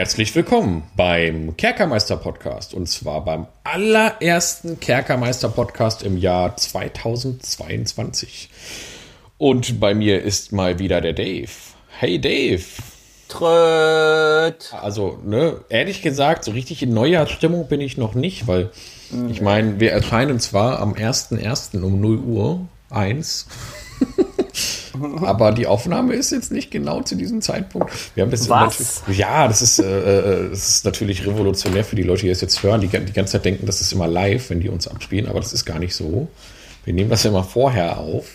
Herzlich willkommen beim Kerkermeister Podcast und zwar beim allerersten Kerkermeister Podcast im Jahr 2022. Und bei mir ist mal wieder der Dave. Hey Dave. Tröt. Also, ne, ehrlich gesagt, so richtig in Neujahrsstimmung bin ich noch nicht, weil ich meine, wir erscheinen zwar am 1.1. um 0 Uhr 1. Aber die Aufnahme ist jetzt nicht genau zu diesem Zeitpunkt. Wir haben das Was? Ja, das ist, äh, äh, das ist natürlich revolutionär für die Leute, die es jetzt hören, die die ganze Zeit denken, das ist immer live, wenn die uns abspielen, aber das ist gar nicht so. Wir nehmen das ja immer vorher auf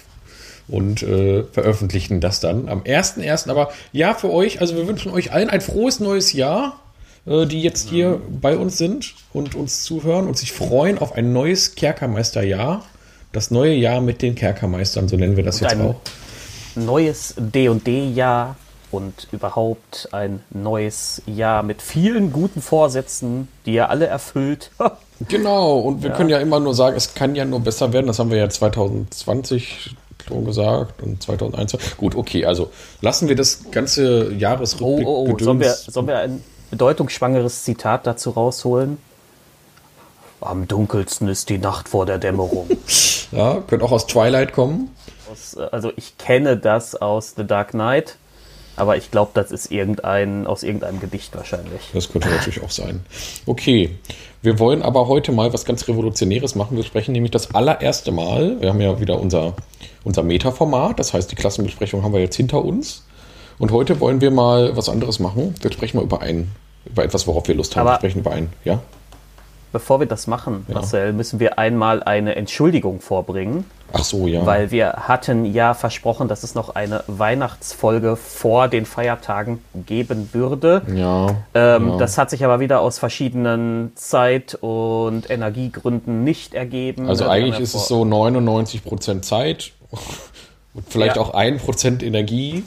und äh, veröffentlichen das dann am 1.1. Aber ja, für euch, also wir wünschen euch allen ein frohes neues Jahr, äh, die jetzt hier bei uns sind und uns zuhören und sich freuen auf ein neues Kerkermeisterjahr. Das neue Jahr mit den Kerkermeistern, so nennen wir das Und jetzt auch. Neues D&D-Jahr und überhaupt ein neues Jahr mit vielen guten Vorsätzen, die ihr alle erfüllt. Genau, und wir können ja immer nur sagen, es kann ja nur besser werden. Das haben wir ja 2020 schon gesagt und 2021. Gut, okay, also lassen wir das ganze Oh, Jahresrückblick oh, oh. Sollen wir, sollen wir ein bedeutungsschwangeres Zitat dazu rausholen? Am dunkelsten ist die Nacht vor der Dämmerung. Ja, könnte auch aus Twilight kommen. Aus, also ich kenne das aus The Dark Knight, aber ich glaube, das ist irgendein aus irgendeinem Gedicht wahrscheinlich. Das könnte natürlich auch sein. Okay, wir wollen aber heute mal was ganz Revolutionäres machen. Wir sprechen nämlich das allererste Mal. Wir haben ja wieder unser, unser Meta-Format. Das heißt, die Klassenbesprechung haben wir jetzt hinter uns. Und heute wollen wir mal was anderes machen. Wir sprechen mal über ein, über etwas, worauf wir Lust haben. Aber- wir sprechen über ein, ja? Bevor wir das machen, Marcel, müssen wir einmal eine Entschuldigung vorbringen, Ach so, ja. weil wir hatten ja versprochen, dass es noch eine Weihnachtsfolge vor den Feiertagen geben würde. ja. Ähm, ja. Das hat sich aber wieder aus verschiedenen Zeit- und Energiegründen nicht ergeben. Also Wir eigentlich ja ist es so 99% Zeit und vielleicht Ja. auch 1% Energie,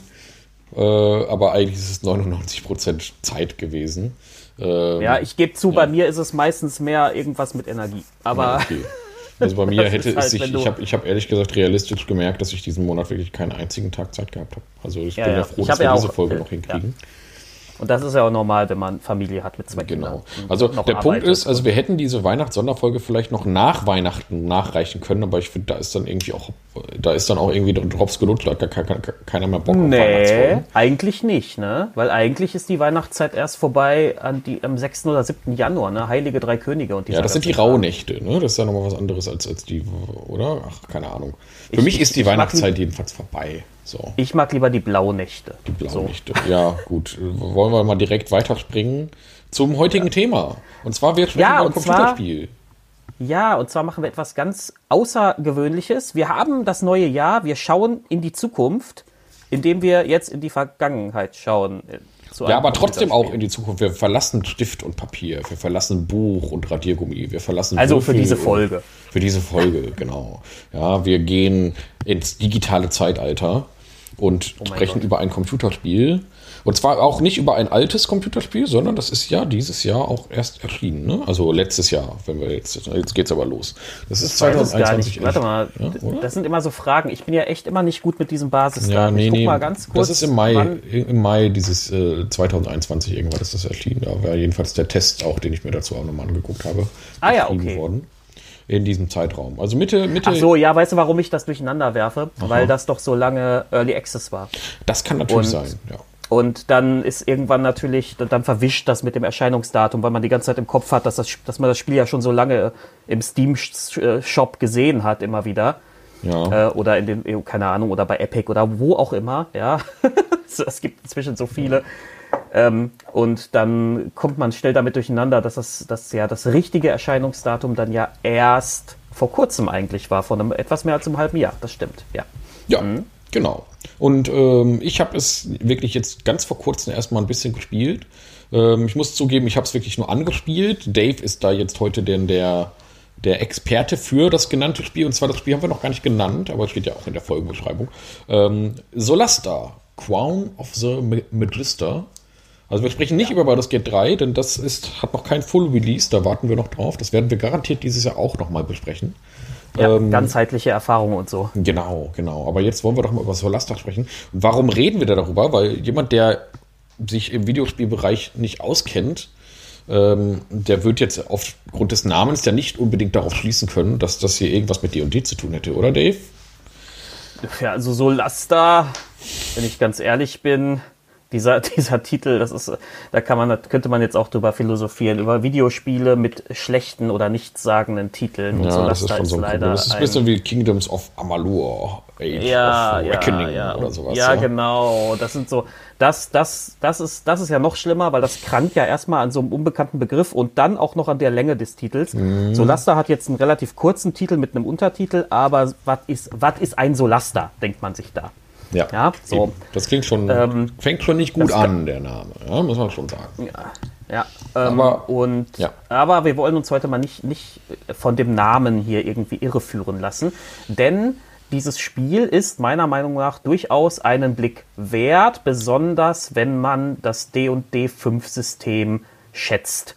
äh, aber eigentlich ist es 99% Zeit gewesen. Ähm, Ja, ich gebe zu, bei mir ist es meistens mehr irgendwas mit Energie. Aber okay. Also bei mir hätte ist es halt, sich, ich habe ich hab ehrlich gesagt realistisch gemerkt, dass ich diesen Monat wirklich keinen einzigen Tag Zeit gehabt habe. Also ich Ja, bin ja, ja. froh, Ich dass wir ja diese Folge äh, noch hinkriegen. Und das ist ja auch normal, wenn man Familie hat mit zwei Genau. Kindern. Also der Punkt ist, also wir hätten diese Weihnachts-Sonderfolge vielleicht noch nach Weihnachten nachreichen können, aber ich finde, da ist dann irgendwie auch, da ist dann auch irgendwie Drops gelutscht, da hat gar kein- keiner mehr Bock auf Nee, Weihnachtsfolgen. eigentlich nicht, ne? Weil eigentlich ist die Weihnachtszeit erst vorbei an die, am 6. oder 7. Januar, ne? Heilige Drei Könige und Ja, das sind die. Rauhnächte, ne? Das ist ja nochmal was anderes als, als die, oder? Ach, keine Ahnung. Für Ich- mich ich- ist die Weihnachtszeit jedenfalls vorbei. So, Ich mag lieber die Blaunächte. die Blaunächte. Ja, gut. Wollen wir mal direkt weiterspringen zum heutigen Thema. Und zwar, wir sprechen Ja, über ein und zwar- Computerspiel. Ja, und zwar machen wir etwas ganz Außergewöhnliches. Wir haben das neue Jahr, wir schauen in die Zukunft, indem wir jetzt in die Vergangenheit schauen. Ja, aber trotzdem auch in die Zukunft. Wir verlassen Stift und Papier. Wir verlassen Buch und Radiergummi. Wir verlassen Also für Würfel diese und- Folge. Für diese Folge, genau. Ja, wir gehen ins digitale Zeitalter und Oh sprechen Gott. über ein Computerspiel. Und zwar auch nicht über ein altes Computerspiel, sondern das ist ja dieses Jahr auch erst erschienen. Ne? Also letztes Jahr, wenn wir jetzt, jetzt geht's aber los. Das ist Ich weiß es gar 2021. nicht. Warte mal, Ja, das sind immer so Fragen. Ich bin ja echt immer nicht gut mit diesem Basisdaten. Ja, nee, ich guck nee. mal ganz kurz. das ist im Mai, wann- im Mai dieses äh, 2021 irgendwann ist das erschienen. Da war jedenfalls der Test auch, den ich mir dazu auch nochmal angeguckt habe. Ah ja, okay. Worden. In diesem Zeitraum. Also Mitte, Mitte. Ach so, ja, weißt du, warum ich das durcheinander werfe? Weil das doch so lange Early Access war. Das kann natürlich Und- sein, ja. Und dann ist irgendwann natürlich, dann verwischt das mit dem Erscheinungsdatum, weil man die ganze Zeit im Kopf hat, dass, das, dass man das Spiel ja schon so lange im Steam-Shop gesehen hat, immer wieder. Ja. Äh, oder in den, keine Ahnung, oder bei Epic oder wo auch immer, ja. Es gibt inzwischen so viele. Ähm, und dann kommt man schnell damit durcheinander, dass das, dass ja das richtige Erscheinungsdatum dann ja erst vor kurzem eigentlich war, vor einem etwas mehr als einem halben Jahr. Das stimmt, ja. Ja, genau. Und ähm, ich habe es wirklich jetzt ganz vor kurzem erstmal ein bisschen gespielt. Ähm, ich muss zugeben, ich habe es wirklich nur angespielt. Dave ist da jetzt heute denn der, der Experte für das genannte Spiel. Und zwar das Spiel haben wir noch gar nicht genannt, aber es steht ja auch in der Folgenbeschreibung. Ähm, Solasta, Crown of the Ma- Magister. Also wir sprechen nicht über Baldur's Gate 3, denn das ist, hat noch kein Full Release, da warten wir noch drauf. Das werden wir garantiert dieses Jahr auch nochmal besprechen. Ja Ähm, ganzheitliche Erfahrungen und so. Genau, genau. Aber jetzt wollen wir doch mal über Solasta sprechen. Warum reden wir da darüber? Weil jemand, der sich im Videospielbereich nicht auskennt, ähm, der wird jetzt aufgrund des Namens ja nicht unbedingt darauf schließen können, dass das hier irgendwas mit D&D zu tun hätte, oder Dave? Ja, also so Laster, wenn ich ganz ehrlich bin, dieser, dieser Titel, das ist, da kann man, könnte man jetzt auch drüber philosophieren, über Videospiele mit schlechten oder nichtssagenden Titeln. Ja, so das ist schon so ein leider Das ist ein bisschen wie Kingdoms of Amalur, Age ja, of Reckoning ja, ja. oder sowas. Ja, ja, genau. Das sind so, das, das, das ist, das ist ja noch schlimmer, weil das krankt ja erstmal an so einem unbekannten Begriff und dann auch noch an der Länge des Titels. Mhm. Solaster hat jetzt einen relativ kurzen Titel mit einem Untertitel, aber was ist, was ist ein Solaster, denkt man sich da. Ja, ja so. Das klingt schon, ähm, fängt schon nicht gut an, der Name, ja, muss man schon sagen. Ja, ja ähm, aber, und, ja. aber wir wollen uns heute mal nicht, nicht von dem Namen hier irgendwie irreführen lassen, denn dieses Spiel ist meiner Meinung nach durchaus einen Blick wert, besonders wenn man das D&D 5 System schätzt.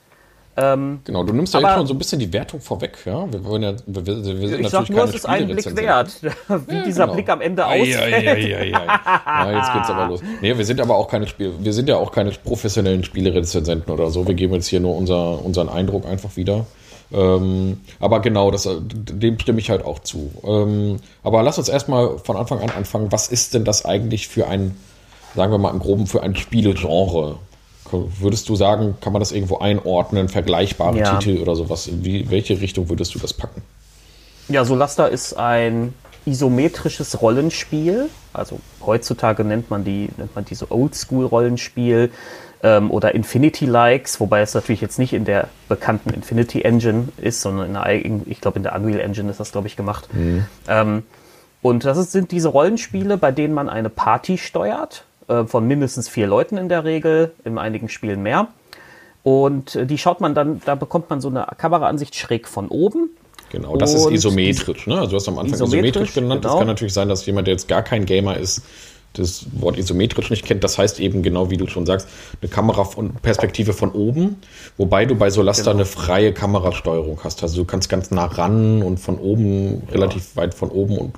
Ähm, genau, du nimmst ja jetzt schon so ein bisschen die Wertung vorweg, ja. Wir wollen ja, wir, wir sind ich sag nur, es ist ein Blick wert, wie ja, dieser genau. Blick am Ende aussieht. Ja, ja, ja, ja. jetzt geht's aber los. Nee, wir sind aber auch keine Spiel, wir sind ja auch keine professionellen Spielerezensenten oder so. Wir geben jetzt hier nur unser, unseren Eindruck einfach wieder. Ähm, aber genau, das, dem stimme ich halt auch zu. Ähm, aber lass uns erstmal von Anfang an anfangen. Was ist denn das eigentlich für ein, sagen wir mal im Groben, für ein Spielgenre? Würdest du sagen, kann man das irgendwo einordnen, vergleichbare ja. Titel oder sowas? In wie, welche Richtung würdest du das packen? Ja, Solasta ist ein isometrisches Rollenspiel. Also heutzutage nennt man die, nennt man diese Oldschool-Rollenspiel ähm, oder Infinity-Likes, wobei es natürlich jetzt nicht in der bekannten Infinity Engine ist, sondern in der, ich glaube in der Unreal Engine ist das, glaube ich, gemacht. Mhm. Ähm, und das sind diese Rollenspiele, bei denen man eine Party steuert äh, von mindestens vier Leuten in der Regel, in einigen Spielen mehr. Und äh, die schaut man dann, da bekommt man so eine Kameraansicht schräg von oben. Genau, das ist isometrisch. Ne? Also du hast am Anfang isometrisch, isometrisch genannt. Genau. Das kann natürlich sein, dass jemand, der jetzt gar kein Gamer ist, das Wort isometrisch nicht kennt, das heißt eben genau wie du schon sagst, eine Kameraperspektive von oben, wobei du bei Solaster genau. eine freie Kamerasteuerung hast. Also du kannst ganz nah ran und von oben, ja. relativ weit von oben und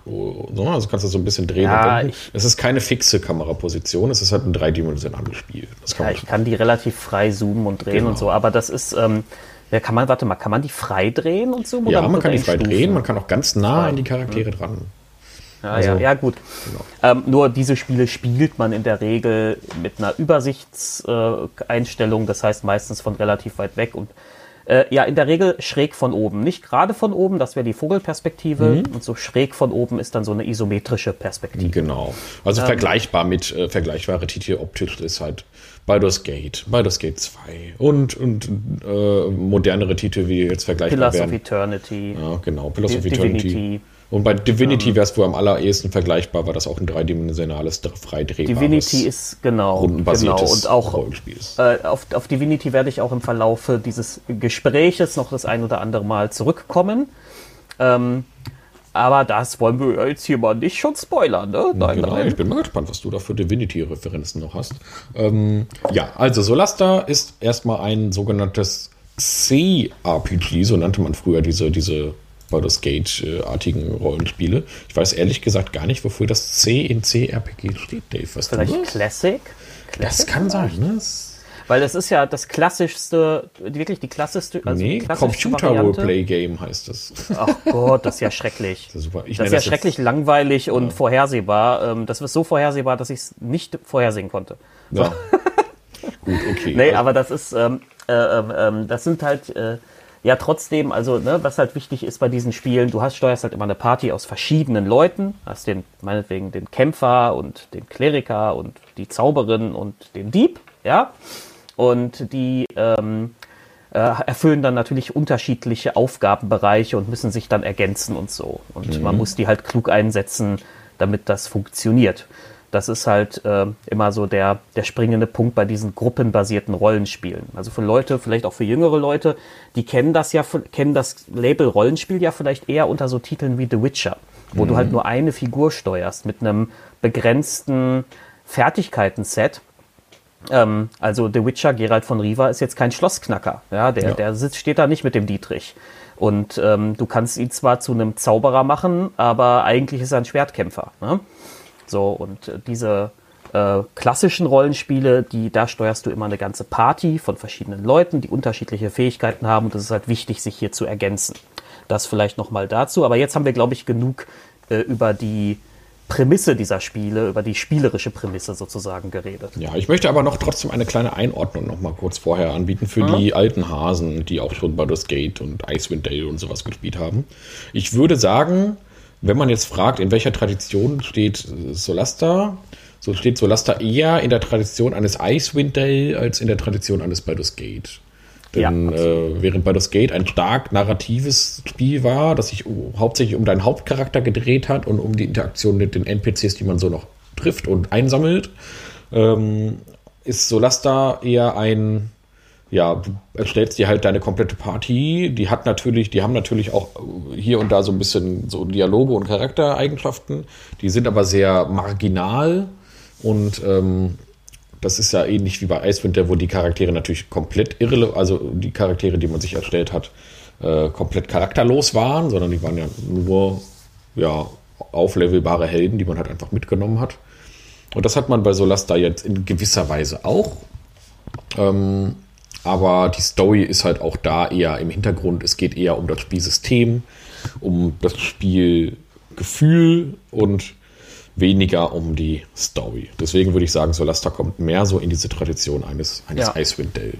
so, also kannst du so ein bisschen drehen. Ja, es ist keine fixe Kameraposition, es ist halt ein dreidimensionales Spiel. Kann ja, ich kann die relativ frei zoomen und drehen genau. und so, aber das ist, ähm, ja, kann man, warte mal, kann man die frei drehen und so? Ja, man kann die frei drehen, man kann auch ganz nah frei. an die Charaktere mhm. dran. Ja, also, ja, ja, gut. Genau. Ähm, nur diese Spiele spielt man in der Regel mit einer Übersichtseinstellung, das heißt meistens von relativ weit weg und äh, ja, in der Regel schräg von oben. Nicht gerade von oben, das wäre die Vogelperspektive. Mhm. Und so schräg von oben ist dann so eine isometrische Perspektive. Genau. Also ähm, vergleichbar mit äh, vergleichbare Titel optisch ist halt Baldur's Gate, Baldur's Gate 2 und, und äh, modernere Titel wie jetzt vergleichbar Pillars werden. of Eternity. Ja, genau. Pillars of Eternity. Divinity. Und bei Divinity ähm, wäre es wohl am allerersten vergleichbar, weil das auch ein dreidimensionales, frei drehbares, Divinity ist genau, rundenbasiertes genau. und auch Rollenspiel ist. Äh, auf, auf Divinity werde ich auch im Verlaufe dieses Gespräches noch das ein oder andere Mal zurückkommen. Ähm, aber das wollen wir jetzt hier mal nicht schon spoilern, ne? Nein, genau, nein. Ich bin mal gespannt, was du da für Divinity-Referenzen noch hast. Ähm, ja, also Solasta ist erstmal ein sogenanntes C-RPG, so nannte man früher diese, diese Baldur's Gate-artigen Rollenspiele. Ich weiß ehrlich gesagt gar nicht, wofür das C in C-RPG steht, Dave. Was Vielleicht Classic? Classic? Das kann sein, ne? Weil das ist ja das klassischste, wirklich die klassischste. Also nee, Computer-Roleplay-Game heißt das. Ach Gott, das ist ja schrecklich. Das ist, super. Ich das ist ja schrecklich langweilig und ja. vorhersehbar. Ähm, das ist so vorhersehbar, dass ich es nicht vorhersehen konnte. Ja. Gut, okay. Nee, aber das ist, ähm, äh, ähm das sind halt. Äh, ja trotzdem, also ne, was halt wichtig ist bei diesen Spielen, du hast steuerst halt immer eine Party aus verschiedenen Leuten, hast den meinetwegen den Kämpfer und den Kleriker und die Zauberin und den Dieb, ja, und die ähm, äh, erfüllen dann natürlich unterschiedliche Aufgabenbereiche und müssen sich dann ergänzen und so. Und mhm. man muss die halt klug einsetzen, damit das funktioniert. Das ist halt äh, immer so der, der springende Punkt bei diesen gruppenbasierten Rollenspielen. Also für Leute, vielleicht auch für jüngere Leute, die kennen das ja, kennen das Label Rollenspiel ja vielleicht eher unter so Titeln wie The Witcher, wo mhm. du halt nur eine Figur steuerst mit einem begrenzten Fertigkeiten-Set. Ähm, also The Witcher, Gerald von Riva, ist jetzt kein Schlossknacker. Ja, der, ja. der sitzt, steht da nicht mit dem Dietrich. Und ähm, du kannst ihn zwar zu einem Zauberer machen, aber eigentlich ist er ein Schwertkämpfer. Ne? So, und äh, diese, äh, klassischen Rollenspiele, die, da steuerst du immer eine ganze Party von verschiedenen Leuten, die unterschiedliche Fähigkeiten haben und es ist halt wichtig, sich hier zu ergänzen. Das vielleicht nochmal dazu. Aber jetzt haben wir, glaube ich, genug äh, über die Prämisse dieser Spiele, über die spielerische Prämisse sozusagen geredet. Ja, ich möchte aber noch trotzdem eine kleine Einordnung noch mal kurz vorher anbieten für mhm. die alten Hasen, die auch schon Baldur's Gate und Icewind Dale und sowas gespielt haben. Ich würde sagen, wenn man jetzt fragt, in welcher Tradition steht Solasta, so steht Solasta eher in der Tradition eines Icewind Dale als in der Tradition eines Baldur's Gate. Denn ja, äh, während Baldur's Gate ein stark narratives Spiel war, das sich hauptsächlich um deinen Hauptcharakter gedreht hat und um die Interaktion mit den NPCs, die man so noch trifft und einsammelt, ähm, ist Solasta eher ein, ja, du erstellst dir halt deine komplette Party. Die hat natürlich, die haben natürlich auch hier und da so ein bisschen so Dialoge und Charaktereigenschaften. Die sind aber sehr marginal und ähm, das ist ja ähnlich wie bei Icewind wo die Charaktere natürlich komplett irrelevant, also die Charaktere, die man sich erstellt hat, äh, komplett charakterlos waren, sondern die waren ja nur ja, auflevelbare Helden, die man halt einfach mitgenommen hat. Und das hat man bei Solasta jetzt in gewisser Weise auch. Ähm, aber die Story ist halt auch da eher im Hintergrund. Es geht eher um das Spielsystem, um das Spielgefühl und weniger um die Story. Deswegen würde ich sagen, Solasta kommt mehr so in diese Tradition eines, eines ja. Icewind Dale.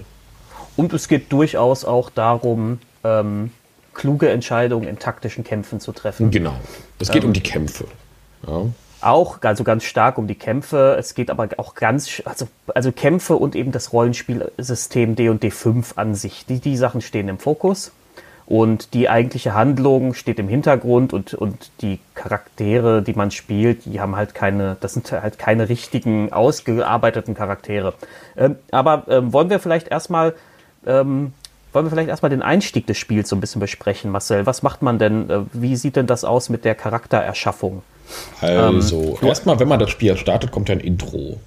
Und es geht durchaus auch darum, ähm, kluge Entscheidungen in taktischen Kämpfen zu treffen. Genau. Es geht ähm, um die Kämpfe. Ja. Auch, also ganz stark um die Kämpfe. Es geht aber auch ganz, also, also Kämpfe und eben das Rollenspielsystem D&D 5 an sich. Die, die Sachen stehen im Fokus. Und die eigentliche Handlung steht im Hintergrund und, und die Charaktere, die man spielt, die haben halt keine, das sind halt keine richtigen, ausgearbeiteten Charaktere. Ähm, aber ähm, wollen wir vielleicht erstmal, ähm, wollen wir vielleicht erstmal den Einstieg des Spiels so ein bisschen besprechen, Marcel? Was macht man denn, äh, wie sieht denn das aus mit der Charaktererschaffung? Also, ähm, erstmal, wenn man das Spiel startet, kommt ja ein Intro.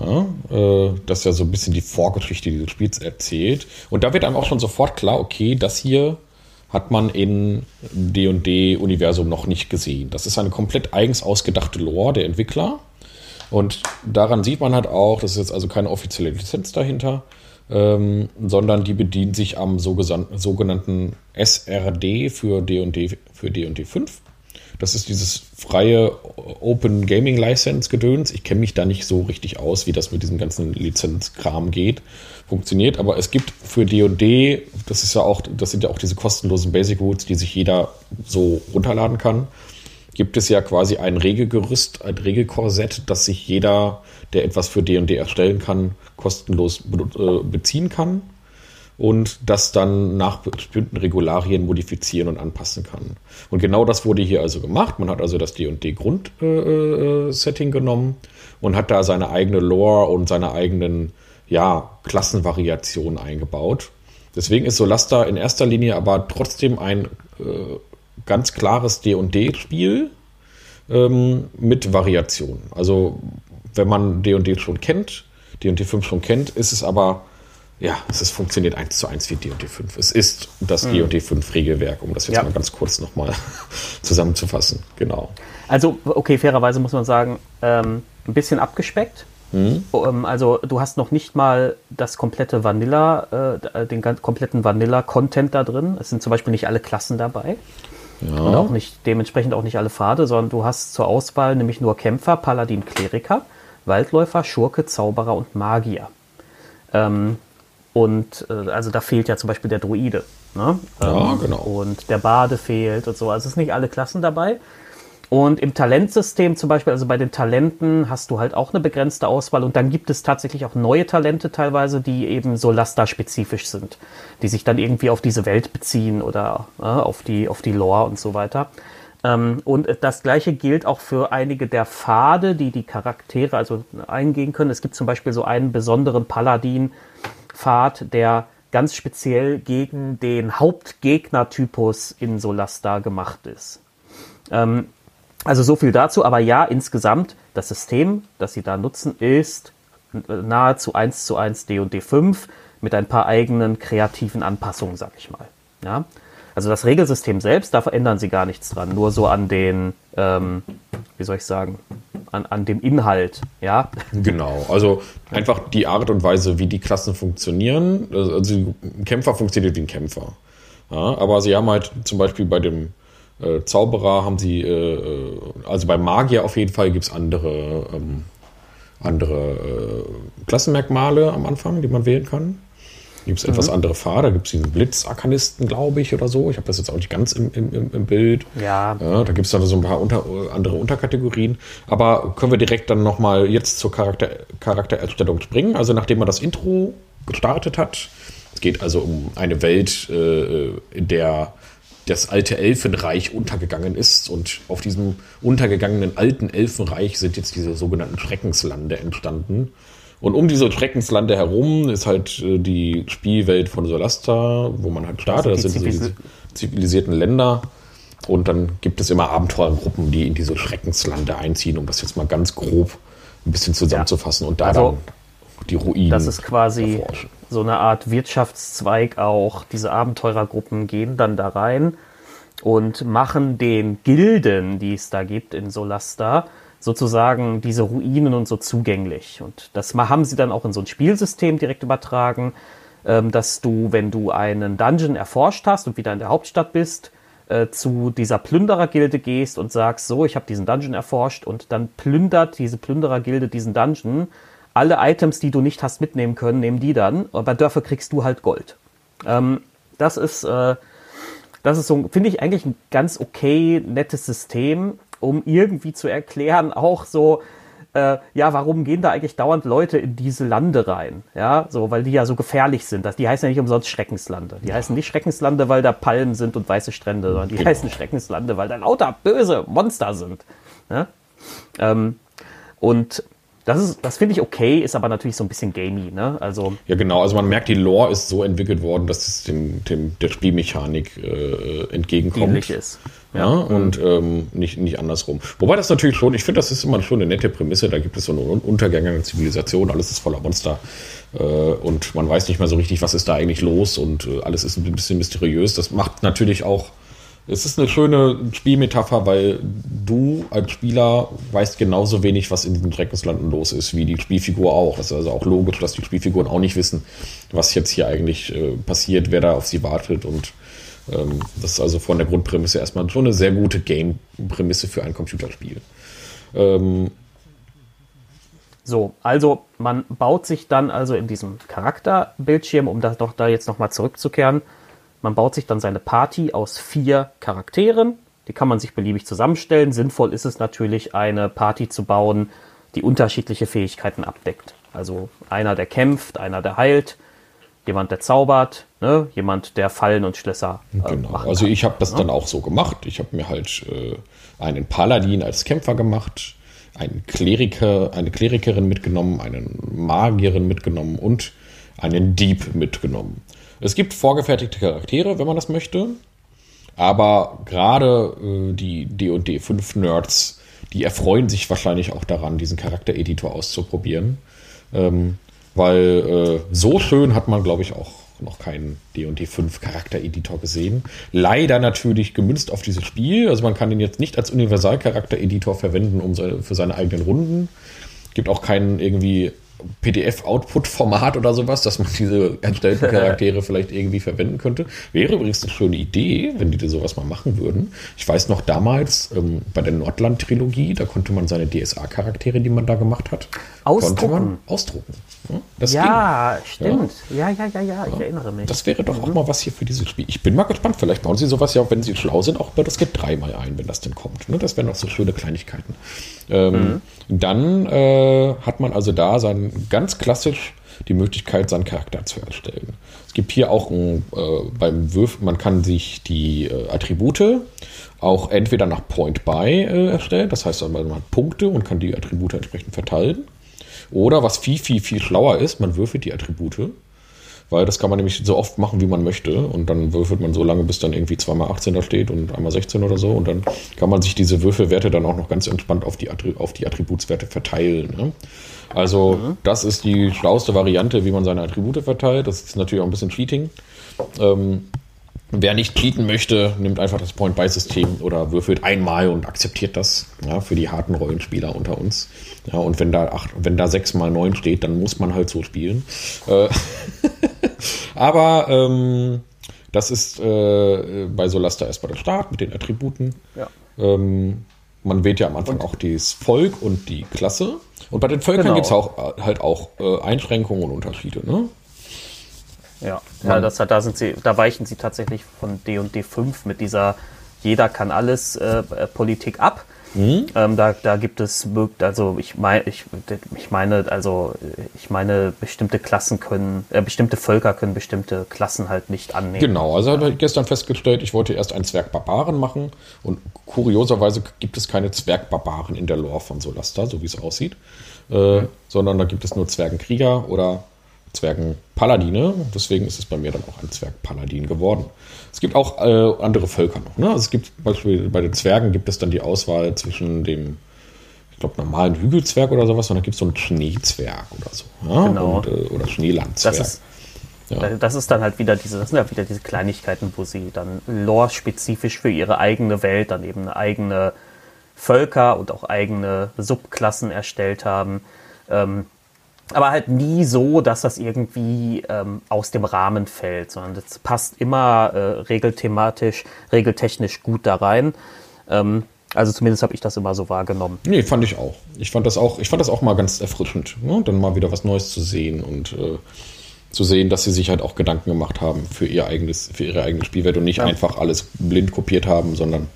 Ja, äh, das ja so ein bisschen die Vorgeschichte dieses Spiels erzählt. Und da wird einem auch schon sofort klar, okay, das hier hat man in D&D-Universum noch nicht gesehen. Das ist eine komplett eigens ausgedachte Lore der Entwickler. Und daran sieht man halt auch, das ist jetzt also keine offizielle Lizenz dahinter, ähm, sondern die bedient sich am sogenannten SRD für D&D für D&D 5. Das ist dieses freie Open Gaming License Gedöns. Ich kenne mich da nicht so richtig aus, wie das mit diesem ganzen Lizenzkram geht, funktioniert. Aber es gibt für D&D, das ist ja auch, das sind ja auch diese kostenlosen Basic Roots, die sich jeder so runterladen kann. Gibt es ja quasi ein Regelgerüst, ein Regelkorsett, das sich jeder, der etwas für D&D erstellen kann, kostenlos äh, beziehen kann und das dann nach bestimmten Regularien modifizieren und anpassen kann. Und genau das wurde hier also gemacht. Man hat also das D&D Grundsetting äh, äh, genommen und hat da seine eigene Lore und seine eigenen ja, Klassenvariationen eingebaut. Deswegen ist Solasta in erster Linie aber trotzdem ein äh, ganz klares D&D-Spiel ähm, mit Variationen. Also wenn man D&D schon kennt, D&D 5 schon kennt, ist es aber ja, es ist, funktioniert eins zu eins wie D&D 5. Es ist das mhm. D&D 5 Regelwerk, um das jetzt ja. mal ganz kurz nochmal zusammenzufassen. Genau. Also, okay, fairerweise muss man sagen, ähm, ein bisschen abgespeckt. Mhm. Ähm, also, du hast noch nicht mal das komplette Vanilla, äh, den kompletten Vanilla-Content da drin. Es sind zum Beispiel nicht alle Klassen dabei. Ja. Und auch nicht, dementsprechend auch nicht alle Pfade, sondern du hast zur Auswahl nämlich nur Kämpfer, Paladin, Kleriker, Waldläufer, Schurke, Zauberer und Magier. Ähm, und äh, also da fehlt ja zum Beispiel der Druide. Ne? Ja, ähm, genau. Und der Bade fehlt und so. Also es sind nicht alle Klassen dabei. Und im Talentsystem zum Beispiel, also bei den Talenten hast du halt auch eine begrenzte Auswahl und dann gibt es tatsächlich auch neue Talente teilweise, die eben so Laster-spezifisch sind, die sich dann irgendwie auf diese Welt beziehen oder äh, auf, die, auf die Lore und so weiter. Ähm, und das gleiche gilt auch für einige der Pfade, die die Charaktere also eingehen können. Es gibt zum Beispiel so einen besonderen Paladin, Pfad, der ganz speziell gegen den Hauptgegnertypus in Solasta gemacht ist. Ähm, also so viel dazu, aber ja, insgesamt, das System, das Sie da nutzen, ist nahezu 1 zu 1 D&D 5 mit ein paar eigenen kreativen Anpassungen, sag ich mal. Ja? Also das Regelsystem selbst, da verändern Sie gar nichts dran, nur so an den, ähm, wie soll ich sagen, an, an dem Inhalt, ja. Genau, also einfach die Art und Weise, wie die Klassen funktionieren. Also Kämpfer funktioniert wie ein Kämpfer. Ja, aber sie haben halt zum Beispiel bei dem äh, Zauberer haben sie, äh, äh also bei Magier auf jeden Fall gibt es andere, ähm, andere äh, Klassenmerkmale am Anfang, die man wählen kann. Gibt es mhm. etwas andere Fahrer, da gibt es diesen Blitzarkanisten, glaube ich, oder so. Ich habe das jetzt auch nicht ganz im, im, im Bild. Ja. ja da gibt es dann so ein paar unter, andere Unterkategorien. Aber können wir direkt dann nochmal jetzt zur Charakter, Charaktererstellung springen. Also nachdem man das Intro gestartet hat. Es geht also um eine Welt, äh, in der das alte Elfenreich untergegangen ist. Und auf diesem untergegangenen alten Elfenreich sind jetzt diese sogenannten Schreckenslande entstanden. Und um diese Schreckenslande herum ist halt äh, die Spielwelt von Solasta, wo man halt startet. Das sind diese zivilisierten Länder. Und dann gibt es immer Abenteurergruppen, die in diese Schreckenslande einziehen, um das jetzt mal ganz grob ein bisschen zusammenzufassen. Und da also, dann die Ruinen. Das ist quasi erforschen. so eine Art Wirtschaftszweig auch. Diese Abenteurergruppen gehen dann da rein und machen den Gilden, die es da gibt in Solasta, sozusagen diese Ruinen und so zugänglich. Und das haben sie dann auch in so ein Spielsystem direkt übertragen, ähm, dass du, wenn du einen Dungeon erforscht hast und wieder in der Hauptstadt bist, äh, zu dieser Plünderergilde gehst und sagst, so, ich habe diesen Dungeon erforscht und dann plündert diese Plünderergilde diesen Dungeon. Alle Items, die du nicht hast mitnehmen können, nehmen die dann, aber dafür kriegst du halt Gold. Ähm, das ist, äh, das ist so, finde ich eigentlich ein ganz okay, nettes System um irgendwie zu erklären, auch so, äh, ja, warum gehen da eigentlich dauernd Leute in diese Lande rein? Ja, so, weil die ja so gefährlich sind. Das, die heißen ja nicht umsonst Schreckenslande. Die ja. heißen nicht Schreckenslande, weil da Palmen sind und weiße Strände, sondern die genau. heißen Schreckenslande, weil da lauter böse Monster sind. Ja? Ähm, und das, ist, das finde ich okay, ist aber natürlich so ein bisschen gamey, ne? Also ja, genau. Also man merkt, die Lore ist so entwickelt worden, dass es dem, dem der Spielmechanik äh, entgegenkommt. Ähnlich ist. Ja, ja und ähm, nicht, nicht andersrum. Wobei das natürlich schon, ich finde, das ist immer schon eine nette Prämisse. Da gibt es so eine untergängige Zivilisation, alles ist voller Monster. Äh, und man weiß nicht mehr so richtig, was ist da eigentlich los und äh, alles ist ein bisschen mysteriös. Das macht natürlich auch es ist eine schöne Spielmetapher, weil du als Spieler weißt genauso wenig, was in diesen Schreckenslanden los ist, wie die Spielfigur auch. Es ist also auch logisch, dass die Spielfiguren auch nicht wissen, was jetzt hier eigentlich äh, passiert, wer da auf sie wartet. Und ähm, das ist also von der Grundprämisse erstmal schon eine sehr gute Game-Prämisse für ein Computerspiel. Ähm, so, also man baut sich dann also in diesem Charakterbildschirm, um das doch da jetzt nochmal zurückzukehren, man baut sich dann seine Party aus vier Charakteren. Die kann man sich beliebig zusammenstellen. Sinnvoll ist es natürlich, eine Party zu bauen, die unterschiedliche Fähigkeiten abdeckt. Also einer, der kämpft, einer, der heilt, jemand, der zaubert, ne? jemand, der Fallen und Schlösser. Äh, genau. Also ich habe das ja? Ne? dann auch so gemacht. Ich habe mir halt äh, einen Paladin als Kämpfer gemacht, einen Kleriker, eine Klerikerin mitgenommen, einen Magierin mitgenommen und einen Dieb mitgenommen. Es gibt vorgefertigte Charaktere, wenn man das möchte. Aber gerade äh, die D&D 5 Nerds, die erfreuen sich wahrscheinlich auch daran, diesen Charaktereditor auszuprobieren. Ähm, weil äh, so schön hat man, glaube ich, auch noch keinen D&D 5 Charaktereditor gesehen. Leider natürlich gemünzt auf dieses Spiel. Also man kann ihn jetzt nicht als Universal-Charaktereditor verwenden um seine, für seine eigenen Runden. Gibt auch keinen irgendwie PDF-Output-Format oder sowas, dass man diese erstellten Charaktere vielleicht irgendwie verwenden könnte. Wäre übrigens eine schöne Idee, wenn die sowas mal machen würden. Ich weiß noch damals ähm, bei der Nordland-Trilogie, da konnte man seine DSA-Charaktere, die man da gemacht hat, ausdrucken. ausdrucken. Das ja, ging. stimmt. Ja. ja, ja, ja, ja, ich erinnere mich. Das wäre doch auch mal was hier für dieses Spiel. Ich bin mal gespannt. Vielleicht bauen sie sowas ja, wenn sie schlau sind, auch bei das geht dreimal ein, wenn das denn kommt. Ne? Das wären noch so schöne Kleinigkeiten. Ähm, mhm. Dann äh, hat man also da sein, ganz klassisch die Möglichkeit, seinen Charakter zu erstellen. Es gibt hier auch ein, äh, beim Würfeln, man kann sich die äh, Attribute auch entweder nach Point Buy äh, erstellen, das heißt, man hat Punkte und kann die Attribute entsprechend verteilen. Oder was viel, viel, viel schlauer ist, man würfelt die Attribute. Weil das kann man nämlich so oft machen, wie man möchte. Und dann würfelt man so lange, bis dann irgendwie zweimal 18 da steht und einmal 16 oder so. Und dann kann man sich diese Würfelwerte dann auch noch ganz entspannt auf die, auf die Attributswerte verteilen. Ne? Also, mhm. das ist die schlauste Variante, wie man seine Attribute verteilt. Das ist natürlich auch ein bisschen Cheating. Ähm, Wer nicht cheaten möchte, nimmt einfach das Point-Buy-System oder würfelt einmal und akzeptiert das ja, für die harten Rollenspieler unter uns. Ja, und wenn da, acht, wenn da 6 mal 9 steht, dann muss man halt so spielen. Äh, aber ähm, das ist äh, bei Solasta erstmal der Start mit den Attributen. Ja. Ähm, man wählt ja am Anfang und? auch das Volk und die Klasse. Und bei den Völkern genau. gibt es auch halt auch äh, Einschränkungen und Unterschiede, ne? Ja, ja das, da, sind sie, da weichen sie tatsächlich von D und D5 mit dieser jeder kann alles äh, Politik ab. Mhm. Ähm, da, da gibt es, also ich meine, ich, ich meine, also ich meine, bestimmte Klassen können, äh, bestimmte Völker können bestimmte Klassen halt nicht annehmen. Genau, also habe ich gestern festgestellt, ich wollte erst einen Zwergbarbaren machen und kurioserweise gibt es keine Zwergbarbaren in der Lore von Solasta, so wie es aussieht, äh, mhm. sondern da gibt es nur Zwergenkrieger oder Zwergenpaladine. Deswegen ist es bei mir dann auch ein Zwergpaladin geworden. Es gibt auch äh, andere Völker noch. Ne? Also es gibt zum Beispiel bei den Zwergen gibt es dann die Auswahl zwischen dem, ich glaube, normalen Hügelzwerg oder sowas, und dann gibt es so einen Schneezwerg oder so. Ja? Genau. Und, äh, oder Schneelandzwerg. Das ist, ja. das ist dann halt wieder diese, das sind halt wieder diese Kleinigkeiten, wo sie dann lore-spezifisch für ihre eigene Welt dann eben eigene Völker und auch eigene Subklassen erstellt haben. Ähm, aber halt nie so, dass das irgendwie ähm, aus dem Rahmen fällt, sondern das passt immer äh, regelthematisch, regeltechnisch gut da rein. Ähm, also zumindest habe ich das immer so wahrgenommen. Nee, fand ich auch. Ich fand das auch, ich fand das auch mal ganz erfrischend, ne? dann mal wieder was Neues zu sehen und äh, zu sehen, dass sie sich halt auch Gedanken gemacht haben für ihr eigenes, für ihre eigene Spielwelt und nicht ja. einfach alles blind kopiert haben, sondern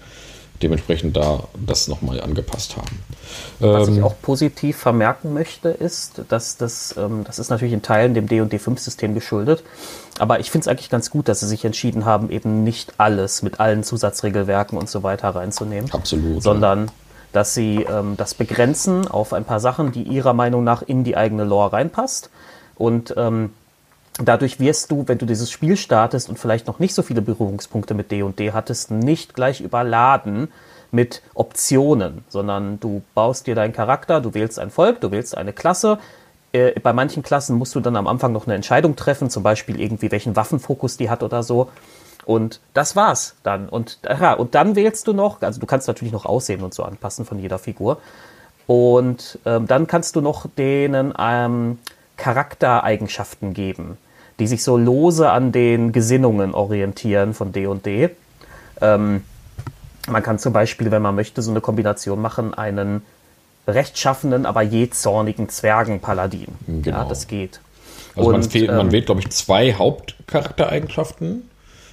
dementsprechend da das nochmal angepasst haben. Was ähm, ich auch positiv vermerken möchte, ist, dass das, ähm, das ist natürlich in Teilen dem D&D5-System geschuldet, aber ich finde es eigentlich ganz gut, dass sie sich entschieden haben, eben nicht alles mit allen Zusatzregelwerken und so weiter reinzunehmen. Absolut. Sondern, dass sie ähm, das begrenzen auf ein paar Sachen, die ihrer Meinung nach in die eigene Lore reinpasst und ähm, Dadurch wirst du, wenn du dieses Spiel startest und vielleicht noch nicht so viele Berührungspunkte mit D und D hattest, nicht gleich überladen mit Optionen, sondern du baust dir deinen Charakter, du wählst ein Volk, du wählst eine Klasse. Äh, bei manchen Klassen musst du dann am Anfang noch eine Entscheidung treffen, zum Beispiel irgendwie welchen Waffenfokus die hat oder so. Und das war's dann. Und, ja, und dann wählst du noch, also du kannst natürlich noch Aussehen und so anpassen von jeder Figur. Und ähm, dann kannst du noch denen ähm, Charaktereigenschaften geben die sich so lose an den Gesinnungen orientieren von D und D. Ähm, man kann zum Beispiel, wenn man möchte, so eine Kombination machen, einen rechtschaffenen, aber je zornigen Zwergenpaladin. Genau. Ja, das geht. Also und, man, fehlt, ähm, man wählt, glaube ich, zwei Hauptcharaktereigenschaften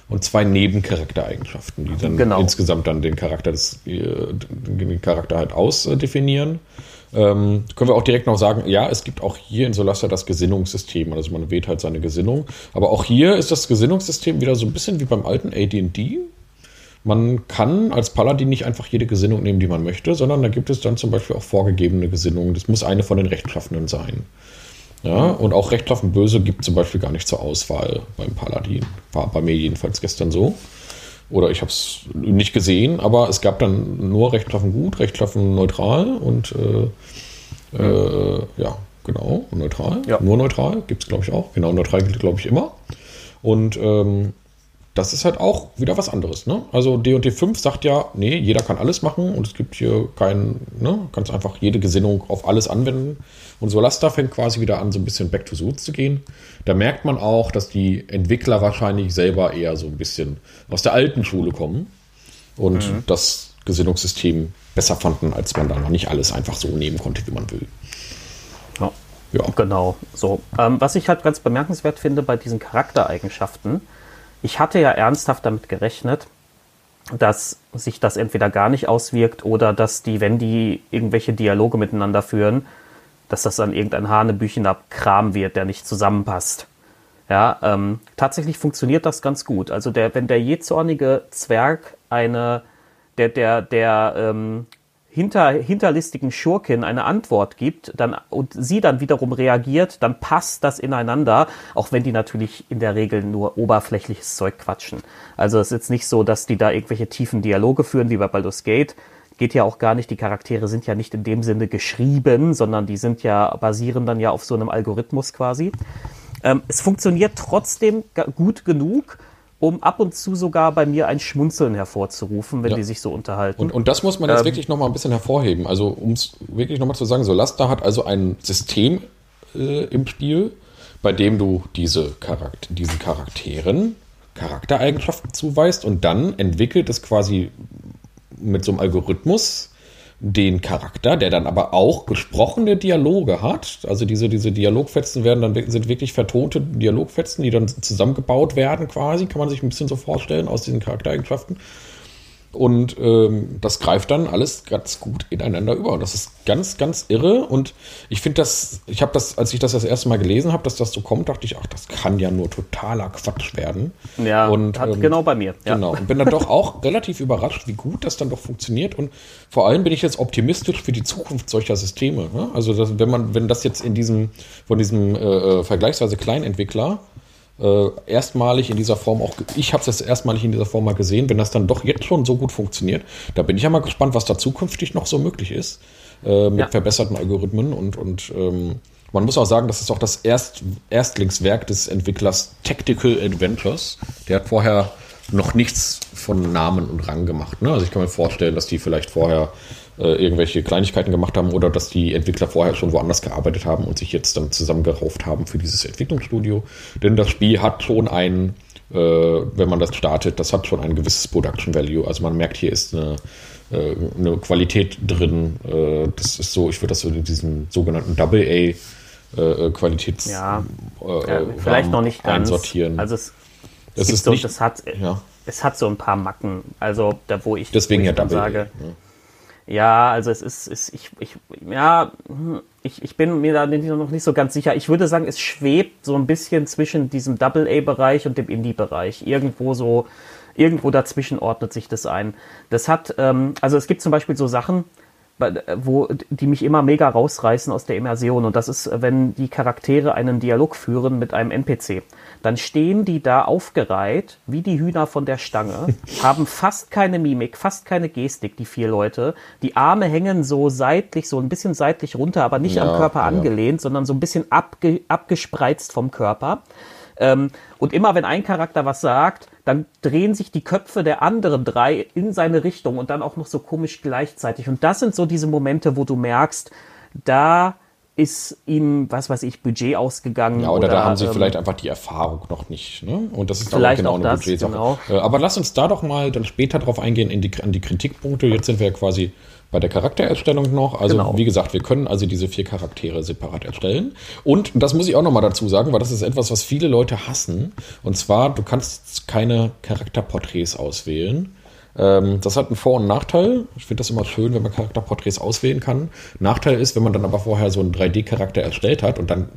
und zwei Nebencharaktereigenschaften, die dann genau. insgesamt dann den Charakter des äh, den Charakter halt ausdefinieren. Ähm, können wir auch direkt noch sagen, ja, es gibt auch hier in Solasta das Gesinnungssystem. Also man wählt halt seine Gesinnung. Aber auch hier ist das Gesinnungssystem wieder so ein bisschen wie beim alten AD&D. Man kann als Paladin nicht einfach jede Gesinnung nehmen, die man möchte, sondern da gibt es dann zum Beispiel auch vorgegebene Gesinnungen. Das muss eine von den Rechtschaffenen sein. Ja, und auch rechtschaffen böse gibt zum Beispiel gar nicht zur Auswahl beim Paladin. War bei mir jedenfalls gestern so. Oder ich habe es nicht gesehen, aber es gab dann nur rechtschaffen gut, rechtschaffen neutral und äh, äh, ja, genau, neutral. Ja. Nur neutral gibt es, glaube ich, auch. Genau, neutral gilt, glaube ich, immer. Und ähm, das ist halt auch wieder was anderes. Ne? Also D&D 5 sagt ja, nee, jeder kann alles machen und es gibt hier keinen, ne, kannst einfach jede Gesinnung auf alles anwenden. Und Solasta fängt quasi wieder an, so ein bisschen back to roots zu gehen. Da merkt man auch, dass die Entwickler wahrscheinlich selber eher so ein bisschen aus der alten Schule kommen und mhm. das Gesinnungssystem besser fanden, als man da noch nicht alles einfach so nehmen konnte, wie man will. Ja, ja. genau. So, ähm, was ich halt ganz bemerkenswert finde bei diesen Charaktereigenschaften, ich hatte ja ernsthaft damit gerechnet, dass sich das entweder gar nicht auswirkt oder dass die, wenn die irgendwelche Dialoge miteinander führen, dass das dann irgendein hanebüchener Kram wird, der nicht zusammenpasst. Ja, ähm, tatsächlich funktioniert das ganz gut. Also der, wenn der jähzornige Zwerg eine, der, der, der ähm, hinter, hinterlistigen Schurkin eine Antwort gibt dann, und sie dann wiederum reagiert, dann passt das ineinander, auch wenn die natürlich in der Regel nur oberflächliches Zeug quatschen. Also es ist jetzt nicht so, dass die da irgendwelche tiefen Dialoge führen, wie bei Baldur's Gate. Geht ja auch gar nicht, die Charaktere sind ja nicht in dem Sinne geschrieben, sondern die sind ja, basieren dann ja auf so einem Algorithmus quasi. Ähm, es funktioniert trotzdem gut genug, um ab und zu sogar bei mir ein Schmunzeln hervorzurufen, wenn Ja. die sich so unterhalten. Und, und das muss man jetzt Ähm, wirklich nochmal ein bisschen hervorheben. Also, um es wirklich nochmal zu sagen, Solasta hat also ein System äh, im Spiel, bei dem du diese Charakter diesen Charakteren Charaktereigenschaften zuweist und dann entwickelt es quasi mit so einem Algorithmus den Charakter, der dann aber auch gesprochene Dialoge hat. Also diese, diese Dialogfetzen werden dann sind wirklich vertonte Dialogfetzen, die dann zusammengebaut werden quasi, kann man sich ein bisschen so vorstellen aus diesen Charaktereigenschaften. Und ähm, das greift dann alles ganz gut ineinander über. Und das ist ganz, ganz irre. Und ich finde das, ich habe das, als ich das das erste Mal gelesen habe, dass das so kommt, dachte ich, ach, das kann ja nur totaler Quatsch werden. ja, und, hat ähm, genau bei mir. Ja. Genau. Und bin dann doch auch relativ überrascht, wie gut das dann doch funktioniert. Und vor allem bin ich jetzt optimistisch für die Zukunft solcher Systeme. Ne? Also, dass, wenn man, wenn das jetzt in diesem, von diesem äh, äh, vergleichsweise kleinen Entwickler äh, erstmalig in dieser Form auch, ich habe es jetzt erstmalig in dieser Form mal gesehen, wenn das dann doch jetzt schon so gut funktioniert, da bin ich ja mal gespannt, was da zukünftig noch so möglich ist äh, mit Ja. verbesserten Algorithmen und, und ähm, man muss auch sagen, das ist auch das Erst, Erstlingswerk des Entwicklers Tactical Adventures. Der hat vorher noch nichts von Namen und Rang gemacht. Ne? Also ich kann mir vorstellen, dass die vielleicht vorher äh, irgendwelche Kleinigkeiten gemacht haben oder dass die Entwickler vorher schon woanders gearbeitet haben und sich jetzt dann zusammengerauft haben für dieses Entwicklungsstudio. Denn das Spiel hat schon ein, äh, wenn man das startet, das hat schon ein gewisses Production Value. Also man merkt, hier ist eine, äh, eine Qualität drin. Äh, das ist so, ich würde das so in diesen sogenannten Double A äh, Qualitäts Ja, Ja, vielleicht noch nicht ganz. einsortieren. Also es, Es es gibt ist so, nicht- das hat, ja. es hat so ein paar Macken. Also da, wo ich, Deswegen wo ja ich dann Double sage, A. Ne? Ja, also es ist, ist ich, ich, ja, ich, ich bin mir da noch nicht so ganz sicher. Ich würde sagen, es schwebt so ein bisschen zwischen diesem Double-A-Bereich und dem Indie-Bereich. Irgendwo so, irgendwo dazwischen ordnet sich das ein. Das hat, ähm, also es gibt zum Beispiel so Sachen, wo die mich immer mega rausreißen aus der Immersion. Und das ist, wenn die Charaktere einen Dialog führen mit einem NPC. Dann stehen die da aufgereiht, wie die Hühner von der Stange, haben fast keine Mimik, fast keine Gestik, die vier Leute. Die Arme hängen so seitlich, so ein bisschen seitlich runter, aber nicht Ja, am Körper ja. angelehnt, sondern so ein bisschen abge, abgespreizt vom Körper. Ähm, und immer wenn ein Charakter was sagt, dann drehen sich die Köpfe der anderen drei in seine Richtung und dann auch noch so komisch gleichzeitig. Und das sind so diese Momente, wo du merkst, da ist ihm, was weiß ich, Budget ausgegangen. Ja, oder, da haben sie ähm, vielleicht einfach die Erfahrung noch nicht. Ne? Und das ist Vielleicht genau auch eine das, Budgetsache. genau. Äh, Aber lass uns da doch mal dann später drauf eingehen, in die, an die Kritikpunkte. Jetzt sind wir ja quasi bei der Charaktererstellung noch. Also, Genau. wie gesagt, wir können also diese vier Charaktere separat erstellen. Und das muss ich auch noch mal dazu sagen, weil das ist etwas, was viele Leute hassen. Und zwar, du kannst keine Charakterporträts auswählen. Ähm, das hat einen Vor- und Nachteil. Ich finde das immer schön, wenn man Charakterporträts auswählen kann. Nachteil ist, wenn man dann aber vorher so einen 3D-Charakter erstellt hat und dann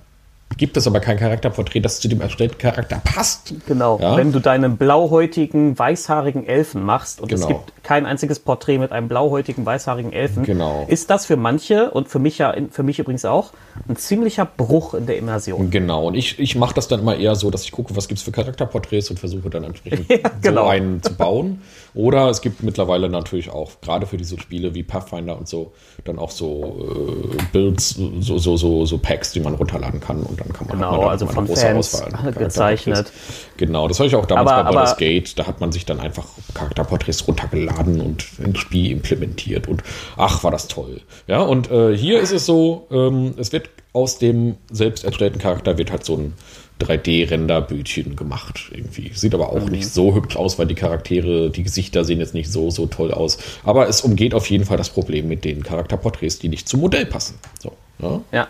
gibt es aber kein Charakterporträt, das zu dem erstellten Charakter passt. Genau, Ja? wenn du deinen blauhäutigen, weißhaarigen Elfen machst und es Genau. gibt kein einziges Porträt mit einem blauhäutigen, weißhaarigen Elfen, Genau. ist das für manche und für mich ja, für mich übrigens auch, ein ziemlicher Bruch in der Immersion. Genau, und ich, ich mache das dann immer eher so, dass ich gucke, was gibt es für Charakterporträts und versuche dann entsprechend Ja, genau. so einen zu bauen. Oder es gibt mittlerweile natürlich auch, gerade für diese Spiele wie Pathfinder und so, dann auch so äh, Builds, so, so, so, so Packs, die man runterladen kann und dann kann man Genau, man also von große Fans Auswahl gezeichnet. Genau, das habe ich auch damals Aber- bei Baldur's Gate, da hat man sich dann einfach Charakterporträts runtergeladen und ins Spiel implementiert und ach, war das toll. Ja, und äh, hier ist es so, ähm, es wird aus dem selbst erstellten Charakter wird halt so ein 3D-Renderbildchen gemacht irgendwie. Sieht aber auch nicht so hübsch aus, weil die Charaktere, die Gesichter sehen jetzt nicht so, so toll aus. Aber es umgeht auf jeden Fall das Problem mit den Charakterporträts, die nicht zum Modell passen. So, ja. Ja.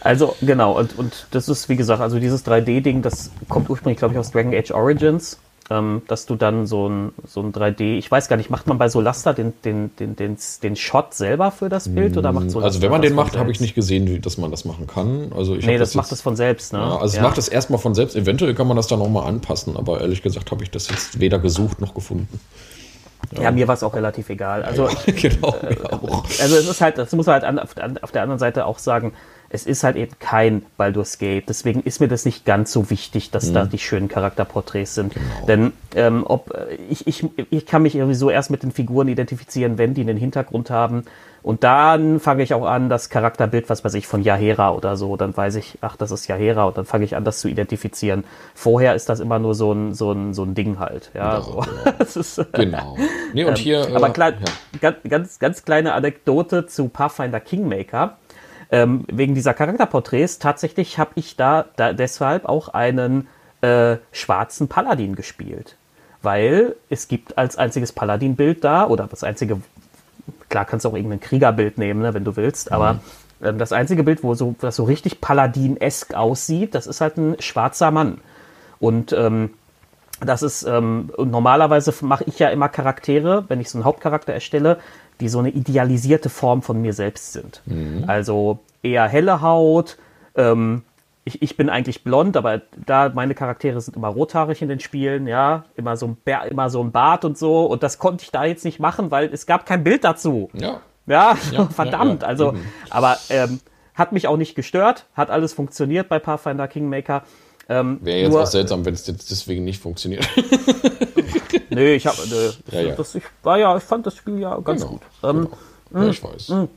Also, genau, und, und das ist, wie gesagt, also dieses 3D-Ding, das kommt ursprünglich, glaube ich, aus Dragon Age Origins, ähm, dass du dann so ein, so ein 3D, ich weiß gar nicht, macht man bei Solasta den, den, den, den, den Shot selber für das Bild oder macht Solasta Also wenn man das den macht, habe ich nicht gesehen, wie, dass man das machen kann. Also ich Nee, hab das, macht es von selbst, ne? Ja, also es macht es erstmal von selbst. Eventuell kann man das dann auch mal anpassen, aber ehrlich gesagt habe ich das jetzt weder gesucht noch gefunden. Ja, mir war es auch relativ egal. Also, genau, mir auch. also es ist halt, das muss man halt an, auf der anderen Seite auch sagen, es ist halt eben kein Baldur's Gate. Deswegen ist mir das nicht ganz so wichtig, dass mhm. da die schönen Charakterporträts sind. Genau. Denn ähm, ob äh, ich, ich, ich kann mich irgendwie so erst mit den Figuren identifizieren, wenn die einen Hintergrund haben. Und dann fange ich auch an, das Charakterbild, was weiß ich, von Yahera oder so, dann weiß ich, ach, das ist Yahera und dann fange ich an, das zu identifizieren. Vorher ist das immer nur so ein, so ein, so ein Ding halt. Ja, so. genau. ist, genau. Nee, und ähm, hier, aber äh, klein, ja. ganz, ganz, ganz kleine Anekdote zu Pathfinder Kingmaker ähm, wegen dieser Charakterporträts, tatsächlich habe ich da, da, deshalb auch einen äh, schwarzen Paladin gespielt. Weil es gibt als einziges Paladin-Bild da, oder das einzige, klar kannst du auch irgendein Kriegerbild nehmen, ne, wenn du willst, aber mhm. ähm, das einzige Bild, wo so, das so richtig Paladin-esk aussieht, das ist halt ein schwarzer Mann. Und ähm, das ist, ähm, normalerweise mache ich ja immer Charaktere, wenn ich so einen Hauptcharakter erstelle, die so eine idealisierte Form von mir selbst sind. Mhm. Also eher helle Haut. Ähm, ich, ich bin eigentlich blond, aber da meine Charaktere sind immer rothaarig in den Spielen, ja, immer so ein Bär, immer so ein Bart und so. Und das konnte ich da jetzt nicht machen, weil es gab kein Bild dazu. Ja. Ja, ja verdammt. Ja, ja, also, eben. aber ähm, hat mich auch nicht gestört, hat alles funktioniert bei Pathfinder Kingmaker. Ähm, Wäre jetzt nur, auch seltsam, wenn es jetzt deswegen nicht funktioniert. nee, ich habe, ja, ja. ich, war ja, ich fand das Spiel ja ganz genau, gut. Ähm, genau. Ja, ich weiß. Mh.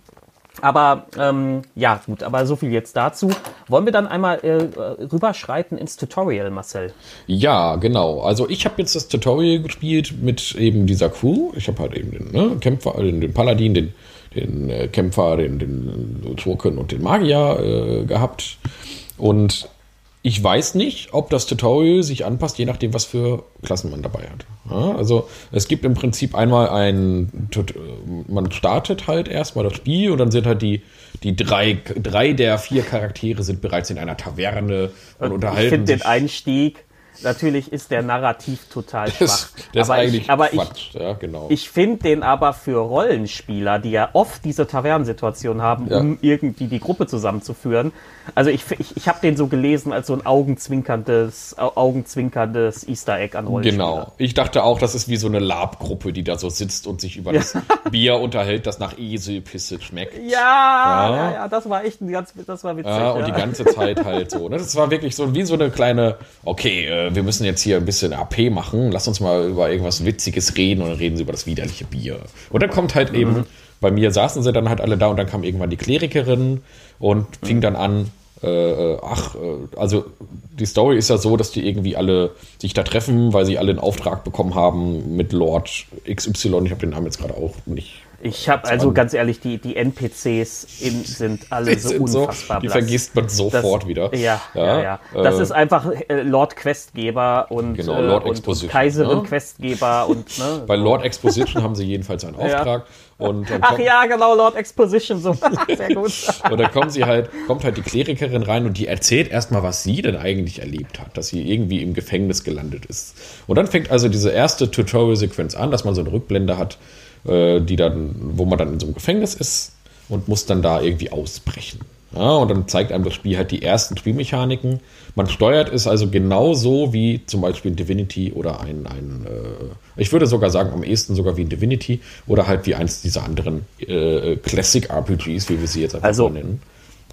Aber ähm, ja, gut, aber so viel jetzt dazu. Wollen wir dann einmal äh, rüberschreiten ins Tutorial, Marcel? Ja, genau. Also ich habe jetzt das Tutorial gespielt mit eben dieser Crew. Ich habe halt eben den ne, Kämpfer, den, den Paladin, den, den äh, Kämpfer, den, den Schurken und den Magier äh, gehabt. Und ich weiß nicht, ob das Tutorial sich anpasst, je nachdem, was für Klassen man dabei hat. Ja, also es gibt im Prinzip einmal ein, man startet halt erstmal das Spiel und dann sind halt die, die drei, drei der vier Charaktere sind bereits in einer Taverne und, und unterhalten. Ich finde den Einstieg natürlich ist der Narrativ total schwach. Das, das aber ist eigentlich ich, aber Quatsch. Ich, ja, genau. ich finde den aber für Rollenspieler, die ja oft diese Tavernensituation haben, ja. um irgendwie die Gruppe zusammenzuführen. Also ich, ich, ich habe den so gelesen als so ein augenzwinkerndes, augenzwinkerndes Easter Egg an Rollenspieler. Genau. Ich dachte auch, das ist wie so eine Lab-Gruppe, die da so sitzt und sich über das Bier unterhält, das nach Eselpisse schmeckt. Ja, ja, ja, ja, das war echt ein ganz, das war witzig. Ja, und die ganze Zeit halt so. Ne? Das war wirklich so wie so eine kleine, okay, äh, wir müssen jetzt hier ein bisschen AP machen, lass uns mal über irgendwas Witziges reden und dann reden sie über das widerliche Bier. Und dann kommt halt mhm. eben, bei mir saßen sie dann halt alle da und dann kam irgendwann die Klerikerin und fing mhm. dann an, äh, äh, ach, äh, also die Story ist ja so, dass die irgendwie alle sich da treffen, weil sie alle einen Auftrag bekommen haben mit Lord XY. Ich habe den Namen jetzt gerade auch nicht ich habe also ganz ehrlich, die, die NPCs in, sind alle so sind unfassbar so, Die vergisst man sofort das, wieder. Ja, ja, ja. ja. Das äh, ist einfach äh, Lord Questgeber und, genau, Lord äh, und, und Kaiserin ne? Questgeber und ne, Bei Lord Exposition haben sie jedenfalls einen Auftrag. Ja. Und Ach ja, genau, Lord Exposition, so. Sehr gut. und dann kommen sie halt, kommt halt die Klerikerin rein und die erzählt erstmal, was sie denn eigentlich erlebt hat, dass sie irgendwie im Gefängnis gelandet ist. Und dann fängt also diese erste Tutorial-Sequenz an, dass man so eine Rückblende hat, äh, die dann, wo man dann in so einem Gefängnis ist und muss dann da irgendwie ausbrechen. Ja, und dann zeigt einem das Spiel halt die ersten Spielmechaniken. Man steuert es also genauso wie zum Beispiel in Divinity oder ein, ein äh, ich würde sogar sagen, am ehesten sogar wie in Divinity oder halt wie eins dieser anderen äh, Classic RPGs, wie wir sie jetzt einfach also, nennen.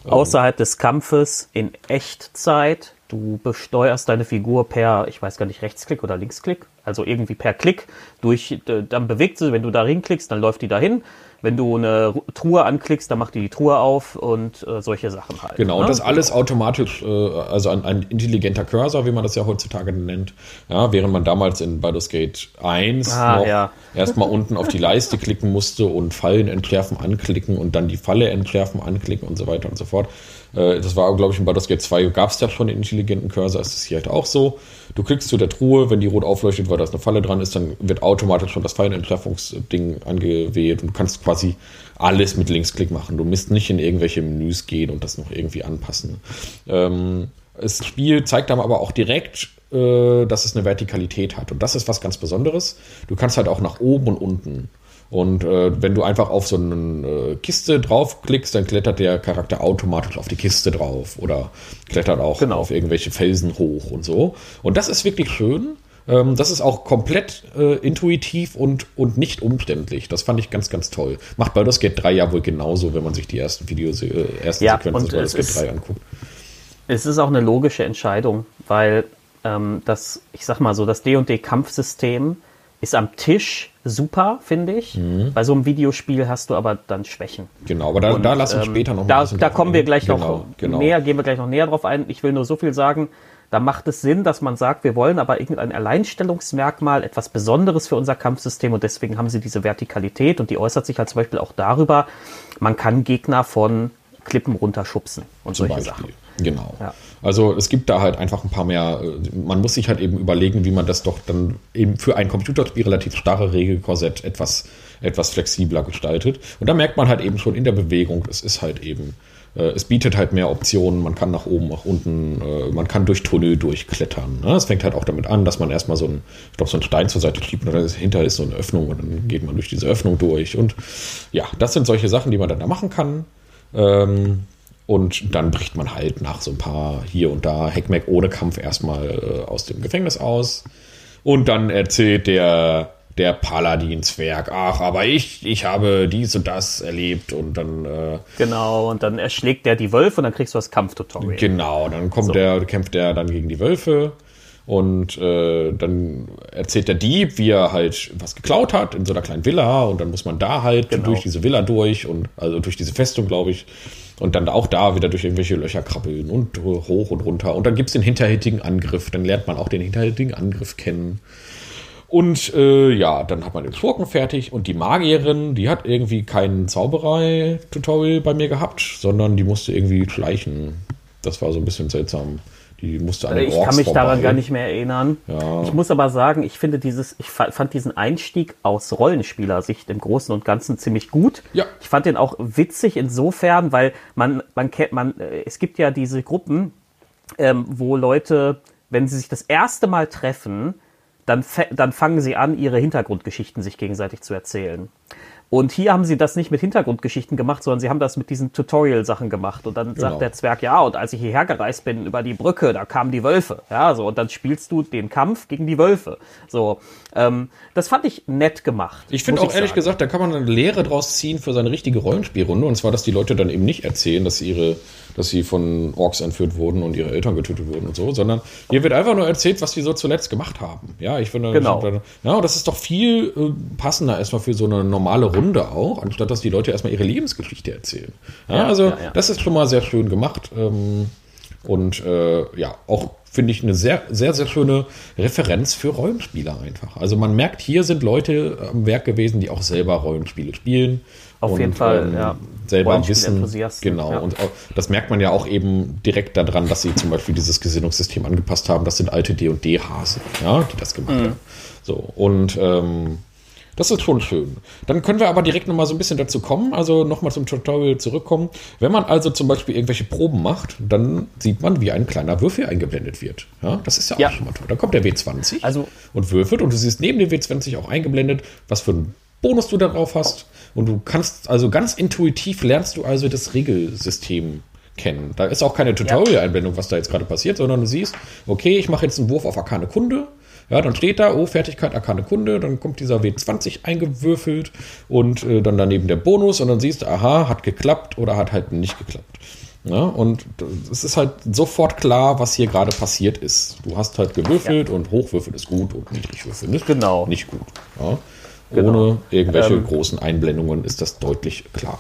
Außerhalb des Kampfes in Echtzeit Du besteuerst deine Figur per, ich weiß gar nicht, Rechtsklick oder Linksklick, also irgendwie per Klick durch, dann bewegt sie, wenn du da hinklickst, dann läuft die dahin. Wenn du eine Truhe anklickst, dann macht die die Truhe auf und äh, solche Sachen halt. Genau, ne? und das alles automatisch, äh, also ein, ein, intelligenter Cursor, wie man das ja heutzutage nennt. Ja, während man damals in Baldur's Gate 1 ah, noch ja. Erstmal unten auf die Leiste klicken musste und Fallen entschärfen anklicken und dann die Falle entschärfen anklicken und so weiter und so fort äh, das war, glaube ich, in Baldur's Gate 2 gab es ja schon den intelligenten Cursor, ist das hier halt auch so. Du klickst zu der Truhe, wenn die rot aufleuchtet, weil da eine Falle dran ist, dann wird automatisch schon das Fallenenttreffungsding angewählt und du kannst quasi alles mit Linksklick machen. Du musst nicht in irgendwelche Menüs gehen und das noch irgendwie anpassen. Ähm, das Spiel zeigt dann aber auch direkt, äh, dass es eine Vertikalität hat. Und das ist was ganz Besonderes. Du kannst halt auch nach oben und unten und äh, wenn du einfach auf so eine äh, Kiste draufklickst, dann klettert der Charakter automatisch auf die Kiste drauf oder klettert auch genau. auf irgendwelche Felsen hoch und so. Und das ist wirklich schön. Ähm, das ist auch komplett äh, intuitiv und, und nicht umständlich. Das fand ich ganz, ganz toll. Macht Baldur's Gate 3 ja wohl genauso, wenn man sich die ersten Videos, äh, ersten Ja, Sequenzen Baldur's Gate ist- 3 anguckt. Es ist auch eine logische Entscheidung, weil ähm, das, ich sag mal so, das D&D-Kampfsystem ist am Tisch super, finde ich. Mhm. Bei so einem Videospiel hast du aber dann Schwächen. Genau, aber da, da lassen wir Ähm, später noch da, ein bisschen da kommen wir gleich genau, noch genau. näher, gehen wir gleich noch näher drauf ein. Ich will nur so viel sagen. Da macht es Sinn, dass man sagt, wir wollen aber irgendein Alleinstellungsmerkmal, etwas Besonderes für unser Kampfsystem und deswegen haben sie diese Vertikalität und die äußert sich halt zum Beispiel auch darüber, man kann Gegner von Klippen runterschubsen und zum solche Beispiel. Sachen. Genau. Ja. Also es gibt da halt einfach ein paar mehr, äh, man muss sich halt eben überlegen, wie man das doch dann eben für ein Computerspiel relativ starre Regelkorsett etwas, etwas flexibler gestaltet. Und da merkt man halt eben schon in der Bewegung, es ist halt eben, äh, es bietet halt mehr Optionen, man kann nach oben, nach unten, äh, man kann durch Tunnel durchklettern. Ne? Es fängt halt auch damit an, dass man erstmal so ein, ich glaube, so einen Stein zur Seite schiebt und dann ist, hinter ist so eine Öffnung und dann geht man durch diese Öffnung durch. Und ja, das sind solche Sachen, die man dann da machen kann. Ähm, und dann bricht man halt nach so ein paar hier und da Heckmeck ohne Kampf erstmal äh, aus dem Gefängnis aus. Und dann erzählt der, der Paladin-Zwerg, ach, aber ich, ich habe dies und das erlebt. Und dann, äh, Genau, und dann erschlägt der die Wölfe und dann kriegst du das Kampftutorial. genau, dann kommt So. der, kämpft der dann gegen die Wölfe. Und äh, dann erzählt der Dieb, wie er halt was geklaut hat in so einer kleinen Villa. Und dann muss man da halt Genau. durch diese Villa durch und also durch diese Festung, glaube ich. Und dann auch da wieder durch irgendwelche Löcher krabbeln und hoch und runter. Und dann gibt es den hinterhältigen Angriff. Dann lernt man auch den hinterhältigen Angriff kennen. Und äh, ja, dann hat man den Schurken fertig und die Magierin, die hat irgendwie kein Zauberei-Tutorial bei mir gehabt, sondern die musste irgendwie schleichen. Das war so ein bisschen seltsam. Die musste an den Ich Orks kann mich daran vorbei. gar nicht mehr erinnern. Ja. Ich muss aber sagen, ich finde dieses, ich fa- fand diesen Einstieg aus Rollenspielersicht im Großen und Ganzen ziemlich gut. Ja. Ich fand den auch witzig insofern, weil man, man kennt, man, äh, es gibt ja diese Gruppen, ähm, wo Leute, wenn sie sich das erste Mal treffen, dann, dann fangen sie an, ihre Hintergrundgeschichten sich gegenseitig zu erzählen. Und hier haben sie das nicht mit Hintergrundgeschichten gemacht, sondern sie haben das mit diesen Tutorial-Sachen gemacht. Und dann Genau. sagt der Zwerg, ja, und als ich hierher gereist bin über die Brücke, da kamen die Wölfe. Ja, so, und dann spielst du den Kampf gegen die Wölfe. So, ähm, das fand ich nett gemacht. Ich finde auch ehrlich sagen. gesagt, da kann man eine Lehre draus ziehen für seine richtige Rollenspielrunde. Und zwar, dass die Leute dann eben nicht erzählen, dass sie ihre, dass sie von Orks entführt wurden und ihre Eltern getötet wurden und so, sondern hier wird einfach nur erzählt, was die so zuletzt gemacht haben. Ja, ich finde, Genau. ja, das ist doch viel äh, passender erstmal für so eine normale Runde auch, anstatt dass die Leute erstmal ihre Lebensgeschichte erzählen. Ja, also das ist schon mal sehr schön gemacht. Ähm, und äh, ja, auch finde ich eine sehr, sehr, sehr schöne Referenz für Rollenspieler einfach. Also man merkt, hier sind Leute am Werk gewesen, die auch selber Rollenspiele spielen. Auf jeden Fall, ja. Selber wissen. Genau. ja. Und auch, das merkt man ja auch eben direkt daran, dass sie zum Beispiel dieses Gesinnungssystem angepasst haben. Das sind alte D&D-Hasen, ja, die das gemacht Mhm. haben. So, und ähm, das ist schon schön. Dann können wir aber direkt nochmal so ein bisschen dazu kommen, also nochmal zum Tutorial zurückkommen. Wenn man also zum Beispiel irgendwelche Proben macht, dann sieht man, wie ein kleiner Würfel eingeblendet wird. Ja, das ist ja auch Ja. schon mal toll. Dann kommt der W20 Also- und würfelt und du siehst neben dem W20 auch eingeblendet, was für einen Bonus du da drauf hast. Und du kannst also ganz intuitiv lernst du also das Regelsystem kennen. Da ist auch keine Tutorial-Einblendung, was da jetzt gerade passiert, sondern du siehst, okay, ich mache jetzt einen Wurf auf Arkane Kunde. Ja, dann steht da, oh, Fertigkeit Arkane Kunde, dann kommt dieser W20 eingewürfelt und äh, dann daneben der Bonus und dann siehst du, aha, hat geklappt oder hat halt nicht geklappt. Ja, und es ist halt sofort klar, was hier gerade passiert ist. Du hast halt gewürfelt und hochwürfeln ist gut und niedrig würfeln ist Genau. nicht gut. Ja. Genau. Ohne irgendwelche Ähm, großen Einblendungen ist das deutlich klar.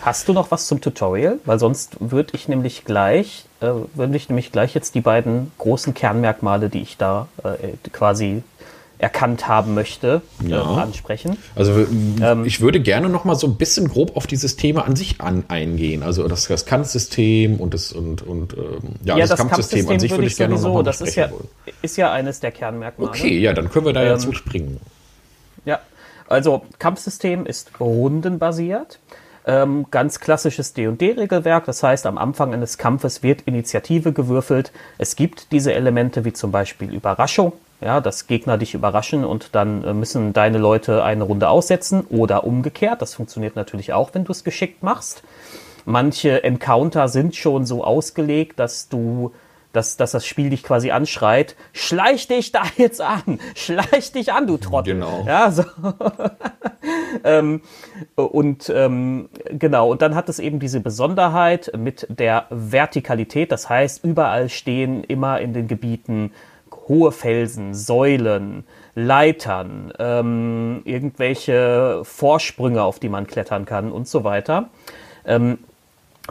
Hast du noch was zum Tutorial? Weil sonst würde ich nämlich gleich, äh, würde ich nämlich gleich jetzt die beiden großen Kernmerkmale, die ich da äh, quasi erkannt haben möchte, Ja. äh, ansprechen. Also Ähm, ich würde gerne noch mal so ein bisschen grob auf dieses Thema an sich an, eingehen. Also das, das Kampfsystem und das und, und ähm, ja, Ja, das, Kampfsystem an sich würde ich gerne noch mal das ist ja, wollen. ist ja eines der Kernmerkmale. Okay, ja, dann können wir da ja Ähm, zuspringen. Ja, also Kampfsystem ist rundenbasiert. Ähm, ganz klassisches D&D-Regelwerk, das heißt, am Anfang eines Kampfes wird Initiative gewürfelt. Es gibt diese Elemente wie zum Beispiel Überraschung, ja, dass Gegner dich überraschen und dann äh, müssen deine Leute eine Runde aussetzen oder umgekehrt. Das funktioniert natürlich auch, wenn du es geschickt machst. Manche Encounter sind schon so ausgelegt, dass du dass, dass das Spiel dich quasi anschreit, schleich dich da jetzt an, schleich dich an, du Trottel. Genau. Ja, so. ähm, und ähm, genau, und dann hat es eben diese Besonderheit mit der Vertikalität, das heißt, überall stehen immer in den Gebieten hohe Felsen, Säulen, Leitern, ähm, irgendwelche Vorsprünge, auf die man klettern kann und so weiter. Ähm,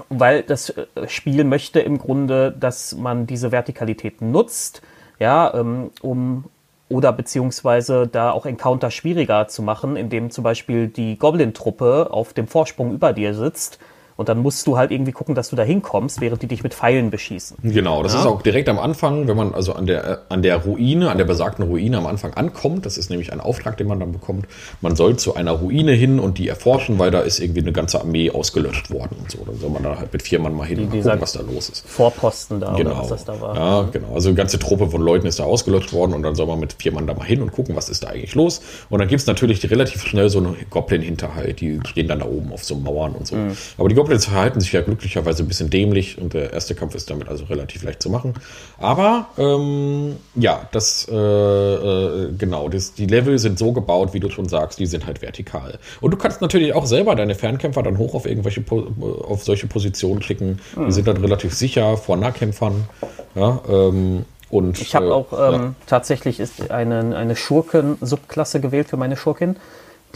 weil das äh, Spiel möchte im Grunde, dass man diese Vertikalität nutzt, ja, ähm, um oder beziehungsweise da auch Encounter schwieriger zu machen, indem zum Beispiel die Goblin-Truppe auf dem Vorsprung über dir sitzt und dann musst du halt irgendwie gucken, dass du da hinkommst, während die dich mit Pfeilen beschießen. Genau, das ja. ist auch direkt am Anfang, wenn man also an der, an der Ruine, an der besagten Ruine am Anfang ankommt. Das ist nämlich ein Auftrag, den man dann bekommt. Man soll zu einer Ruine hin und die erforschen, weil da ist irgendwie eine ganze Armee ausgelöscht worden und so. Dann soll man da halt mit vier Mann mal hin die, und gucken, was da los ist. Vorposten da, genau. was das da war. Ja, genau. Also eine ganze Truppe von Leuten ist da ausgelöscht worden und dann soll man mit vier Mann da mal hin und gucken, was ist da eigentlich los. Und dann gibt es natürlich relativ schnell so eine Goblin-Hinterhalt, die stehen dann da oben auf so Mauern und so. Mhm. Aber die Goblins verhalten sich ja glücklicherweise ein bisschen dämlich und der erste Kampf ist damit also relativ leicht zu machen. Aber ähm, ja, das äh, äh, genau, das, die Level sind so gebaut, wie du schon sagst, die sind halt vertikal. Und du kannst natürlich auch selber deine Fernkämpfer dann hoch auf irgendwelche auf solche Positionen schicken. Mhm. Die sind dann relativ sicher vor Nahkämpfern. Ja, ähm, und, ich habe äh, auch ähm, ja. tatsächlich ist eine, eine Schurken-Subklasse gewählt für meine Schurkin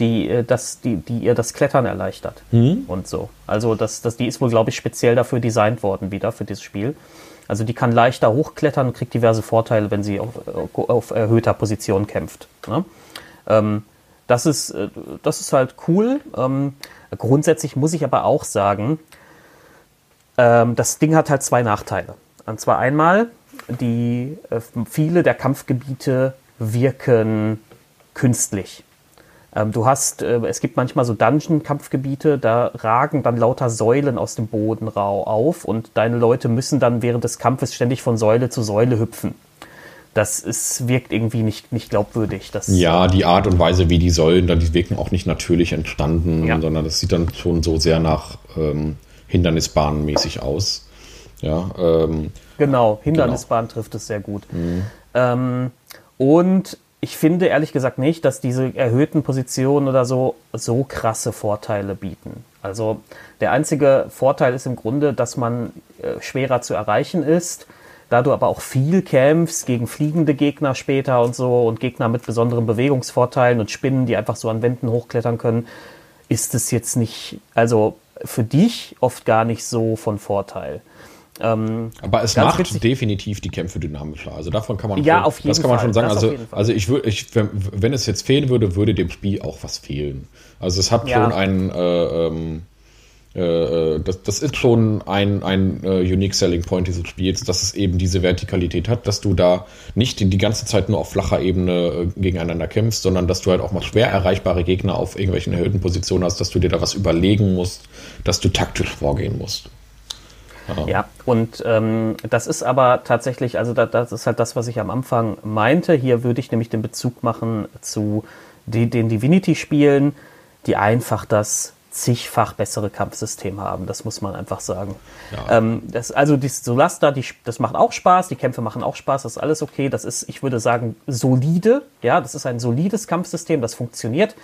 die, äh, das, die, die ihr das Klettern erleichtert mhm. und so. Also das, das, die ist wohl, glaube ich, speziell dafür designt worden wieder für dieses Spiel. Also die kann leichter hochklettern und kriegt diverse Vorteile, wenn sie auf, auf erhöhter Position kämpft. Ne? Ähm, das, ist, äh, das ist halt cool. Ähm, grundsätzlich muss ich aber auch sagen, ähm, das Ding hat halt zwei Nachteile. Und zwar einmal, die äh, viele der Kampfgebiete wirken künstlich. Ähm, du hast, äh, es gibt manchmal so Dungeon-Kampfgebiete, da ragen dann lauter Säulen aus dem Boden rau auf und deine Leute müssen dann während des Kampfes ständig von Säule zu Säule hüpfen. Das ist, wirkt irgendwie nicht, nicht glaubwürdig. Das, ja, die Art und Weise, wie die Säulen dann, die wirken auch nicht natürlich entstanden, ja. sondern das sieht dann schon so sehr nach ähm, Hindernisbahnmäßig aus. Ja, ähm, genau, Hindernisbahn genau. trifft es sehr gut. Mhm. Ähm, und ich finde ehrlich gesagt nicht, dass diese erhöhten Positionen oder so so krasse Vorteile bieten. Also der einzige Vorteil ist im Grunde, dass man äh, schwerer zu erreichen ist, da du aber auch viel kämpfst gegen fliegende Gegner später und so und Gegner mit besonderen Bewegungsvorteilen und Spinnen, die einfach so an Wänden hochklettern können, ist es jetzt nicht, also für dich oft gar nicht so von Vorteil. Ähm, Aber es macht witzig. definitiv die Kämpfe dynamischer. Also davon kann man ja, schon, auf jeden das kann man schon sagen. Also, also ich würde, ich, wenn es jetzt fehlen würde, würde dem Spiel auch was fehlen. Also es hat ja. schon einen, äh, ähm, äh, äh, das, das ist schon ein, ein uh, Unique Selling Point dieses Spiels, dass es eben diese Vertikalität hat, dass du da nicht die, die ganze Zeit nur auf flacher Ebene äh, gegeneinander kämpfst, sondern dass du halt auch mal schwer erreichbare Gegner auf irgendwelchen erhöhten Positionen hast, dass du dir da was überlegen musst, dass du taktisch vorgehen musst. Ja, und ähm, das ist aber tatsächlich, also das, das, ist halt das, was ich am Anfang meinte. Hier würde ich nämlich den Bezug machen zu die, den Divinity-Spielen, die einfach das zigfach bessere Kampfsystem haben. Das muss man einfach sagen. Ja. Ähm, das, also die Solasta, die, das macht auch Spaß, die Kämpfe machen auch Spaß, das ist alles okay. Das ist, ich würde sagen, solide. Ja, das ist ein solides Kampfsystem, das funktioniert.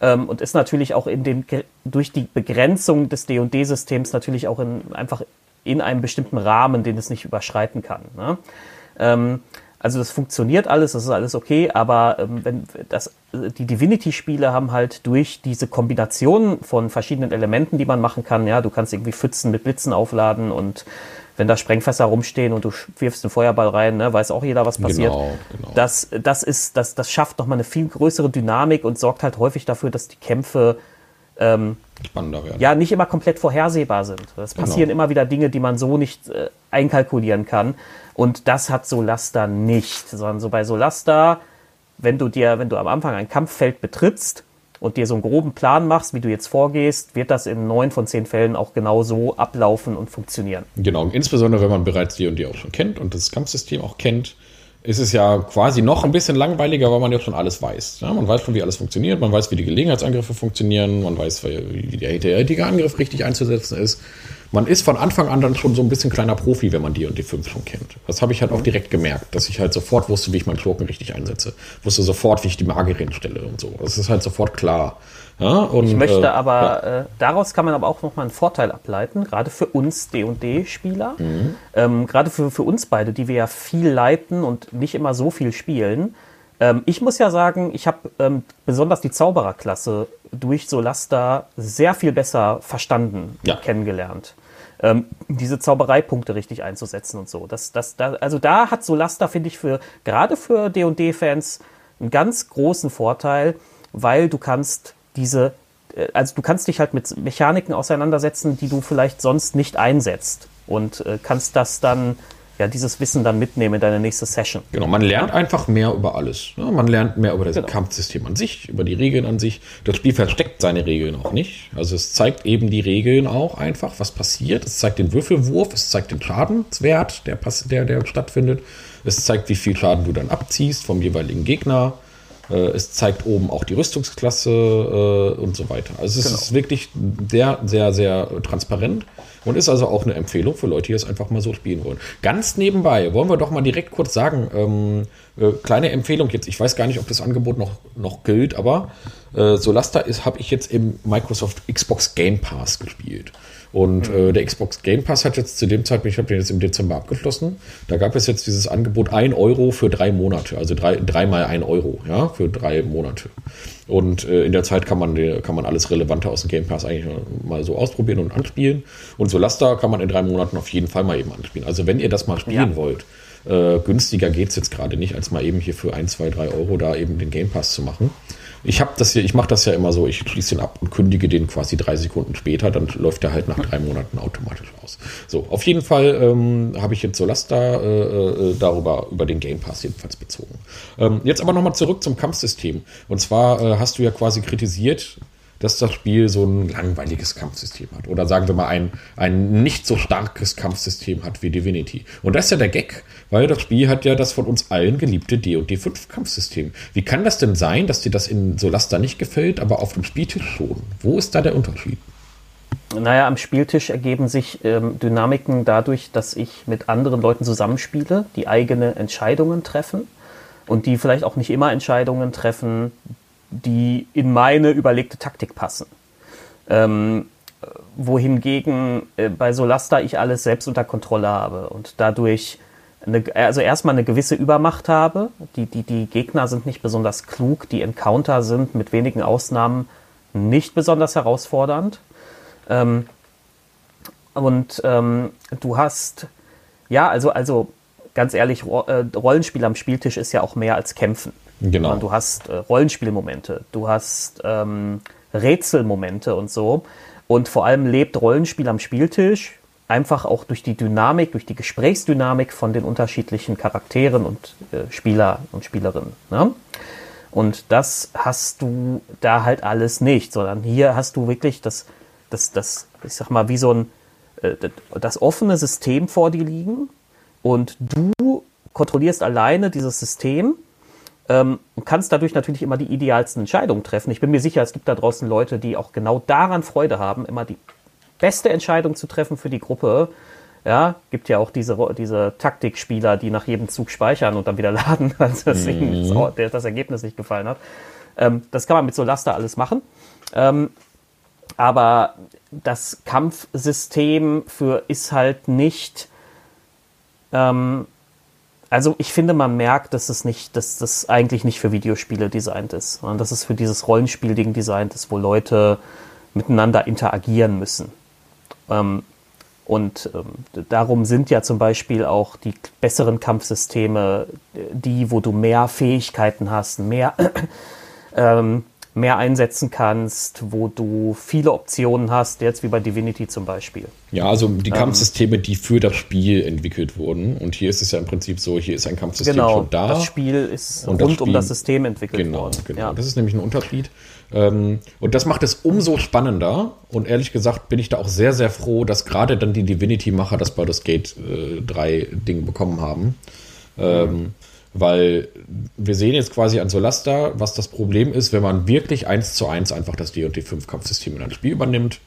Ähm, und ist natürlich auch in den, durch die Begrenzung des D&D-Systems natürlich auch in, einfach in einem bestimmten Rahmen, den es nicht überschreiten kann. Ne? Ähm, also das funktioniert alles, das ist alles okay, aber ähm, wenn das, die Divinity-Spiele haben halt durch diese Kombination von verschiedenen Elementen, die man machen kann, ja, du kannst irgendwie Pfützen mit Blitzen aufladen und wenn da Sprengfässer rumstehen und du wirfst den Feuerball rein, ne, weiß auch jeder, was passiert. Genau, genau. Das, das ist, das, das schafft nochmal eine viel größere Dynamik und sorgt halt häufig dafür, dass die Kämpfe ähm, spannender werden. Ja, nicht immer komplett vorhersehbar sind. Es genau. passieren immer wieder Dinge, die man so nicht äh, einkalkulieren kann. Und das hat Solasta nicht, sondern so bei Solasta, wenn du dir, wenn du am Anfang ein Kampffeld betrittst und dir so einen groben Plan machst, wie du jetzt vorgehst, wird das in neun von zehn Fällen auch genau so ablaufen und funktionieren. Genau, insbesondere wenn man bereits die und die auch schon kennt und das Kampfsystem auch kennt, ist es ja quasi noch ein bisschen langweiliger, weil man ja schon alles weiß. Ja, man weiß schon, wie alles funktioniert, man weiß, wie die Gelegenheitsangriffe funktionieren, man weiß, wie der heutige Angriff richtig einzusetzen ist. man ist von Anfang an dann schon so ein bisschen kleiner Profi, wenn man die und die 5 schon kennt. Das habe ich halt auch direkt gemerkt, dass ich halt sofort wusste, wie ich meinen Schurken richtig einsetze. Wusste sofort, wie ich die Magierin stelle und so. Das ist halt sofort klar. Ja, und, ich möchte äh, aber, ja. äh, daraus kann man aber auch nochmal einen Vorteil ableiten, gerade für uns D&D-Spieler, mhm. ähm, gerade für, für uns beide, die wir ja viel leiten und nicht immer so viel spielen. Ähm, ich muss ja sagen, ich habe ähm, besonders die Zaubererklasse durch Solasta sehr viel besser verstanden, ja. kennengelernt. Ähm, diese Zaubereipunkte richtig einzusetzen und so. Das, das, da, also da hat Solasta, finde ich, für gerade für D&D-Fans einen ganz großen Vorteil, weil du kannst diese, äh, also du kannst dich halt mit Mechaniken auseinandersetzen, die du vielleicht sonst nicht einsetzt und äh, kannst das dann ja, dieses Wissen dann mitnehmen in deine nächste Session. Genau, man lernt einfach mehr über alles. Ne? Man lernt mehr über das genau. Kampfsystem an sich, über die Regeln an sich. Das Spiel versteckt seine Regeln auch nicht. Also es zeigt eben die Regeln auch einfach, was passiert. Es zeigt den Würfelwurf, es zeigt den Schadenswert, der, der, der stattfindet. Es zeigt, wie viel Schaden du dann abziehst vom jeweiligen Gegner. Äh, es zeigt oben auch die Rüstungsklasse äh, und so weiter. Also es genau. ist wirklich sehr, sehr, sehr transparent und ist also auch eine Empfehlung für Leute, die es einfach mal so spielen wollen. Ganz nebenbei wollen wir doch mal direkt kurz sagen, ähm, äh, kleine Empfehlung jetzt, ich weiß gar nicht, ob das Angebot noch, noch gilt, aber äh, Solasta ist, habe ich jetzt im Microsoft Xbox Game Pass gespielt. Und äh, der Xbox Game Pass hat jetzt zu dem Zeitpunkt, ich habe den jetzt im Dezember abgeschlossen, da gab es jetzt dieses Angebot 1 Euro für drei Monate, also drei, dreimal 1 Euro, ja, für drei Monate. Und äh, in der Zeit kann man, kann man alles Relevante aus dem Game Pass eigentlich mal so ausprobieren und anspielen. Und so Laster kann man in drei Monaten auf jeden Fall mal eben anspielen. Also wenn ihr das mal spielen ja. wollt, äh, günstiger geht es jetzt gerade nicht, als mal eben hier für 1, 2, 3 Euro da eben den Game Pass zu machen. Ich habe das hier, ich mache das ja immer so, ich schließe den ab und kündige den quasi drei Sekunden später, dann läuft der halt nach drei Monaten automatisch aus. So, auf jeden Fall ähm, habe ich jetzt Solasta äh, äh, darüber, über den Game Pass jedenfalls bezogen. Ähm, jetzt aber nochmal zurück zum Kampfsystem. Und zwar äh, hast du ja quasi kritisiert, dass das Spiel so ein langweiliges Kampfsystem hat. Oder sagen wir mal ein, ein nicht so starkes Kampfsystem hat wie Divinity. Und das ist ja der Gag, weil das Spiel hat ja das von uns allen geliebte D&D 5 Kampfsystem. Wie kann das denn sein, dass dir das in Solasta nicht gefällt, aber auf dem Spieltisch schon? Wo ist da der Unterschied? Naja, am Spieltisch ergeben sich ähm, Dynamiken dadurch, dass ich mit anderen Leuten zusammenspiele, die eigene Entscheidungen treffen und die vielleicht auch nicht immer Entscheidungen treffen, die in meine überlegte Taktik passen. Ähm, wohingegen äh, bei Solasta ich alles selbst unter Kontrolle habe und dadurch eine, also erstmal eine gewisse Übermacht habe. Die, die, die Gegner sind nicht besonders klug, die Encounter sind mit wenigen Ausnahmen nicht besonders herausfordernd. Ähm, und ähm, du hast, ja, also, also ganz ehrlich, äh, Rollenspiel am Spieltisch ist ja auch mehr als Kämpfen. Genau. Du hast äh, Rollenspielmomente, du hast ähm, Rätselmomente und so. Und vor allem lebt Rollenspiel am Spieltisch einfach auch durch die Dynamik, durch die Gesprächsdynamik von den unterschiedlichen Charakteren und äh, Spieler und Spielerinnen. Ne? Und das hast du da halt alles nicht, sondern hier hast du wirklich das, das, das ich sag mal, wie so ein, äh, das offene System vor dir liegen und du kontrollierst alleine dieses System ähm, und kannst dadurch natürlich immer die idealsten Entscheidungen treffen. Ich bin mir sicher, es gibt da draußen Leute, die auch genau daran Freude haben, immer die beste Entscheidung zu treffen für die Gruppe. Ja, gibt ja auch diese, diese Taktikspieler, die nach jedem Zug speichern und dann wieder laden, weil das, mhm. das, das Ergebnis nicht gefallen hat. Ähm, das kann man mit so Laster alles machen. Ähm, aber das Kampfsystem für ist halt nicht ähm, also ich finde, man merkt, dass es nicht, dass das eigentlich nicht für Videospiele designt ist, sondern dass es für dieses Rollenspielding designt ist, wo Leute miteinander interagieren müssen. Ähm, und ähm, darum sind ja zum Beispiel auch die besseren Kampfsysteme die, wo du mehr Fähigkeiten hast, mehr ähm, mehr einsetzen kannst, wo du viele Optionen hast, jetzt wie bei Divinity zum Beispiel. Ja, also die ähm, Kampfsysteme, die für das Spiel entwickelt wurden. Und hier ist es ja im Prinzip so, hier ist ein Kampfsystem genau, schon da. Das Spiel ist und rund Spiel, um das System entwickelt genau, worden. Genau, ja. das ist nämlich ein Unterschied. Ähm, und das macht es umso spannender. Und ehrlich gesagt bin ich da auch sehr, sehr froh, dass gerade dann die Divinity-Macher das Baldur's Gate äh, 3 Ding bekommen haben. Ähm, weil wir sehen jetzt quasi an Solasta, was das Problem ist, wenn man wirklich eins zu eins einfach das D&D 5 Kampfsystem in ein Spiel übernimmt.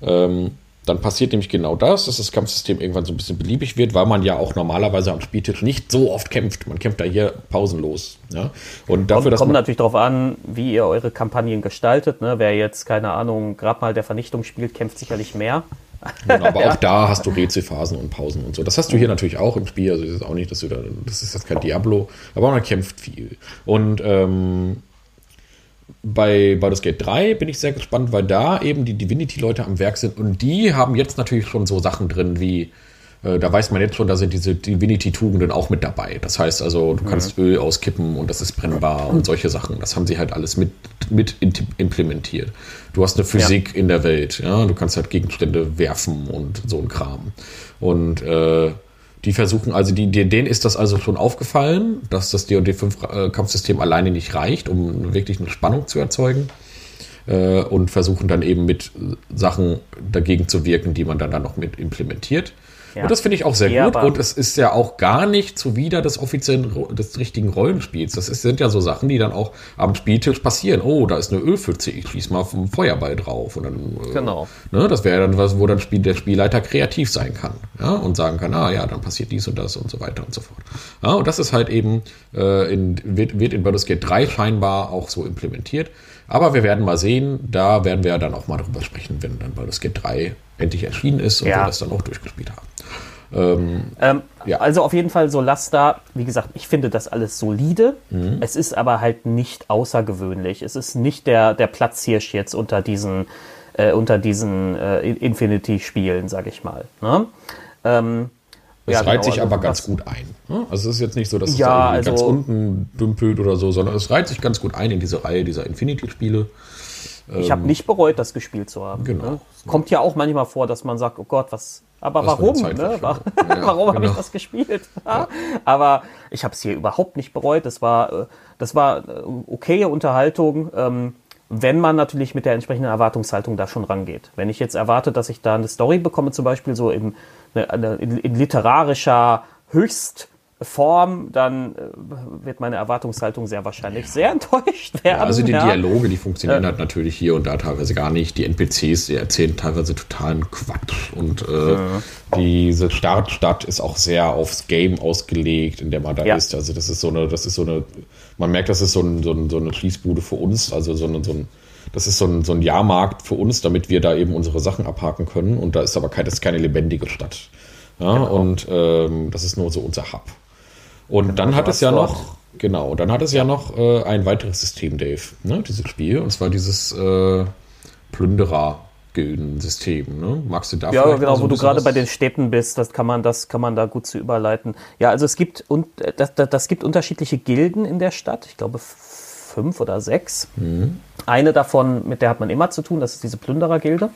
Ähm, dann passiert nämlich genau das, dass das Kampfsystem irgendwann so ein bisschen beliebig wird, weil man ja auch normalerweise am Spieltisch nicht so oft kämpft. Man kämpft da hier pausenlos. Ja? Und dafür, kommt, dass kommt natürlich darauf an, wie ihr eure Kampagnen gestaltet. Ne? Wer jetzt, keine Ahnung, gerade mal der Vernichtung spielt, kämpft sicherlich mehr. Genau, aber ja. auch da hast du Rätselphasen und Pausen und so. Das hast du hier natürlich auch im Spiel. Also das ist auch nicht, dass du da, das ist jetzt kein Diablo, aber man kämpft viel. Und ähm, bei Baldur's Gate 3 bin ich sehr gespannt, weil da eben die Divinity-Leute am Werk sind und die haben jetzt natürlich schon so Sachen drin wie, äh, da weiß man jetzt schon, da sind diese Divinity-Tugenden auch mit dabei. Das heißt also, du kannst mhm. Öl auskippen und das ist brennbar und solche Sachen. Das haben sie halt alles mit, mit implementiert. Du hast eine Physik ja. in der Welt, ja, du kannst halt Gegenstände werfen und so ein Kram. Und äh, die versuchen, also die, denen ist das also schon aufgefallen, dass das D&D 5 äh, Kampfsystem alleine nicht reicht, um wirklich eine Spannung zu erzeugen. Äh, und versuchen dann eben mit Sachen dagegen zu wirken, die man dann, dann noch mit implementiert. Ja. Und das finde ich auch sehr ja, gut. Und es ist ja auch gar nicht zuwider des offiziellen, des richtigen Rollenspiels. Das ist, sind ja so Sachen, die dann auch am Spieltisch passieren. Oh, da ist eine Ölpfütze, ich schieße mal vom Feuerball drauf. Und dann, äh, genau. Ne, das wäre dann was, wo dann Spiel, der Spielleiter kreativ sein kann. Ja, und sagen kann, ah ja, dann passiert dies und das und so weiter und so fort. Ja, und das ist halt eben, äh, in, wird, wird in Baldur's Gate 3 scheinbar auch so implementiert. Aber wir werden mal sehen, da werden wir dann auch mal drüber sprechen, wenn dann Baldur's Gate 3 endlich erschienen ist und ja. wir das dann auch durchgespielt haben. Ähm, ähm, ja. Also auf jeden Fall Solasta, wie gesagt, ich finde das alles solide. Mhm. Es ist aber halt nicht außergewöhnlich. Es ist nicht der, der Platzhirsch jetzt unter diesen, äh, unter diesen äh, Infinity-Spielen, sag ich mal. Ne? Ähm, es ja, reiht genau, sich also aber ganz gut ein. Ne? Also es ist jetzt nicht so, dass es ja, also, ganz unten dümpelt oder so, sondern es reiht sich ganz gut ein in diese Reihe dieser Infinity-Spiele. Ich habe ähm, nicht bereut, das gespielt zu haben. Genau. Ne? Es kommt ja auch manchmal vor, dass man sagt, oh Gott, was, aber was warum? Ne? Ja, warum genau. habe ich das gespielt? Ja. Aber ich habe es hier überhaupt nicht bereut. Das war, äh, das war äh, okaye Unterhaltung, ähm, wenn man natürlich mit der entsprechenden Erwartungshaltung da schon rangeht. Wenn ich jetzt erwarte, dass ich da eine Story bekomme, zum Beispiel so in, eine, in, in literarischer Höchst Form, dann äh, wird meine Erwartungshaltung sehr wahrscheinlich sehr enttäuscht werden. Ja, also die ja. Dialoge, die funktionieren äh, halt natürlich hier und da teilweise gar nicht. Die NPCs, die erzählen teilweise totalen Quatsch. Und äh, ja. diese Startstadt ist auch sehr aufs Game ausgelegt, in der man da ist. Also das ist so eine, das ist so eine, man merkt, das ist so, ein, so, ein, so eine Schließbude für uns, also so, eine, so ein das ist so ein, so ein Jahrmarkt für uns, damit wir da eben unsere Sachen abhaken können. Und da ist aber keine, das ist keine lebendige Stadt. Ja, genau. Und ähm, das ist nur so unser Hub. Und dann hat es ja noch, genau, dann hat es ja noch äh, ein weiteres System, Dave, ne, dieses Spiel, und zwar dieses äh, Plünderer. Gildensystem, ne? Magst du da Ja, genau, so wo du gerade bei den Städten bist, das kann man, das kann man da gut zu überleiten. Ja, also es gibt und das, das, das gibt unterschiedliche Gilden in der Stadt. Ich glaube fünf oder sechs. Mhm. Eine davon, mit der hat man immer zu tun, das ist diese Plünderer-Gilde.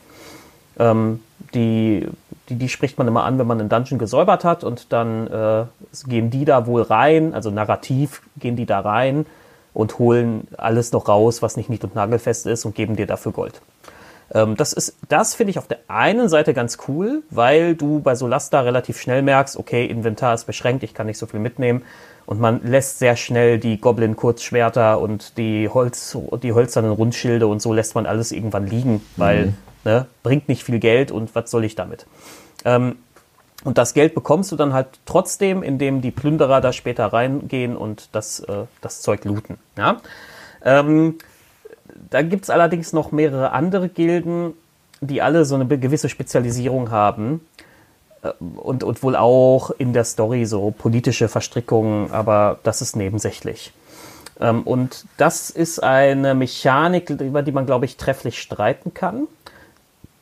Ähm, die, die, die, spricht man immer an, wenn man einen Dungeon gesäubert hat und dann äh, gehen die da wohl rein, also narrativ gehen die da rein und holen alles noch raus, was nicht nicht und nagelfest ist und geben dir dafür Gold. Ähm, das ist, das finde ich auf der einen Seite ganz cool, weil du bei Solasta relativ schnell merkst, okay, Inventar ist beschränkt, ich kann nicht so viel mitnehmen und man lässt sehr schnell die Goblin-Kurzschwerter und die Holz, die hölzernen Rundschilde und so lässt man alles irgendwann liegen, weil mhm. Ne? Bringt nicht viel Geld und was soll ich damit? Ähm, und das Geld bekommst du dann halt trotzdem, indem die Plünderer da später reingehen und das, äh, das Zeug looten. Ja? Ähm, da gibt es allerdings noch mehrere andere Gilden, die alle so eine gewisse Spezialisierung haben und, und wohl auch in der Story so politische Verstrickungen, aber das ist nebensächlich. Ähm, und das ist eine Mechanik, über die man, glaube ich, trefflich streiten kann.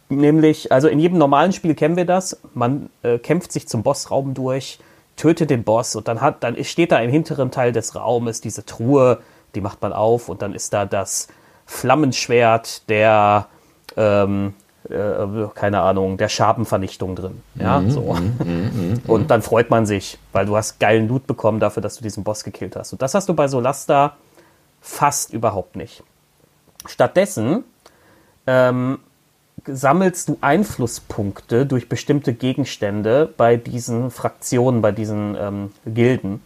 Nämlich, also in jedem normalen Spiel kennen wir das. Man äh, kämpft sich zum Bossraum durch, tötet den Boss und dann hat, dann steht da im hinteren Teil des Raumes diese Truhe, die macht man auf und dann ist da das Flammenschwert der, ähm, äh, keine Ahnung, der Schabenvernichtung drin. Ja, mm, so. Mm, mm, und dann freut man sich, weil du hast geilen Loot bekommen dafür, dass du diesen Boss gekillt hast. Und das hast du bei Solasta fast überhaupt nicht. Stattdessen ähm, sammelst du Einflusspunkte durch bestimmte Gegenstände bei diesen Fraktionen, bei diesen ähm, Gilden.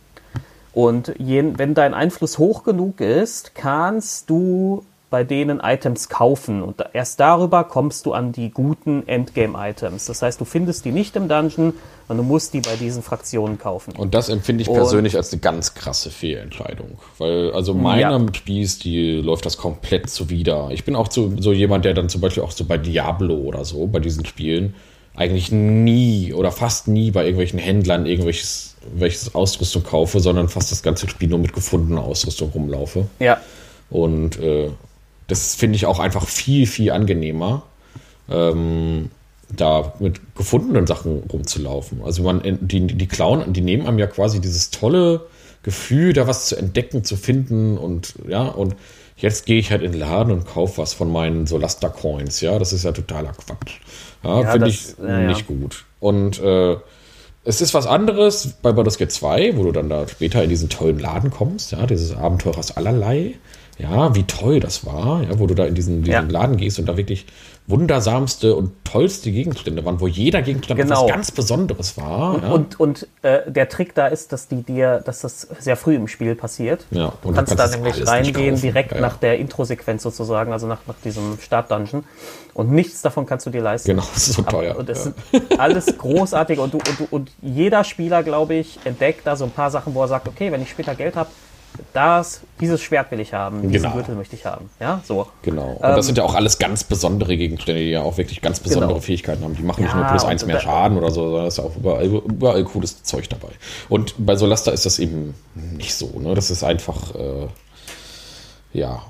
Und je, wenn dein Einfluss hoch genug ist, kannst du bei denen Items kaufen und erst darüber kommst du an die guten Endgame-Items. Das heißt, du findest die nicht im Dungeon, sondern du musst die bei diesen Fraktionen kaufen. Und das empfinde ich persönlich und, als eine ganz krasse Fehlentscheidung. Weil, also meinem ja. Spielstil läuft das komplett zuwider. Ich bin auch so, so jemand, der dann zum Beispiel auch so bei Diablo oder so, bei diesen Spielen, eigentlich nie oder fast nie bei irgendwelchen Händlern irgendwelches welches Ausrüstung kaufe, sondern fast das ganze Spiel nur mit gefundener Ausrüstung rumlaufe. Ja. Und äh, das finde ich auch einfach viel, viel angenehmer, ähm, da mit gefundenen Sachen rumzulaufen. Also man, die, die Clown, die nehmen einem ja quasi dieses tolle Gefühl, da was zu entdecken, zu finden und ja, und jetzt gehe ich halt in den Laden und kaufe was von meinen Solasta-Coins, ja, das ist ja totaler Quatsch. Ja, ja finde ich ja, nicht gut. Und äh, es ist was anderes bei Baldur's Gate 2, wo du dann da später in diesen tollen Laden kommst, ja, dieses Abenteurers allerlei ja, wie toll das war, ja, wo du da in diesen, diesen ja. Laden gehst und da wirklich wundersamste und tollste Gegenstände waren, wo jeder Gegenstand genau. etwas ganz Besonderes war. Und, ja. und, und äh, der Trick da ist, dass die dir, dass das sehr früh im Spiel passiert. Ja, du kannst, du kannst da nämlich reingehen, direkt ja, nach der Intro-Sequenz sozusagen, also nach, nach diesem Start-Dungeon. Und nichts davon kannst du dir leisten. Genau, das ist so teuer. Und das sind alles großartig und, du, und, du, und jeder Spieler, glaube ich, entdeckt da so ein paar Sachen, wo er sagt, okay, wenn ich später Geld habe, das, dieses Schwert will ich haben, diesen genau. Gürtel möchte ich haben. Ja, so. Genau. Und ähm, das sind ja auch alles ganz besondere Gegenstände, die ja auch wirklich ganz besondere genau. Fähigkeiten haben. Die machen nicht ja, nur plus eins mehr Schaden oder so, sondern ist ja auch überall, überall cooles Zeug dabei. Und bei Solasta ist das eben nicht so. Ne? Das ist einfach, äh, ja,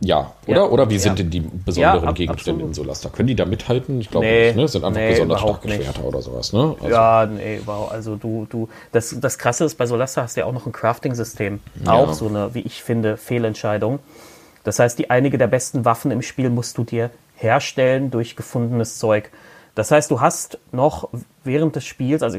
ja, oder? Ja, oder wie sind denn die besonderen ja, ab, Gegenstände absolut. in Solasta? Können die da mithalten? Ich glaube nee, nicht, ne? Sind einfach nee, besonders starke Schwerter oder sowas, ne? Also ja, nee, überhaupt. Also du, du, das, das krasse ist, bei Solasta hast du ja auch noch ein Crafting-System. Ja. Auch so eine, wie ich finde, Fehlentscheidung. Das heißt, die einige der besten Waffen im Spiel musst du dir herstellen durch gefundenes Zeug. Das heißt, du hast noch während des Spiels, also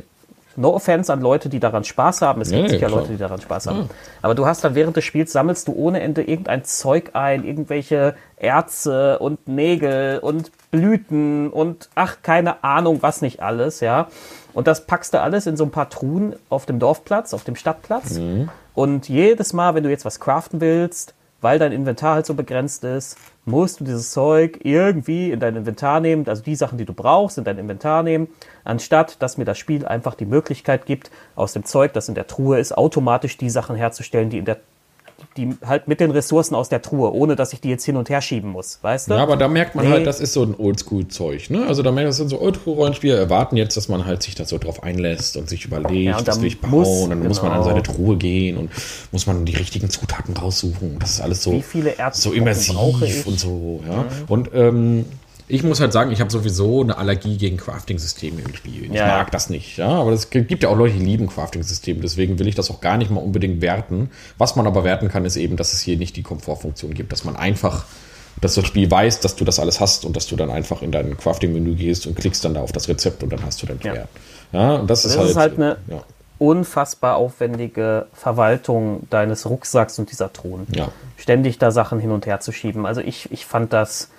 No offense an Leute, die daran Spaß haben. Es gibt ja, sicher ja, Leute, die daran Spaß haben. Ja. Aber du hast dann während des Spiels sammelst du ohne Ende irgendein Zeug ein, irgendwelche Erze und Nägel und Blüten und ach, keine Ahnung, was nicht alles, ja. Und das packst du alles in so ein paar Truhen auf dem Dorfplatz, auf dem Stadtplatz. Mhm. Und jedes Mal, wenn du jetzt was craften willst, weil dein Inventar halt so begrenzt ist, musst du dieses Zeug irgendwie in dein Inventar nehmen, also die Sachen, die du brauchst, in dein Inventar nehmen, anstatt dass mir das Spiel einfach die Möglichkeit gibt, aus dem Zeug, das in der Truhe ist, automatisch die Sachen herzustellen, die in der die halt mit den Ressourcen aus der Truhe, ohne dass ich die jetzt hin und her schieben muss, weißt du? Ja, aber da merkt man nee. halt, das ist so ein Oldschool-Zeug, ne? Also da merkt man, das sind so Oldschool-Rollenspiele, erwarten jetzt, dass man halt sich da so drauf einlässt und sich überlegt, ja, was will ich bauen, muss, dann genau. muss man an seine Truhe gehen und muss man die richtigen Zutaten raussuchen. Das ist alles so, Wie viele so immersiv und so, ja. Mhm. Und ähm, ich muss halt sagen, ich habe sowieso eine Allergie gegen Crafting-Systeme im Spiel. Ich ja. mag das nicht, ja. Aber es gibt ja auch Leute, die lieben Crafting-Systeme. Deswegen will ich das auch gar nicht mal unbedingt werten. Was man aber werten kann, ist eben, dass es hier nicht die Komfortfunktion gibt, dass man einfach, dass das Spiel weiß, dass du das alles hast und dass du dann einfach in dein Crafting-Menü gehst und klickst dann da auf das Rezept und dann hast du dein Schwert. Ja. ja, und das, das ist, halt, ist halt eine ja. unfassbar aufwendige Verwaltung deines Rucksacks und dieser Truhen. Ja. Ständig da Sachen hin und her zu schieben. Also ich, ich fand das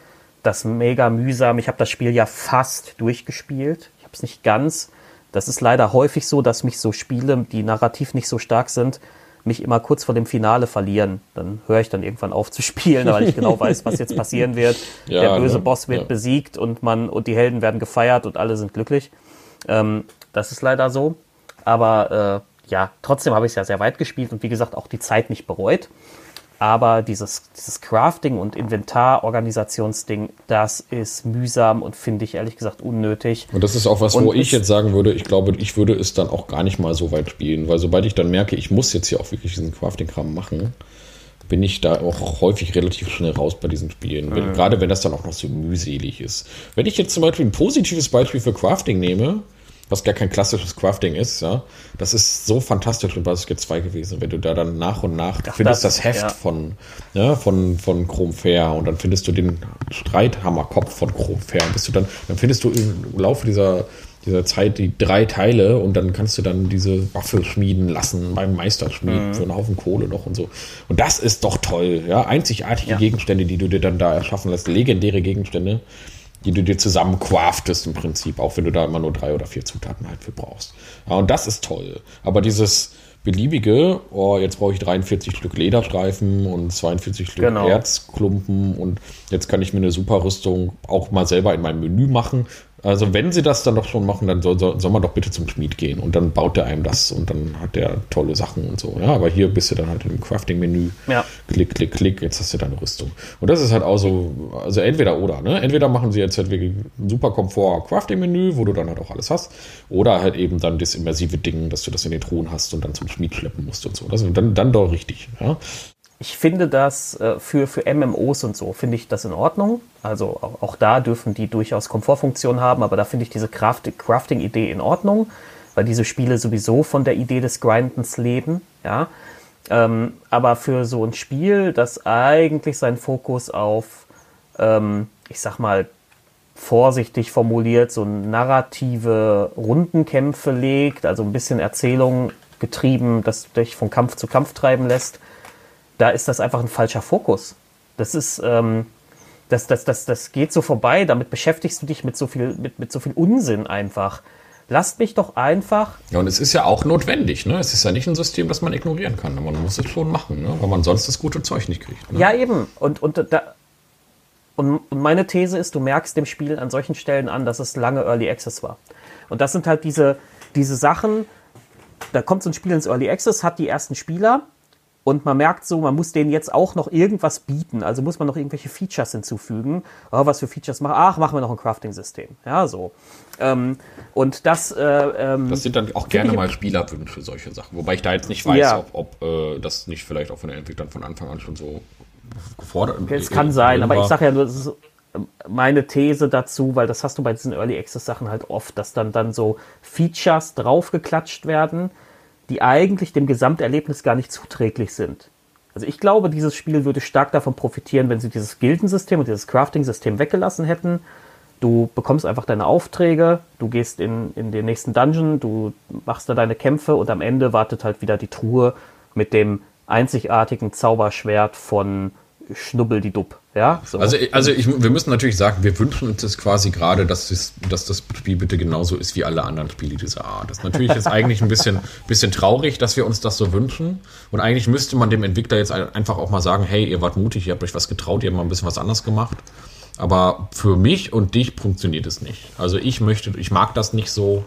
das mega mühsam. Ich habe das Spiel ja fast durchgespielt. Ich habe es nicht ganz. Das ist leider häufig so, dass mich so Spiele, die narrativ nicht so stark sind, mich immer kurz vor dem Finale verlieren. Dann höre ich dann irgendwann auf zu spielen, weil ich genau weiß, was jetzt passieren wird. Ja, Der böse ne? Boss wird ja. besiegt und man und die Helden werden gefeiert und alle sind glücklich. Ähm, das ist leider so. Aber äh, ja, trotzdem habe ich es ja sehr weit gespielt und wie gesagt auch die Zeit nicht bereut. Aber dieses, dieses Crafting- und Inventarorganisationsding, das ist mühsam und finde ich ehrlich gesagt unnötig. Und das ist auch was, und wo ich jetzt sagen würde, ich glaube, ich würde es dann auch gar nicht mal so weit spielen, weil sobald ich dann merke, ich muss jetzt hier auch wirklich diesen Crafting-Kram machen, bin ich da auch häufig relativ schnell raus bei diesen Spielen. Wenn, mhm. Gerade wenn das dann auch noch so mühselig ist. Wenn ich jetzt zum Beispiel ein positives Beispiel für Crafting nehme, was gar kein klassisches Crafting ist, ja. Das ist so fantastisch in Gate 2 gewesen, wenn du da dann nach und nach, du findest das, das Heft ja. von, ja, von, von Chrome Fair und dann findest du den Streithammerkopf von Chrome Fair und bist du dann, dann findest du im Laufe dieser, dieser Zeit die drei Teile und dann kannst du dann diese Waffe schmieden lassen beim Meisterschmieden mhm. für einen Haufen Kohle noch und so. Und das ist doch toll, ja. Einzigartige ja. Gegenstände, die du dir dann da erschaffen lässt, legendäre Gegenstände die du dir zusammen craftest im Prinzip, auch wenn du da immer nur drei oder vier Zutaten halt für brauchst. Ja, und das ist toll. Aber dieses beliebige, oh, jetzt brauche ich 43 Stück Lederstreifen und 42 Stück Genau. Erzklumpen und jetzt kann ich mir eine super Rüstung auch mal selber in meinem Menü machen. Also wenn sie das dann doch schon machen, dann soll, soll, soll man doch bitte zum Schmied gehen und dann baut der einem das und dann hat der tolle Sachen und so. Ja, aber hier bist du dann halt im Crafting-Menü. Ja. Klick, klick, klick, jetzt hast du deine Rüstung. Und das ist halt auch so, also entweder oder, ne? Entweder machen sie jetzt halt wirklich ein super Komfort Crafting-Menü, wo du dann halt auch alles hast, oder halt eben dann das immersive Ding, dass du das in den Truhen hast und dann zum Schmied schleppen musst und so. Das ist dann, dann doch richtig, ja. Ich finde das äh, für, für MMOs und so, finde ich das in Ordnung. Also auch, auch da dürfen die durchaus Komfortfunktionen haben, aber da finde ich diese Craft Crafting-Idee in Ordnung, weil diese Spiele sowieso von der Idee des Grindens leben, ja. Ähm, aber für so ein Spiel, das eigentlich seinen Fokus auf, ähm, ich sag mal, vorsichtig formuliert, so narrative Rundenkämpfe legt, also ein bisschen Erzählung getrieben, das dich von Kampf zu Kampf treiben lässt, da ist das einfach ein falscher Fokus. Das ist, ähm, das, das, das, das geht so vorbei, damit beschäftigst du dich mit so viel, mit, mit so viel Unsinn einfach. Lasst mich doch einfach Ja, und es ist ja auch notwendig, ne? Es ist ja nicht ein System, das man ignorieren kann. Man muss es schon machen, ne? Weil man sonst das gute Zeug nicht kriegt. Ne? Ja, eben. Und, und, da, und, und meine These ist, du merkst dem Spiel an solchen Stellen an, dass es lange Early Access war. Und das sind halt diese, diese Sachen, da kommt so ein Spiel ins Early Access, hat die ersten Spieler und man merkt so, man muss denen jetzt auch noch irgendwas bieten. Also muss man noch irgendwelche Features hinzufügen. Oh, was für Features machen? Ach, machen wir noch ein Crafting-System. Ja, so. Ähm, und das, äh, ähm, Das sind dann auch gerne mal Spielerwünsche, solche Sachen. Wobei ich da jetzt nicht weiß, Ja. ob, ob äh, das nicht vielleicht auch von den Entwicklern von Anfang an schon so gefordert Es kann sein, aber ich sage ja nur, das ist ähm, meine These dazu, weil das hast du bei diesen Early Access Sachen halt oft, dass dann dann so Features draufgeklatscht werden, die eigentlich dem Gesamterlebnis gar nicht zuträglich sind. Also ich glaube, dieses Spiel würde stark davon profitieren, wenn sie dieses Gildensystem und dieses Crafting-System weggelassen hätten. Du bekommst einfach deine Aufträge, du gehst in, in den nächsten Dungeon, du machst da deine Kämpfe und am Ende wartet halt wieder die Truhe mit dem einzigartigen Zauberschwert von Schnubbel die Dupp. Ja, so. Also, also ich, wir müssen natürlich sagen, wir wünschen uns das quasi gerade, dass, es, dass das Spiel bitte genauso ist wie alle anderen Spiele dieser Art. Das ist natürlich jetzt eigentlich ein bisschen, bisschen traurig, dass wir uns das so wünschen. Und eigentlich müsste man dem Entwickler jetzt ein- einfach auch mal sagen, hey, ihr wart mutig, ihr habt euch was getraut, ihr habt mal ein bisschen was anders gemacht. Aber für mich und dich funktioniert es nicht. Also ich möchte, ich mag das nicht so.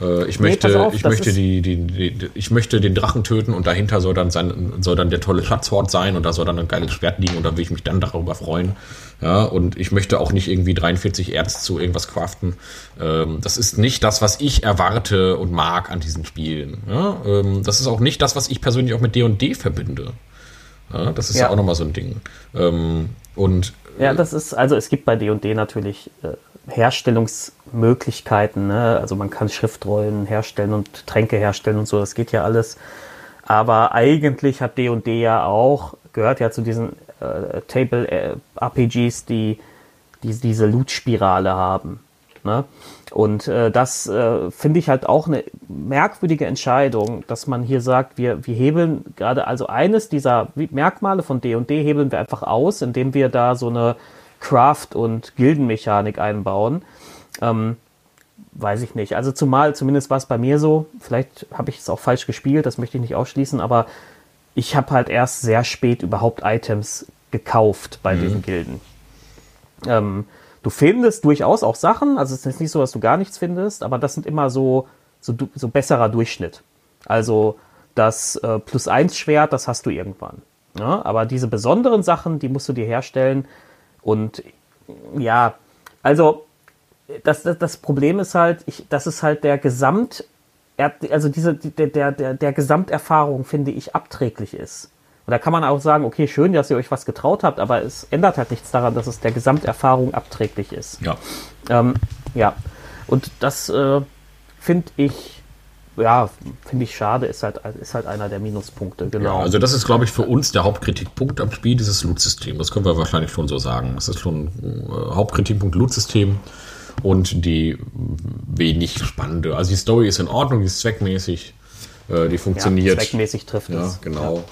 Äh, Ich möchte, pass auf, ich möchte die, die, die, ich möchte den Drachen töten und dahinter soll dann sein, soll dann der tolle Schatzhort sein und da soll dann ein geiles Schwert liegen und da will ich mich dann darüber freuen. Ja, und ich möchte auch nicht irgendwie 43 Erz zu irgendwas craften. Ähm, das ist nicht das, was ich erwarte und mag an diesen Spielen. Ja, ähm, das ist auch nicht das, was ich persönlich auch mit D&D verbinde. Ja, das ist ja, Ja. auch nochmal so ein Ding. Ähm, und Ja, das ist, also es gibt bei D&D natürlich äh, Herstellungsmöglichkeiten, ne? also man kann Schriftrollen herstellen und Tränke herstellen und so, das geht ja alles. Aber eigentlich hat D&D ja auch, gehört ja zu diesen äh, Table-RPGs, die, die diese Loot-Spirale haben. Ne? Und äh, das äh, finde ich halt auch eine merkwürdige Entscheidung, dass man hier sagt, wir, wir hebeln gerade, also eines dieser Merkmale von D&D hebeln wir einfach aus, indem wir da so eine Craft- und Gildenmechanik einbauen. Ähm, weiß ich nicht. Also zumal, zumindest war es bei mir so, vielleicht habe ich es auch falsch gespielt, das möchte ich nicht ausschließen, aber ich habe halt erst sehr spät überhaupt Items gekauft bei diesen Gilden. Ähm, du findest durchaus auch Sachen, also es ist nicht so, dass du gar nichts findest, aber das sind immer so, so, so besserer Durchschnitt. Also das äh, Plus 1 Schwert, das hast du irgendwann. Ja, aber diese besonderen Sachen, die musst du dir herstellen. Und ja, also das, das, das Problem ist halt, ich, das ist halt der Gesamt, also diese, der, der, der, der Gesamterfahrung, finde ich, abträglich ist. Und da kann man auch sagen, okay, schön, dass ihr euch was getraut habt, aber es ändert halt nichts daran, dass es der Gesamterfahrung abträglich ist. ja, Ähm, ja, und das äh, finde ich, ja, finde ich schade, ist halt, ist halt einer der Minuspunkte, genau. Ja, also das ist, glaube ich, für uns der Hauptkritikpunkt am Spiel, dieses Loot-System. Das können wir wahrscheinlich schon so sagen. Das ist schon äh, Hauptkritikpunkt Loot-System und die wenig spannende. Also die Story ist in Ordnung, die ist zweckmäßig, äh, die ja, funktioniert. zweckmäßig trifft Ja, es. genau.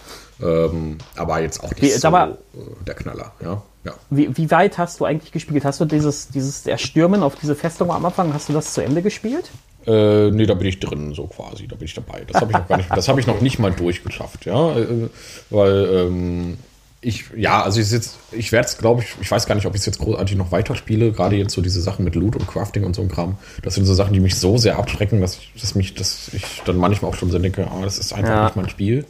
Ähm, aber jetzt auch nicht Wie- so mal- äh, der Knaller. Ja, ja. Wie, wie weit hast du eigentlich gespielt? Hast du dieses, dieses Erstürmen auf diese Festung am Anfang, hast du das zu Ende gespielt? Äh, nee, da bin ich drin, so quasi. Da bin ich dabei. Das habe ich noch gar nicht, das habe ich noch nicht mal durchgeschafft, ja. Äh, weil, ähm, ich, ja, also ich, jetzt, ich werde es, glaube ich, ich weiß gar nicht, ob ich es jetzt großartig noch weiterspiele. Gerade jetzt so diese Sachen mit Loot und Crafting und so ein Kram. Das sind so Sachen, die mich so sehr abschrecken, dass ich, dass mich, dass ich dann manchmal auch schon so denke, ah, das ist einfach ja. nicht mein Spiel.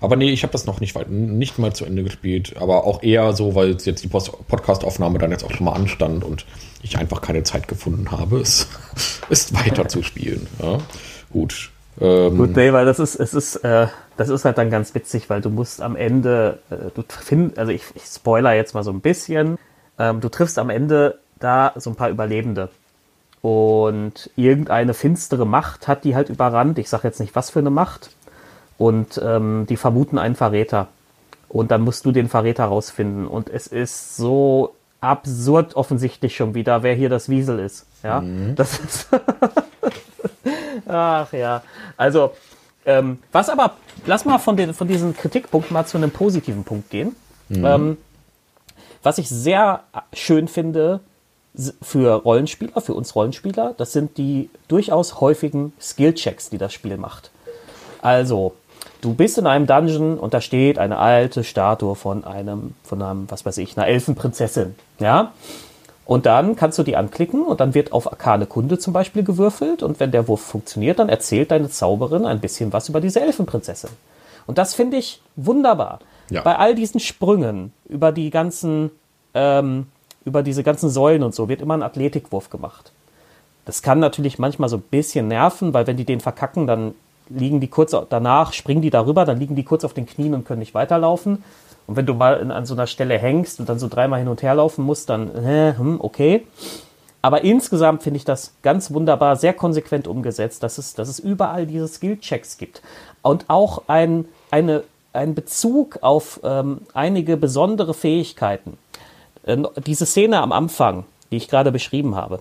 Aber nee, ich habe das noch nicht, weit, nicht mal zu Ende gespielt. Aber auch eher so, weil jetzt die Podcast-Aufnahme dann jetzt auch schon mal anstand und ich einfach keine Zeit gefunden habe, es ist weiter zu spielen. Ja. Gut. Ähm, Gut, nee, weil das ist, es ist, äh, das ist halt dann ganz witzig, weil du musst am Ende, äh, du findest, also ich, ich spoiler jetzt mal so ein bisschen, ähm, du triffst am Ende da so ein paar Überlebende. Und irgendeine finstere Macht hat die halt überrannt. Ich sage jetzt nicht, was für eine Macht. Und ähm, die vermuten einen Verräter. Und dann musst du den Verräter rausfinden. Und es ist so absurd offensichtlich schon wieder, wer hier das Wiesel ist. Ja, mhm. das ist. Ach ja. Also, ähm, was aber, lass mal von, den, von diesen Kritikpunkten mal zu einem positiven Punkt gehen. Mhm. Ähm, was ich sehr schön finde für Rollenspieler, für uns Rollenspieler, das sind die durchaus häufigen Skillchecks, die das Spiel macht. Also, du bist in einem Dungeon und da steht eine alte Statue von einem, von einem, was weiß ich, einer Elfenprinzessin. Ja? Und dann kannst du die anklicken und dann wird auf Arkane Kunde zum Beispiel gewürfelt und wenn der Wurf funktioniert, dann erzählt deine Zauberin ein bisschen was über diese Elfenprinzessin. Und das finde ich wunderbar. Ja. Bei all diesen Sprüngen über die ganzen, ähm, über diese ganzen Säulen und so wird immer ein Athletikwurf gemacht. Das kann natürlich manchmal so ein bisschen nerven, weil wenn die den verkacken, dann liegen die kurz danach, springen die darüber, dann liegen die kurz auf den Knien und können nicht weiterlaufen. Und wenn du mal an so einer Stelle hängst und dann so dreimal hin und her laufen musst, dann, äh, hm, okay. Aber insgesamt finde ich das ganz wunderbar, sehr konsequent umgesetzt, dass es, dass es überall diese Skill-Checks gibt. Und auch ein, eine, ein Bezug auf ähm, einige besondere Fähigkeiten. Äh, diese Szene am Anfang, die ich gerade beschrieben habe,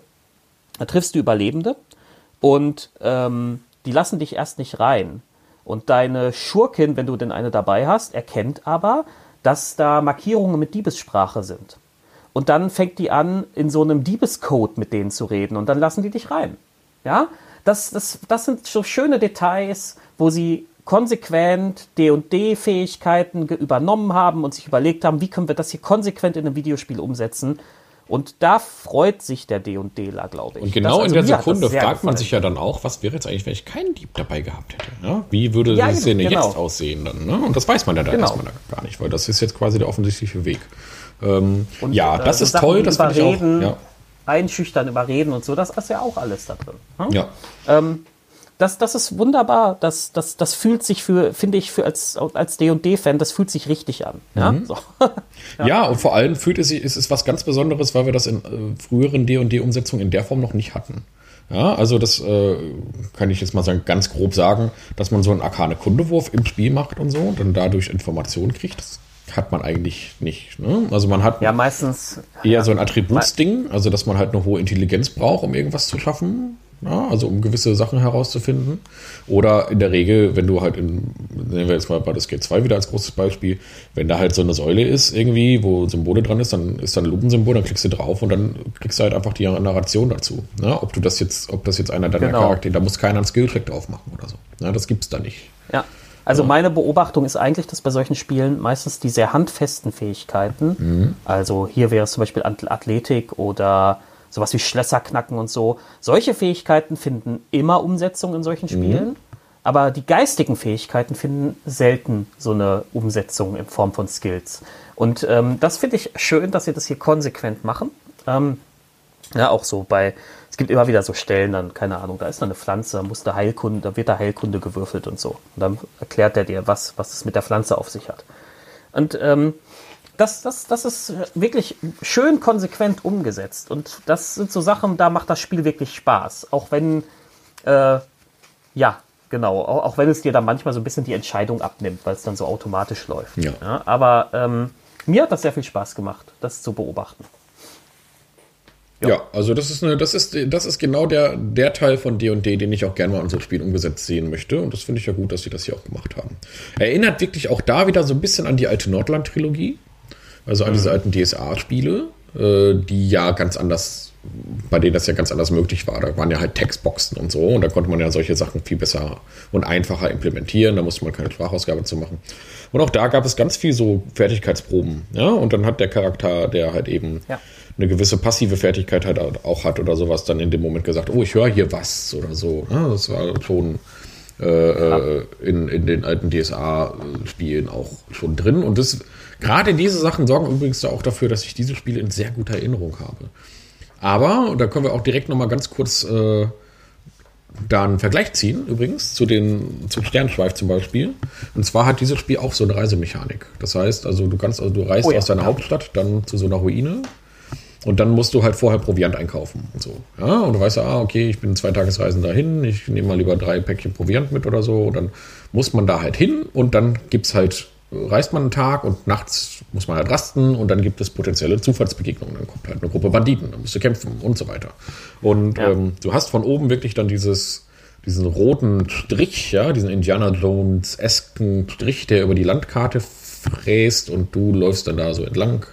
da triffst du Überlebende und ähm, die lassen dich erst nicht rein. Und deine Schurkin, wenn du denn eine dabei hast, erkennt aber, dass da Markierungen mit Diebessprache sind. Und dann fängt die an, in so einem Diebescode mit denen zu reden und dann lassen die dich rein. Ja, das, das, das sind so schöne Details, wo sie konsequent D&D-Fähigkeiten übernommen haben und sich überlegt haben, wie können wir das hier konsequent in einem Videospiel umsetzen, und da freut sich der D&Dler, glaube ich. Und genau das, also in der Sekunde fragt man sich ja dann auch, was wäre jetzt eigentlich, wenn ich keinen Dieb dabei gehabt hätte? Ja? Wie würde ja, die Szene genau. jetzt aussehen dann? Ne? Und das weiß man ja dann genau. erstmal gar nicht, weil das ist jetzt quasi der offensichtliche Weg. Ähm, und, ja, das ist Sachen toll, das finde ich auch. Ja. Einschüchtern, überreden und so, das ist ja auch alles da drin. Hm? Ja. Ähm, das, das ist wunderbar. Das, das, das fühlt sich für, finde ich, für als, als D&D-Fan, das fühlt sich richtig an. Ja, mhm. so. ja. ja. und vor allem fühlt es sich, ist es was ganz Besonderes, weil wir das in äh, früheren D&D-Umsetzungen in der Form noch nicht hatten. Ja, also das äh, kann ich jetzt mal sagen, ganz grob sagen, dass man so einen arkane Kundewurf im Spiel macht und so und dann dadurch Informationen kriegt. Das hat man eigentlich nicht. Ne? Also man hat ja meistens eher so ein Attributsding, also dass man halt eine hohe Intelligenz braucht, um irgendwas zu schaffen. Ja, also um gewisse Sachen herauszufinden. Oder in der Regel, wenn du halt in, nehmen wir jetzt mal Baldur's Gate 2 wieder als großes Beispiel, wenn da halt so eine Säule ist irgendwie, wo Symbole dran ist, dann ist da ein Lupensymbol, dann klickst du drauf und dann kriegst du halt einfach die Narration dazu. Ja, ob du das jetzt, ob das jetzt einer deiner genau. Charaktere, da muss keiner einen Skillcheck drauf machen oder so. Ja, das gibt's da nicht. Ja. Also ja. meine Beobachtung ist eigentlich, dass bei solchen Spielen meistens die sehr handfesten Fähigkeiten, mhm. also hier wäre es zum Beispiel Athletik oder sowas wie Schlösser knacken und so. Solche Fähigkeiten finden immer Umsetzung in solchen mhm. Spielen. Mhm. Aber die geistigen Fähigkeiten finden selten so eine Umsetzung in Form von Skills. Und ähm, das finde ich schön, dass sie das hier konsequent machen. Ähm, ja, auch so bei, es gibt immer wieder so Stellen, dann, keine Ahnung, da ist dann eine Pflanze, da muss der Heilkunde, da wird der Heilkunde gewürfelt und so. Und dann erklärt er dir, was, was es mit der Pflanze auf sich hat. Und ähm, das, das, das ist wirklich schön konsequent umgesetzt. Und das sind so Sachen, da macht das Spiel wirklich Spaß. Auch wenn, äh, ja, genau, auch, auch, wenn es dir dann manchmal so ein bisschen die Entscheidung abnimmt, weil es dann so automatisch läuft. Ja. ja aber ähm, mir hat das sehr viel Spaß gemacht, das zu beobachten. Ja. ja, also das ist eine, das ist, das ist genau der, der Teil von D&D, den ich auch gerne mal in so Spiel umgesetzt sehen möchte. Und das finde ich ja gut, dass sie das hier auch gemacht haben. Erinnert wirklich auch da wieder so ein bisschen an die alte Nordland-Trilogie. Also an diese mhm. alten DSA-Spiele, äh, die ja ganz anders bei denen das ja ganz anders möglich war. Da waren ja halt Textboxen und so und da konnte man ja solche Sachen viel besser und einfacher implementieren. Da musste man keine Sprachausgabe zu machen. Und auch da gab es ganz viel so Fertigkeitsproben. Ja, und dann hat der Charakter, der halt eben ja. eine gewisse passive Fertigkeit halt auch hat oder sowas, dann in dem Moment gesagt, oh, ich höre hier was oder so. Ja, das war schon äh, äh in, in den alten DSA-Spielen auch schon drin. Und das gerade diese Sachen sorgen übrigens auch dafür, dass ich diese Spiele in sehr guter Erinnerung habe. Aber, und da können wir auch direkt nochmal ganz kurz äh, da einen Vergleich ziehen, übrigens, zu den, zum Sternschweif zum Beispiel. Und zwar hat dieses Spiel auch so eine Reisemechanik. Das heißt, also du kannst, also du reist oh ja, aus deiner. Hauptstadt dann zu so einer Ruine und dann musst du halt vorher Proviant einkaufen und so. Ja, und du weißt ja, ah, okay, ich bin zwei Tagesreisen dahin, ich nehme mal lieber drei Päckchen Proviant mit oder so. Und dann muss man da halt hin und dann gibt es halt reist man einen Tag und nachts muss man halt rasten und dann gibt es potenzielle Zufallsbegegnungen. Dann kommt halt eine Gruppe Banditen, dann musst du kämpfen und so weiter. Und ja. ähm, du hast von oben wirklich dann dieses, diesen roten Strich, ja, diesen Indiana Jones-esken Strich, der über die Landkarte fräst und du läufst dann da so entlang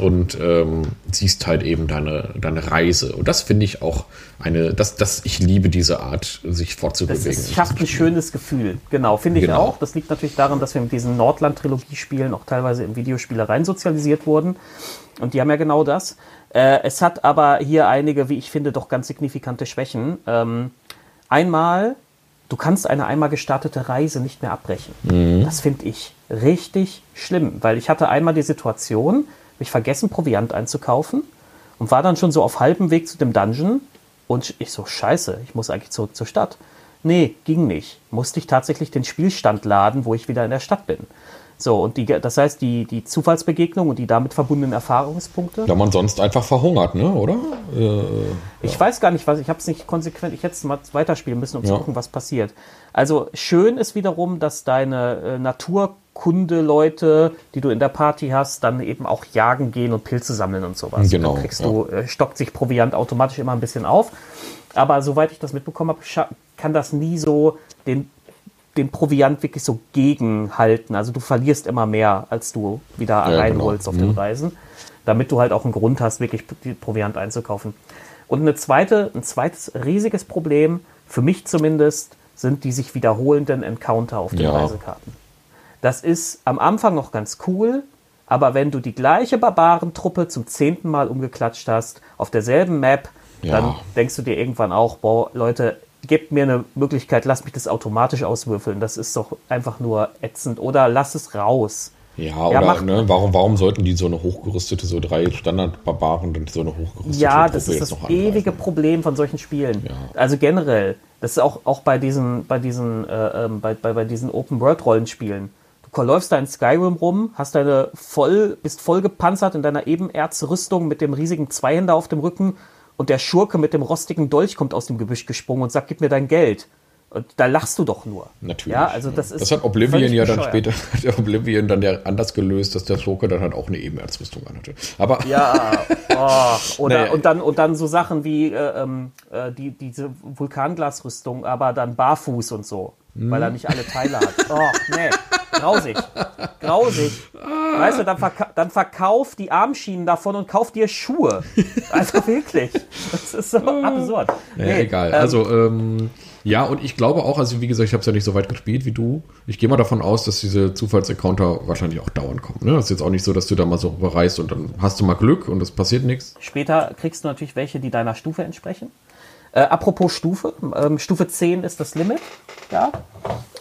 und ähm, siehst halt eben deine, deine Reise. Und das finde ich auch eine, das, das, ich liebe diese Art, sich fortzubewegen. Das schafft ein schönes Gefühl, genau, finde ich genau. auch. Das liegt natürlich daran, dass wir mit diesen Nordland-Trilogie-Spielen auch teilweise in Videospiele rein sozialisiert wurden. Und die haben ja genau das. Äh, es hat aber hier einige, wie ich finde, doch ganz signifikante Schwächen. Ähm, einmal, du kannst eine einmal gestartete Reise nicht mehr abbrechen. Mhm. Das finde ich richtig schlimm, weil ich hatte einmal die Situation, habe ich vergessen, Proviant einzukaufen und war dann schon so auf halbem Weg zu dem Dungeon und ich so, scheiße, ich muss eigentlich zurück zur Stadt. Nee, ging nicht. Musste ich tatsächlich den Spielstand laden, wo ich wieder in der Stadt bin. So, und die, das heißt, die, die Zufallsbegegnung und die damit verbundenen Erfahrungspunkte. Ja, man sonst einfach verhungert, ne, oder? Äh, ich ja. weiß gar nicht, was, ich habe es nicht konsequent, ich hätte es mal weiterspielen müssen, um ja. zu gucken, was passiert. Also, schön ist wiederum, dass deine äh, Naturkunde-Leute, die du in der Party hast, dann eben auch jagen gehen und Pilze sammeln und sowas. Genau. Dann kriegst ja. du, äh, stockt sich Proviant automatisch immer ein bisschen auf. Aber soweit ich das mitbekommen habe, kann das nie so den den Proviant wirklich so gegenhalten. Also du verlierst immer mehr, als du wieder ja, reinholst genau. auf den mhm. Reisen, damit du halt auch einen Grund hast, wirklich Proviant einzukaufen. Und eine zweite, ein zweites riesiges Problem, für mich zumindest, sind die sich wiederholenden Encounter auf den ja. Reisekarten. Das ist am Anfang noch ganz cool, aber wenn du die gleiche Barbarentruppe zum zehnten Mal umgeklatscht hast, auf derselben Map, ja. dann denkst du dir irgendwann auch, boah, Leute, gebt mir eine Möglichkeit, lasst mich das automatisch auswürfeln. Das ist doch einfach nur ätzend. Oder lass es raus. Ja, ja oder ne, warum, warum sollten die so eine hochgerüstete, so drei Standardbarbaren dann so eine hochgerüstete Ja, das Truppe ist das ewige Problem von solchen Spielen. Ja. Also generell, das ist auch, auch bei diesen, bei diesen, äh, ähm, bei, bei, bei diesen Open-World-Rollenspielen. Du läufst da in Skyrim rum, hast deine voll, bist voll gepanzert in deiner Ebenerzrüstung mit dem riesigen Zweihänder auf dem Rücken und der Schurke mit dem rostigen Dolch kommt aus dem Gebüsch gesprungen und sagt, gib mir dein Geld. Und da lachst du doch nur. Natürlich. Ja, also das ist. Das hat Oblivion ja dann später, hat Oblivion dann ja anders gelöst, dass der Schurke dann halt auch eine Ebenerzrüstung anhatte. Aber. Ja, oh, oder, nee. und dann, und dann so Sachen wie, äh, ähm, äh, die, diese Vulkanglasrüstung, aber dann barfuß und so. Hm. Weil er nicht alle Teile hat. Oh, nee. Grausig. Grausig. Weißt du, dann, verka dann verkauf die Armschienen davon und kauf dir Schuhe. Also wirklich. Das ist so absurd. Naja, nee, egal. Ähm, also, ähm, ja, und ich glaube auch, also wie gesagt, ich habe es ja nicht so weit gespielt wie du. Ich gehe mal davon aus, dass diese Zufallsencounter wahrscheinlich auch dauernd kommen. Ne? Das ist jetzt auch nicht so, dass du da mal so überreist und dann hast du mal Glück und es passiert nichts. Später kriegst du natürlich welche, die deiner Stufe entsprechen. Äh, apropos Stufe, ähm, Stufe 10 ist das Limit. Ja.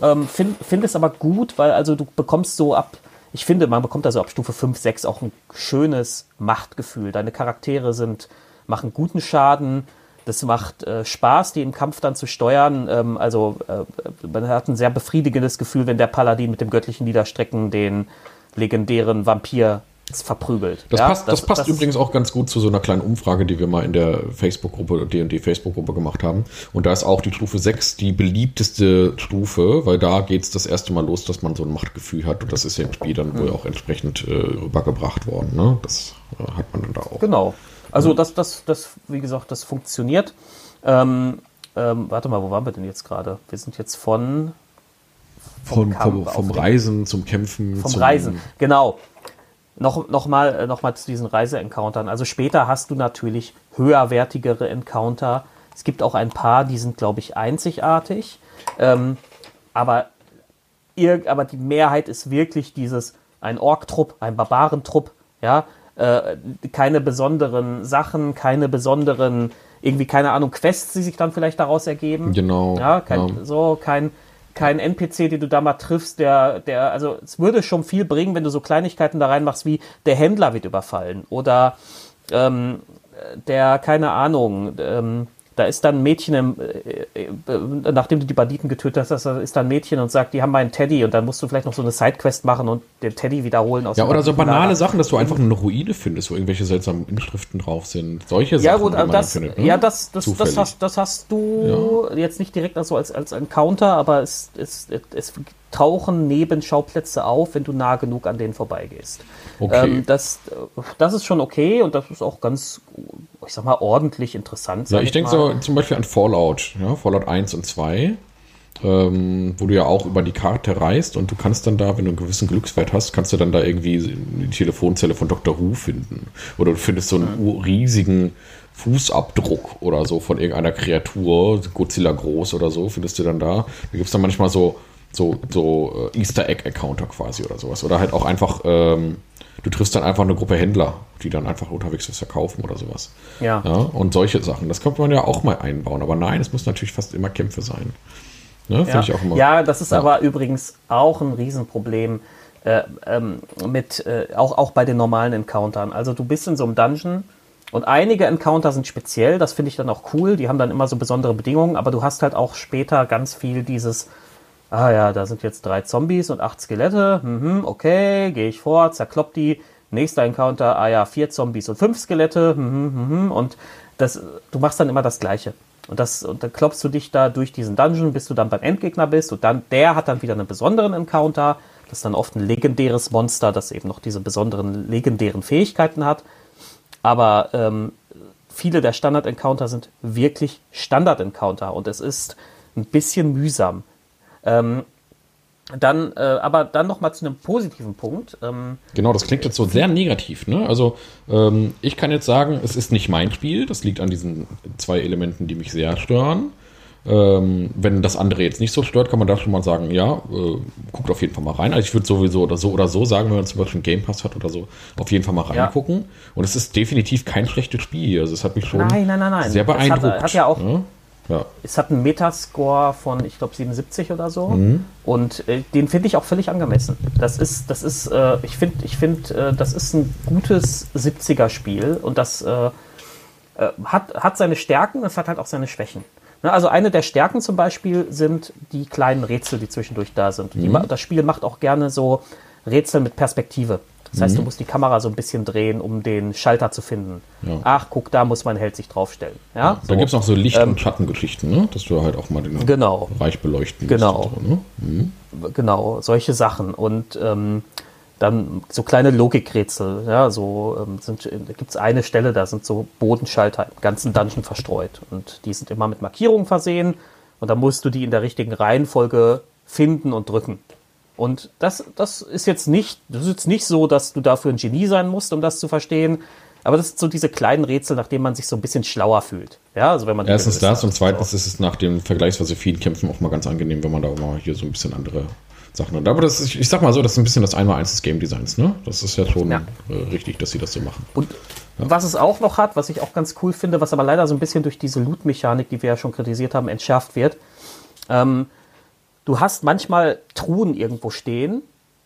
Ähm, Finde find es aber gut, weil also du bekommst so ab, ich finde, man bekommt also ab Stufe 5, 6 auch ein schönes Machtgefühl. Deine Charaktere sind, machen guten Schaden. Das macht äh, Spaß, die im Kampf dann zu steuern. Ähm, also äh, man hat ein sehr befriedigendes Gefühl, wenn der Paladin mit dem göttlichen Niederstrecken den legendären Vampir verprügelt. Das ja, passt, das, das passt das übrigens auch ganz gut zu so einer kleinen Umfrage, die wir mal in der Facebook-Gruppe, D&D Facebook-Gruppe gemacht haben. Und da ist auch die Stufe 6 die beliebteste Stufe, weil da geht es das erste Mal los, dass man so ein Machtgefühl hat. Und das ist ja im Spiel dann mhm. wohl auch entsprechend äh, rübergebracht worden. Ne? Das äh, hat man dann da auch. Genau. Also das, das, das, wie gesagt, das funktioniert. Ähm, ähm, warte mal, wo waren wir denn jetzt gerade? Wir sind jetzt von vom, vom, vom, vom Reisen zum Kämpfen. Vom zum Reisen, genau. Noch, noch, mal, noch mal zu diesen Reise-Encountern. Also später hast du natürlich höherwertigere Encounter. Es gibt auch ein paar, die sind, glaube ich, einzigartig. Ähm, aber, ihr, aber die Mehrheit ist wirklich dieses, ein Ork-Trupp, ein Barbarentrupp, ja, äh, keine besonderen Sachen, keine besonderen, irgendwie, keine Ahnung, Quests, die sich dann vielleicht daraus ergeben. Genau. Ja, kein, ja. so, kein, kein NPC, den du da mal triffst, der, der, also es würde schon viel bringen, wenn du so Kleinigkeiten da reinmachst, wie der Händler wird überfallen oder ähm, der, keine Ahnung, ähm, da ist dann ein Mädchen, im, äh, äh, nachdem du die Banditen getötet hast, ist da ein Mädchen und sagt, die haben meinen Teddy und dann musst du vielleicht noch so eine Sidequest machen und den Teddy wiederholen. Aus ja, oder so banale Sachen, dass du einfach eine Ruine findest, wo irgendwelche seltsamen Inschriften drauf sind. Solche ja, Sachen. Gut, aber das, findet, ne? Ja, das, das, das, hast, das hast du ja. jetzt nicht direkt also als, als Encounter, aber es, es, es tauchen Nebenschauplätze auf, wenn du nah genug an denen vorbeigehst. Okay. Ähm, das, das ist schon okay und das ist auch ganz ich sag mal, ordentlich interessant. Ja, ich, ich denke so zum Beispiel an Fallout, ja, Fallout 1 und 2, ähm, wo du ja auch über die Karte reist und du kannst dann da, wenn du einen gewissen Glückswert hast, kannst du dann da irgendwie die Telefonzelle von Dr. Who finden. Oder du findest so einen riesigen Fußabdruck oder so von irgendeiner Kreatur, Godzilla groß oder so, findest du dann da. Da gibt es dann manchmal so, so, so äh, Easter Egg-Encounter quasi oder sowas. Oder halt auch einfach ähm, du triffst dann einfach eine Gruppe Händler, die dann einfach unterwegs was verkaufen oder sowas. Ja. ja. Und solche Sachen. Das könnte man ja auch mal einbauen. Aber nein, es muss natürlich fast immer Kämpfe sein. Ne? Ja. Ich auch immer, ja, das ist ja. aber übrigens auch ein Riesenproblem. Äh, ähm, mit, äh, auch, auch bei den normalen Encountern. Also du bist in so einem Dungeon und einige Encounter sind speziell, das finde ich dann auch cool, die haben dann immer so besondere Bedingungen, aber du hast halt auch später ganz viel dieses, ah ja, da sind jetzt drei Zombies und acht Skelette, mhm, okay, gehe ich vor, zerklopp die, nächster Encounter, ah ja, vier Zombies und fünf Skelette, mhm, mhm, und das, du machst dann immer das Gleiche. Und, das, und dann klopfst du dich da durch diesen Dungeon, bis du dann beim Endgegner bist. Und dann, der hat dann wieder einen besonderen Encounter, das ist dann oft ein legendäres Monster, das eben noch diese besonderen legendären Fähigkeiten hat. Aber ähm, viele der Standard-Encounter sind wirklich Standard-Encounter. Und es ist ein bisschen mühsam. Ähm, dann, äh, aber dann noch mal zu einem positiven Punkt. Ähm, genau, das klingt jetzt so sehr negativ. Ne? Also ähm, ich kann jetzt sagen, es ist nicht mein Spiel. Das liegt an diesen zwei Elementen, die mich sehr stören. Ähm, wenn das andere jetzt nicht so stört, kann man da schon mal sagen, ja, äh, guckt auf jeden Fall mal rein. Also ich würde sowieso oder so oder so sagen, wenn man zum Beispiel einen Game Pass hat oder so, auf jeden Fall mal reingucken. Ja. Und es ist definitiv kein schlechtes Spiel. Also es hat mich schon nein, nein, nein, sehr beeindruckt. Es hat, hat ja auch ne? Ja. Es hat einen Metascore von, ich glaube, 77 oder so. Mhm. Und äh, den finde ich auch völlig angemessen. Das ist, das ist, äh, ich finde, ich finde, äh, das ist ein gutes 70er-Spiel und das äh, äh, hat, hat seine Stärken, es hat halt auch seine Schwächen. Ne, also eine der Stärken zum Beispiel sind die kleinen Rätsel, die zwischendurch da sind. Mhm. Die, das Spiel macht auch gerne so Rätsel mit Perspektive. Das heißt, mhm. du musst die Kamera so ein bisschen drehen, um den Schalter zu finden. Ja. Ach, guck, da muss mein Held sich draufstellen. Ja, ja so. Da gibt es auch so Licht- ähm, und Schattengeschichten, ne? dass du halt auch mal den genau. Bereich beleuchten musst. Genau. So, ne? mhm. Genau, solche Sachen. Und ähm, dann so kleine Logikrätsel. Ja, so ähm, gibt es eine Stelle, da sind so Bodenschalter im ganzen Dungeon verstreut. Und die sind immer mit Markierungen versehen. Und da musst du die in der richtigen Reihenfolge finden und drücken. Und das, das ist jetzt nicht, das ist jetzt nicht so, dass du dafür ein Genie sein musst, um das zu verstehen. Aber das sind so diese kleinen Rätsel, nach denen man sich so ein bisschen schlauer fühlt. Ja, also wenn man Erstens das und zweitens so. ist es nach den vergleichsweise vielen Kämpfen auch mal ganz angenehm, wenn man da auch mal hier so ein bisschen andere Sachen hat. Aber das ist, ich sag mal so, das ist ein bisschen das Einmal-Eins des Game Designs, ne? Das ist ja schon ja. Richtig, dass sie das so machen. Und ja. was es auch noch hat, was ich auch ganz cool finde, was aber leider so ein bisschen durch diese Loot-Mechanik, die wir ja schon kritisiert haben, entschärft wird, ähm, du hast manchmal Truhen irgendwo stehen,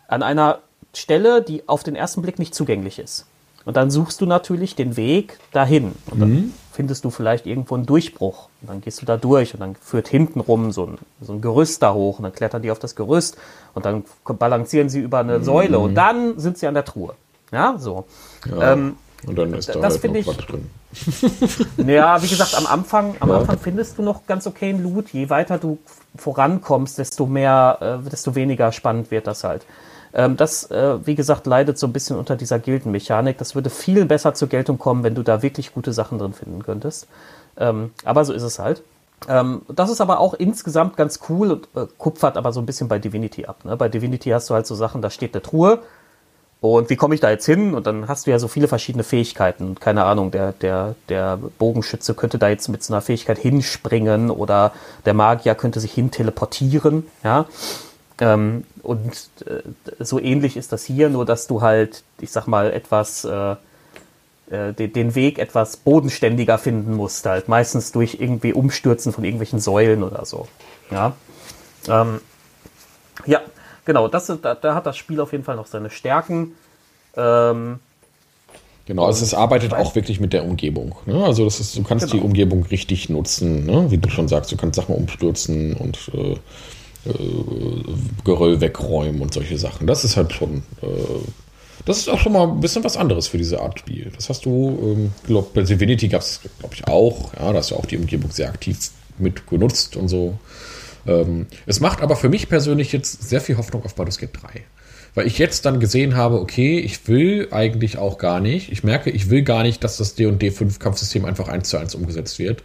an einer Stelle, die auf den ersten Blick nicht zugänglich ist. Und dann suchst du natürlich den Weg dahin. Und dann mhm. findest du vielleicht irgendwo einen Durchbruch. Und dann gehst du da durch und dann führt hintenrum so ein, so ein Gerüst da hoch und dann klettern die auf das Gerüst und dann balancieren sie über eine mhm. Säule und dann sind sie an der Truhe. Ja, so. Ja. Ähm, und dann ist da das halt noch ich, drin. ja, wie gesagt, am Anfang, am ja. Anfang findest du noch ganz okay einen Loot. Je weiter du vorankommst, desto mehr, äh, desto weniger spannend wird das halt. Ähm, das, äh, wie gesagt, leidet so ein bisschen unter dieser Gildenmechanik. Das würde viel besser zur Geltung kommen, wenn du da wirklich gute Sachen drin finden könntest. Ähm, aber so ist es halt. Ähm, das ist aber auch insgesamt ganz cool und äh, kupfert aber so ein bisschen bei Divinity ab. Ne? Bei Divinity hast du halt so Sachen, da steht eine Truhe Und wie komme ich da jetzt hin? Und dann hast du ja so viele verschiedene Fähigkeiten. Keine Ahnung, der, der, der Bogenschütze könnte da jetzt mit so einer Fähigkeit hinspringen oder der Magier könnte sich hin teleportieren, ja. Ähm, und äh, so ähnlich ist das hier, nur dass du halt, ich sag mal, etwas äh, äh, den, den Weg etwas bodenständiger finden musst, halt meistens durch irgendwie Umstürzen von irgendwelchen Säulen oder so. Ja, ähm, ja genau, das, da, da, hat das Spiel auf jeden Fall noch seine Stärken. Ähm, Genau, also es arbeitet auch wirklich mit der Umgebung. Ne? Also das ist, du kannst genau. die Umgebung richtig nutzen, ne? wie du schon sagst, du kannst Sachen umstürzen und äh, äh, Geröll wegräumen und solche Sachen. Das ist halt schon äh, das ist auch schon mal ein bisschen was anderes für diese Art Spiel. Das hast du, ähm, glaub, bei Divinity gab es, glaube ich, auch. Ja, da hast du auch die Umgebung sehr aktiv mit genutzt und so. Ähm, es macht aber für mich persönlich jetzt sehr viel Hoffnung auf Baldur's Gate 3. Weil ich jetzt dann gesehen habe, okay, ich will eigentlich auch gar nicht. Ich merke, ich will gar nicht, dass das D&D 5 Kampfsystem einfach eins zu eins umgesetzt wird.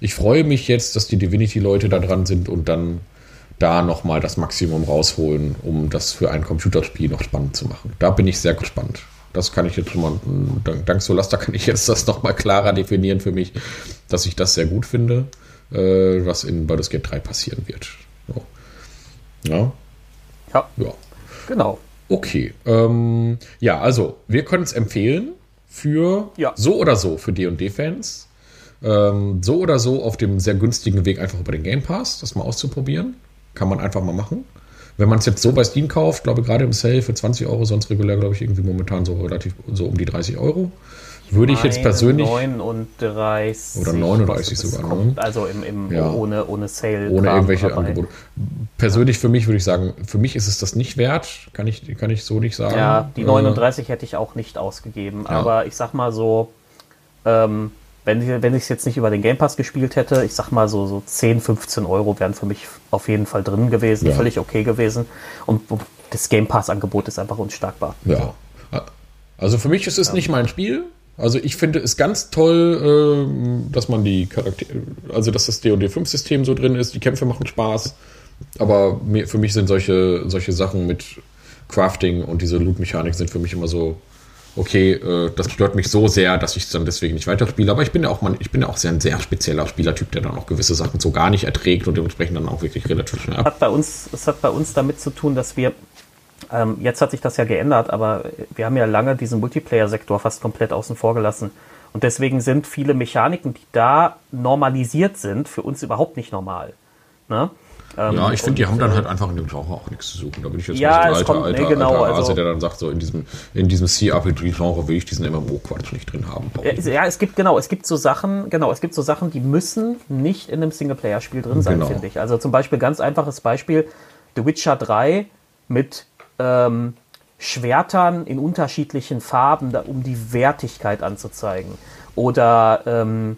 Ich freue mich jetzt, dass die Divinity-Leute da dran sind und dann da nochmal das Maximum rausholen, um das für ein Computerspiel noch spannend zu machen. Da bin ich sehr gespannt. Das kann ich jetzt schon mal, dank, dank Solasta kann ich jetzt das nochmal klarer definieren für mich, dass ich das sehr gut finde, äh, was in Baldur's Gate 3 passieren wird. So. Ja. ja. Ja. Genau. Okay. Ähm, ja, also, wir können es empfehlen für ja. so oder so für D&D-Fans. Ähm, so oder so auf dem sehr günstigen Weg einfach über den Game Pass, das mal auszuprobieren. Kann man einfach mal machen. Wenn man es jetzt so bei Steam kauft, glaube ich, gerade im Sale für 20 Euro, sonst regulär, glaube ich, irgendwie momentan so relativ so um die 30 Euro. Würde ich jetzt persönlich. 39. Oder 39 sogar. Ne? Kommt, also im, im ja. ohne, ohne Sale. Ohne irgendwelche dabei. Angebote. Persönlich für mich würde ich sagen, für mich ist es das nicht wert. Kann ich, kann ich so nicht sagen. Ja, die 39 äh, hätte ich auch nicht ausgegeben. Ja. Aber ich sag mal so, ähm, wenn, ich, wenn ich es jetzt nicht über den Game Pass gespielt hätte, ich sag mal so, so 10, 15 Euro wären für mich auf jeden Fall drin gewesen, ja. völlig okay gewesen. Und das Game Pass-Angebot ist einfach unschlagbar. Ja. Also für mich ist es ja. nicht mein Spiel. Also ich finde es ganz toll, äh, dass man die Charaktere, also dass das DOD 5-System so drin ist, die Kämpfe machen Spaß. Aber für mich sind solche, solche Sachen mit Crafting und diese Loot-Mechanik sind für mich immer so okay, äh, das stört mich so sehr, dass ich es dann deswegen nicht weiterspiele. Aber ich bin ja auch man, ich bin ja auch sehr ein sehr spezieller Spielertyp, der dann auch gewisse Sachen so gar nicht erträgt und dementsprechend dann auch wirklich relativ schnell ab. Es hat bei uns damit zu tun, dass wir ähm, jetzt hat sich das ja geändert, aber wir haben ja lange diesen Multiplayer-Sektor fast komplett außen vor gelassen. Und deswegen sind viele Mechaniken, die da normalisiert sind, für uns überhaupt nicht normal. Ne? Ähm, ja, ich finde, die haben dann halt einfach in dem Genre auch nichts zu suchen. Da bin ich jetzt ja, ein alter, kommt, alter, nee, genau, alter Hase, also, der dann sagt, so in diesem, in diesem CRPG-Genre will ich diesen MMO-Quatsch nicht drin haben. Ja, es gibt, genau, es gibt so Sachen, genau, es gibt so Sachen, die müssen nicht in einem Singleplayer-Spiel drin sein, genau. finde ich. Also zum Beispiel, ganz einfaches Beispiel, The Witcher 3 mit ähm, Schwertern in unterschiedlichen Farben, um die Wertigkeit anzuzeigen. Oder ähm,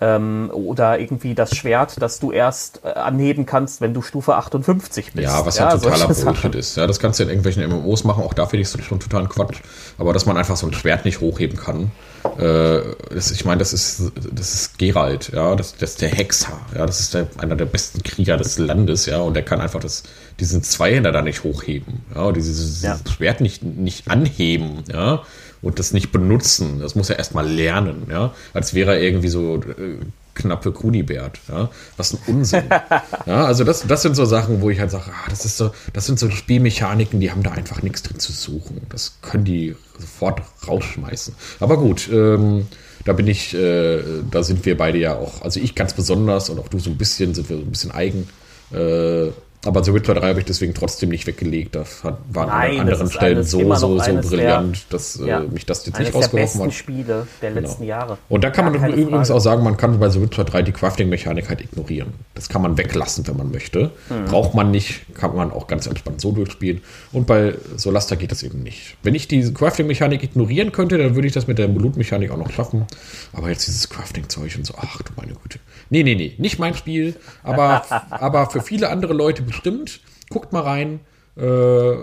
ähm, oder irgendwie das Schwert, das du erst äh, anheben kannst, wenn du Stufe 58 bist. Ja, was ja, halt totaler Bullshit ist. Ja, das kannst du in irgendwelchen MMOs machen, auch da finde ich es schon total Quatsch. Aber dass man einfach so ein Schwert nicht hochheben kann, äh, das, ich meine, das ist, das ist Geralt, ja, das, das ist der Hexer, ja, das ist der, einer der besten Krieger des Landes, ja, und der kann einfach das, diesen Zweihänder da nicht hochheben, ja, und dieses, ja. Schwert nicht, nicht anheben, ja, und das nicht benutzen. Das muss er erstmal lernen, ja. Als wäre er irgendwie so äh, knappe Kunibert, ja. Was ein Unsinn. ja, also das, das sind so Sachen, wo ich halt sage, ah, das ist so, das sind so Spielmechaniken, die haben da einfach nichts drin zu suchen. Das können die sofort rausschmeißen. Aber gut, ähm, da bin ich, äh, da sind wir beide ja auch, also ich ganz besonders und auch du so ein bisschen, sind wir so ein bisschen eigen. Äh, aber The Witcher 3 habe ich deswegen trotzdem nicht weggelegt. Das hat, waren Nein, an anderen Stellen so, so, so brillant, der, dass äh, ja, mich das jetzt nicht rausgeworfen hat. Spiele der genau. letzten Jahre. Und da kann Gar man übrigens Frage. auch sagen, man kann bei The Witcher 3 die Crafting-Mechanik halt ignorieren. Das kann man weglassen, wenn man möchte. Mhm. Braucht man nicht, kann man auch ganz entspannt so durchspielen. Und bei Solasta geht das eben nicht. Wenn ich die Crafting-Mechanik ignorieren könnte, dann würde ich das mit der Blut-Mechanik auch noch schaffen. Aber jetzt dieses Crafting-Zeug und so, ach du meine Güte. Nee, nee, nee, nicht mein Spiel, aber, aber für viele andere Leute bestimmt. Guckt mal rein. Äh,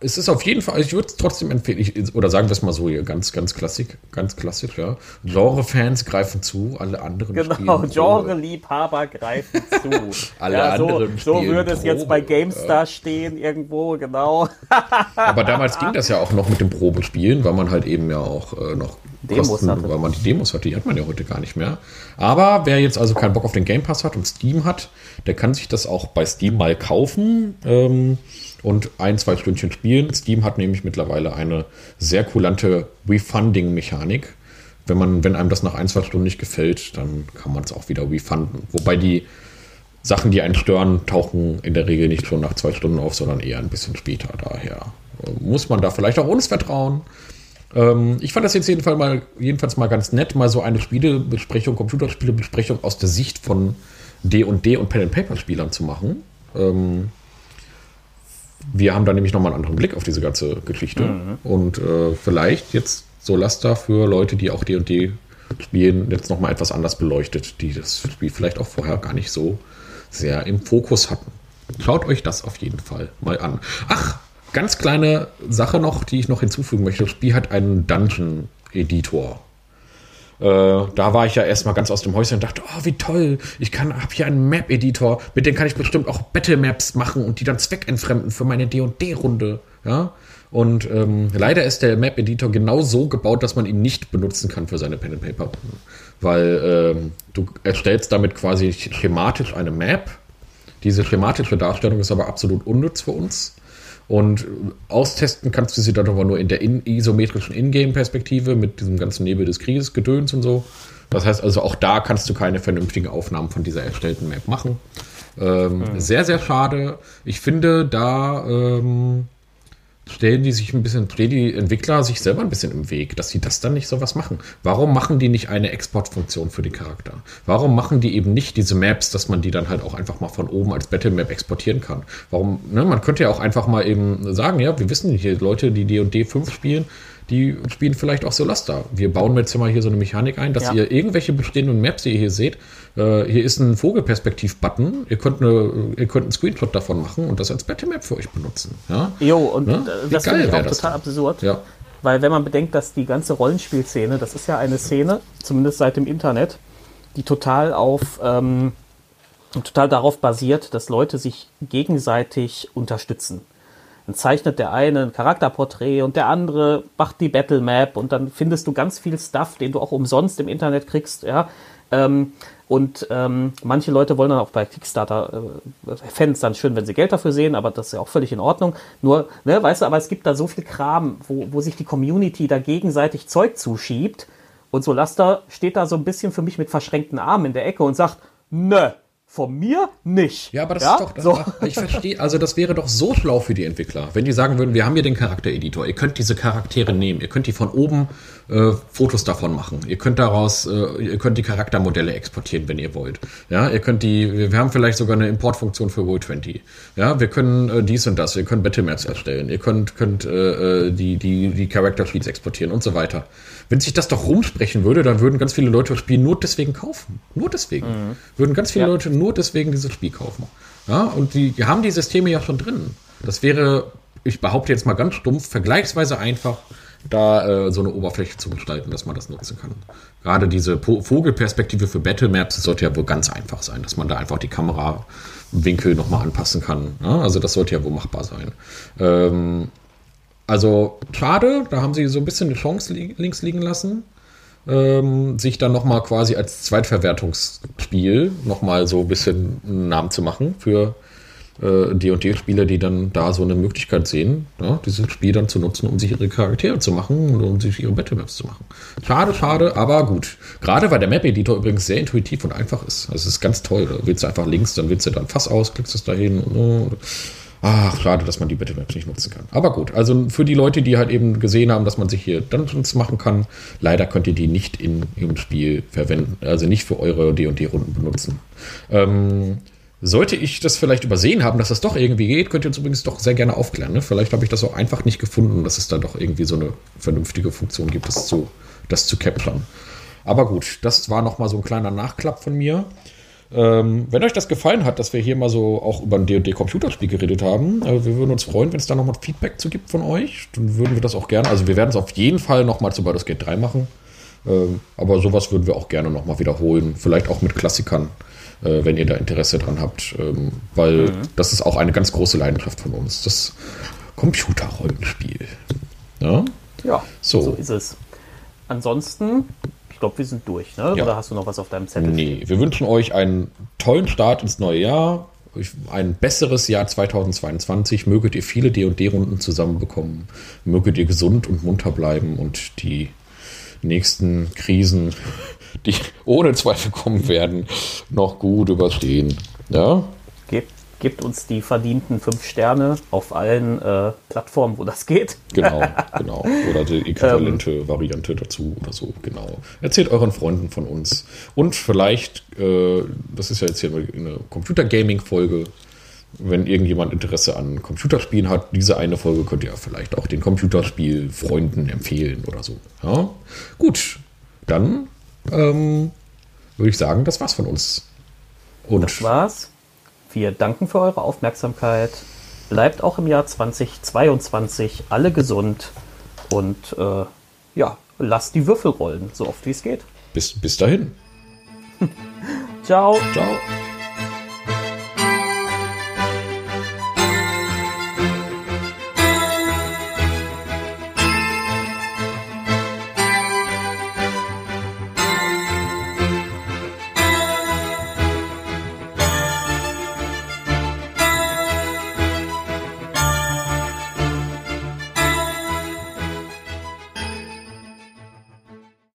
es ist auf jeden Fall, ich würde es trotzdem empfehlen, ich, oder sagen wir es mal so hier, ganz, ganz klassisch, ganz klassisch, ja. Genre-Fans greifen zu, alle anderen Genau, Genre-Liebhaber greifen zu. alle ja, so, anderen So würde es jetzt bei GameStar ja. stehen irgendwo, genau. Aber damals ging das ja auch noch mit dem Probespielen, weil man halt eben ja auch äh, noch Demos Kosten, hatte. weil man die Demos hatte, die hat man ja heute gar nicht mehr. Aber wer jetzt also keinen Bock auf den Game Pass hat und Steam hat, der kann sich das auch bei Steam mal kaufen. Ähm, und ein, zwei Stündchen spielen. Steam hat nämlich mittlerweile eine sehr kulante Refunding-Mechanik. Wenn, man, wenn einem das nach ein, zwei Stunden nicht gefällt, dann kann man es auch wieder refunden. Wobei die Sachen, die einen stören, tauchen in der Regel nicht schon nach zwei Stunden auf, sondern eher ein bisschen später. Daher muss man da vielleicht auch uns vertrauen. Ähm, ich fand das jetzt jedenfalls mal, jedenfalls mal ganz nett, mal so eine Spielebesprechung, Computerspielebesprechung aus der Sicht von D&D und, und Pen-and-Paper-Spielern zu machen. Ähm, wir haben da nämlich nochmal einen anderen Blick auf diese ganze Geschichte. Mhm. Und äh, vielleicht jetzt so Laster für Leute, die auch D&D spielen, jetzt nochmal etwas anders beleuchtet, die das Spiel vielleicht auch vorher gar nicht so sehr im Fokus hatten. Schaut euch das auf jeden Fall mal an. Ach, ganz kleine Sache noch, die ich noch hinzufügen möchte. Das Spiel hat einen Dungeon-Editor. Äh, da war ich ja erstmal ganz aus dem Häuschen und dachte, oh, wie toll, ich habe hier einen Map-Editor, mit dem kann ich bestimmt auch Battle-Maps machen und die dann zweckentfremden für meine D&D-Runde, ja. Und ähm, leider ist der Map-Editor genau so gebaut, dass man ihn nicht benutzen kann für seine Pen-and-Paper-Runden. Weil ähm, du erstellst damit quasi schematisch eine Map. Diese schematische Darstellung ist aber absolut unnütz für uns. Und austesten kannst du sie dann aber nur in der in isometrischen Ingame-Perspektive mit diesem ganzen Nebel des Krieges, Gedöns und so. Das heißt also, auch da kannst du keine vernünftigen Aufnahmen von dieser erstellten Map machen. Ähm, mhm. Sehr, sehr schade. Ich finde, da ähm, stellen die sich ein bisschen, stellen die Entwickler sich selber ein bisschen im Weg, dass sie das dann nicht so was machen. Warum machen die nicht eine Exportfunktion für den Charakter? Warum machen die eben nicht diese Maps, dass man die dann halt auch einfach mal von oben als Battle Map exportieren kann? Warum, ne, man könnte ja auch einfach mal eben sagen, ja, wir wissen hier Leute, die D&D 5 spielen, die spielen vielleicht auch Solaster. Wir bauen jetzt mal hier so eine Mechanik ein, dass ja. ihr irgendwelche bestehenden Maps, die ihr hier seht, äh, hier ist ein Vogelperspektiv-Button. Ihr könnt, eine, ihr könnt einen Screenshot davon machen und das als Battle-Map für euch benutzen. Ja? Jo, und ne? das finde ich auch total absurd. Ja. Weil wenn man bedenkt, dass die ganze Rollenspielszene, das ist ja eine Szene, zumindest seit dem Internet, die total auf ähm, total darauf basiert, dass Leute sich gegenseitig unterstützen. Dann zeichnet der eine ein Charakterporträt und der andere macht die Battle Map und dann findest du ganz viel Stuff, den du auch umsonst im Internet kriegst, ja. Ähm, und ähm, manche Leute wollen dann auch bei Kickstarter, äh, es dann schön, wenn sie Geld dafür sehen, aber das ist ja auch völlig in Ordnung. Nur, ne, weißt du, aber es gibt da so viel Kram, wo, wo sich die Community da gegenseitig Zeug zuschiebt. Und so Laster steht da so ein bisschen für mich mit verschränkten Armen in der Ecke und sagt, nö, von mir nicht. Ja, aber das ja? ist doch, das so. ich verstehe, also das wäre doch so schlau für die Entwickler, wenn die sagen würden, wir haben hier den Charaktereditor, ihr könnt diese Charaktere nehmen, ihr könnt die von oben äh, Fotos davon machen, ihr könnt daraus, äh, ihr könnt die Charaktermodelle exportieren, wenn ihr wollt. Ja, ihr könnt die, wir haben vielleicht sogar eine Importfunktion für Roll20. Ja, wir können äh, dies und das, ihr könnt Battlemaps erstellen, ihr könnt, könnt äh, äh, die, die, die Character Sheets exportieren und so weiter. Wenn sich das doch rumsprechen würde, dann würden ganz viele Leute das Spiel nur deswegen kaufen. Nur deswegen. Mhm. Würden ganz viele ja. Leute nur deswegen dieses Spiel kaufen. Ja, und die, haben die Systeme ja schon drin. Das wäre, ich behaupte jetzt mal ganz stumpf, vergleichsweise einfach, da äh, so eine Oberfläche zu gestalten, dass man das nutzen kann. Gerade diese po Vogelperspektive für Battle Maps sollte ja wohl ganz einfach sein, dass man da einfach die Kamerawinkel nochmal anpassen kann. Ja, also das sollte ja wohl machbar sein. Ähm, also schade, da haben sie so ein bisschen eine Chance li links liegen lassen, ähm, sich dann nochmal quasi als Zweitverwertungsspiel nochmal so ein bisschen einen Namen zu machen für äh, D&D-Spieler, die dann da so eine Möglichkeit sehen, ja, dieses Spiel dann zu nutzen, um sich ihre Charaktere zu machen und um sich ihre Battlemaps zu machen. Schade, schade, aber gut. Gerade weil der Map-Editor übrigens sehr intuitiv und einfach ist. Also es ist ganz toll. Da wählst du einfach links, dann wählst du dann Fass aus, klickst es dahin und, und Ach, schade, dass man die Bitmaps nicht nutzen kann. Aber gut, also für die Leute, die halt eben gesehen haben, dass man sich hier Dungeons machen kann, leider könnt ihr die nicht in, im Spiel verwenden, also nicht für eure D&D-Runden benutzen. Ähm, sollte ich das vielleicht übersehen haben, dass das doch irgendwie geht, könnt ihr uns übrigens doch sehr gerne aufklären. Ne? Vielleicht habe ich das auch einfach nicht gefunden, dass es da doch irgendwie so eine vernünftige Funktion gibt, das zu, das zu capturen. Aber gut, das war nochmal so ein kleiner Nachklapp von mir. Ähm, wenn euch das gefallen hat, dass wir hier mal so auch über ein D&D-Computerspiel geredet haben, äh, wir würden uns freuen, wenn es da nochmal Feedback zu gibt von euch. Dann würden wir das auch gerne, also wir werden es auf jeden Fall nochmal zu Baldur's Gate 3 machen. Ähm, aber sowas würden wir auch gerne nochmal wiederholen. Vielleicht auch mit Klassikern, äh, wenn ihr da Interesse dran habt. Ähm, weil mhm. das ist auch eine ganz große Leidenschaft von uns. Das Computerrollenspiel. Ja, ja so. so ist es. Ansonsten glaube, wir sind durch, ne? Ja. Oder hast du noch was auf deinem Zettel? Nee, wir wünschen euch einen tollen Start ins neue Jahr, ein besseres Jahr 2022. Möget ihr viele D&D-Runden zusammenbekommen. Möget ihr gesund und munter bleiben und die nächsten Krisen, die ohne Zweifel kommen werden, noch gut überstehen. Ja? Gebt Gebt uns die verdienten fünf Sterne auf allen äh, Plattformen, wo das geht. Genau, genau. Oder die äquivalente ähm, Variante dazu oder so, genau. Erzählt euren Freunden von uns. Und vielleicht, äh, das ist ja jetzt hier eine Computer-Gaming-Folge, wenn irgendjemand Interesse an Computerspielen hat, diese eine Folge könnt ihr vielleicht auch den Computerspiel-Freunden empfehlen oder so. Ja? Gut, dann ähm, würde ich sagen, das war's von uns. Und das war's. Wir danken für eure Aufmerksamkeit. Bleibt auch im Jahr 2022 alle gesund und äh, ja, lasst die Würfel rollen, so oft wie es geht. Bis, bis dahin. Ciao. Ciao.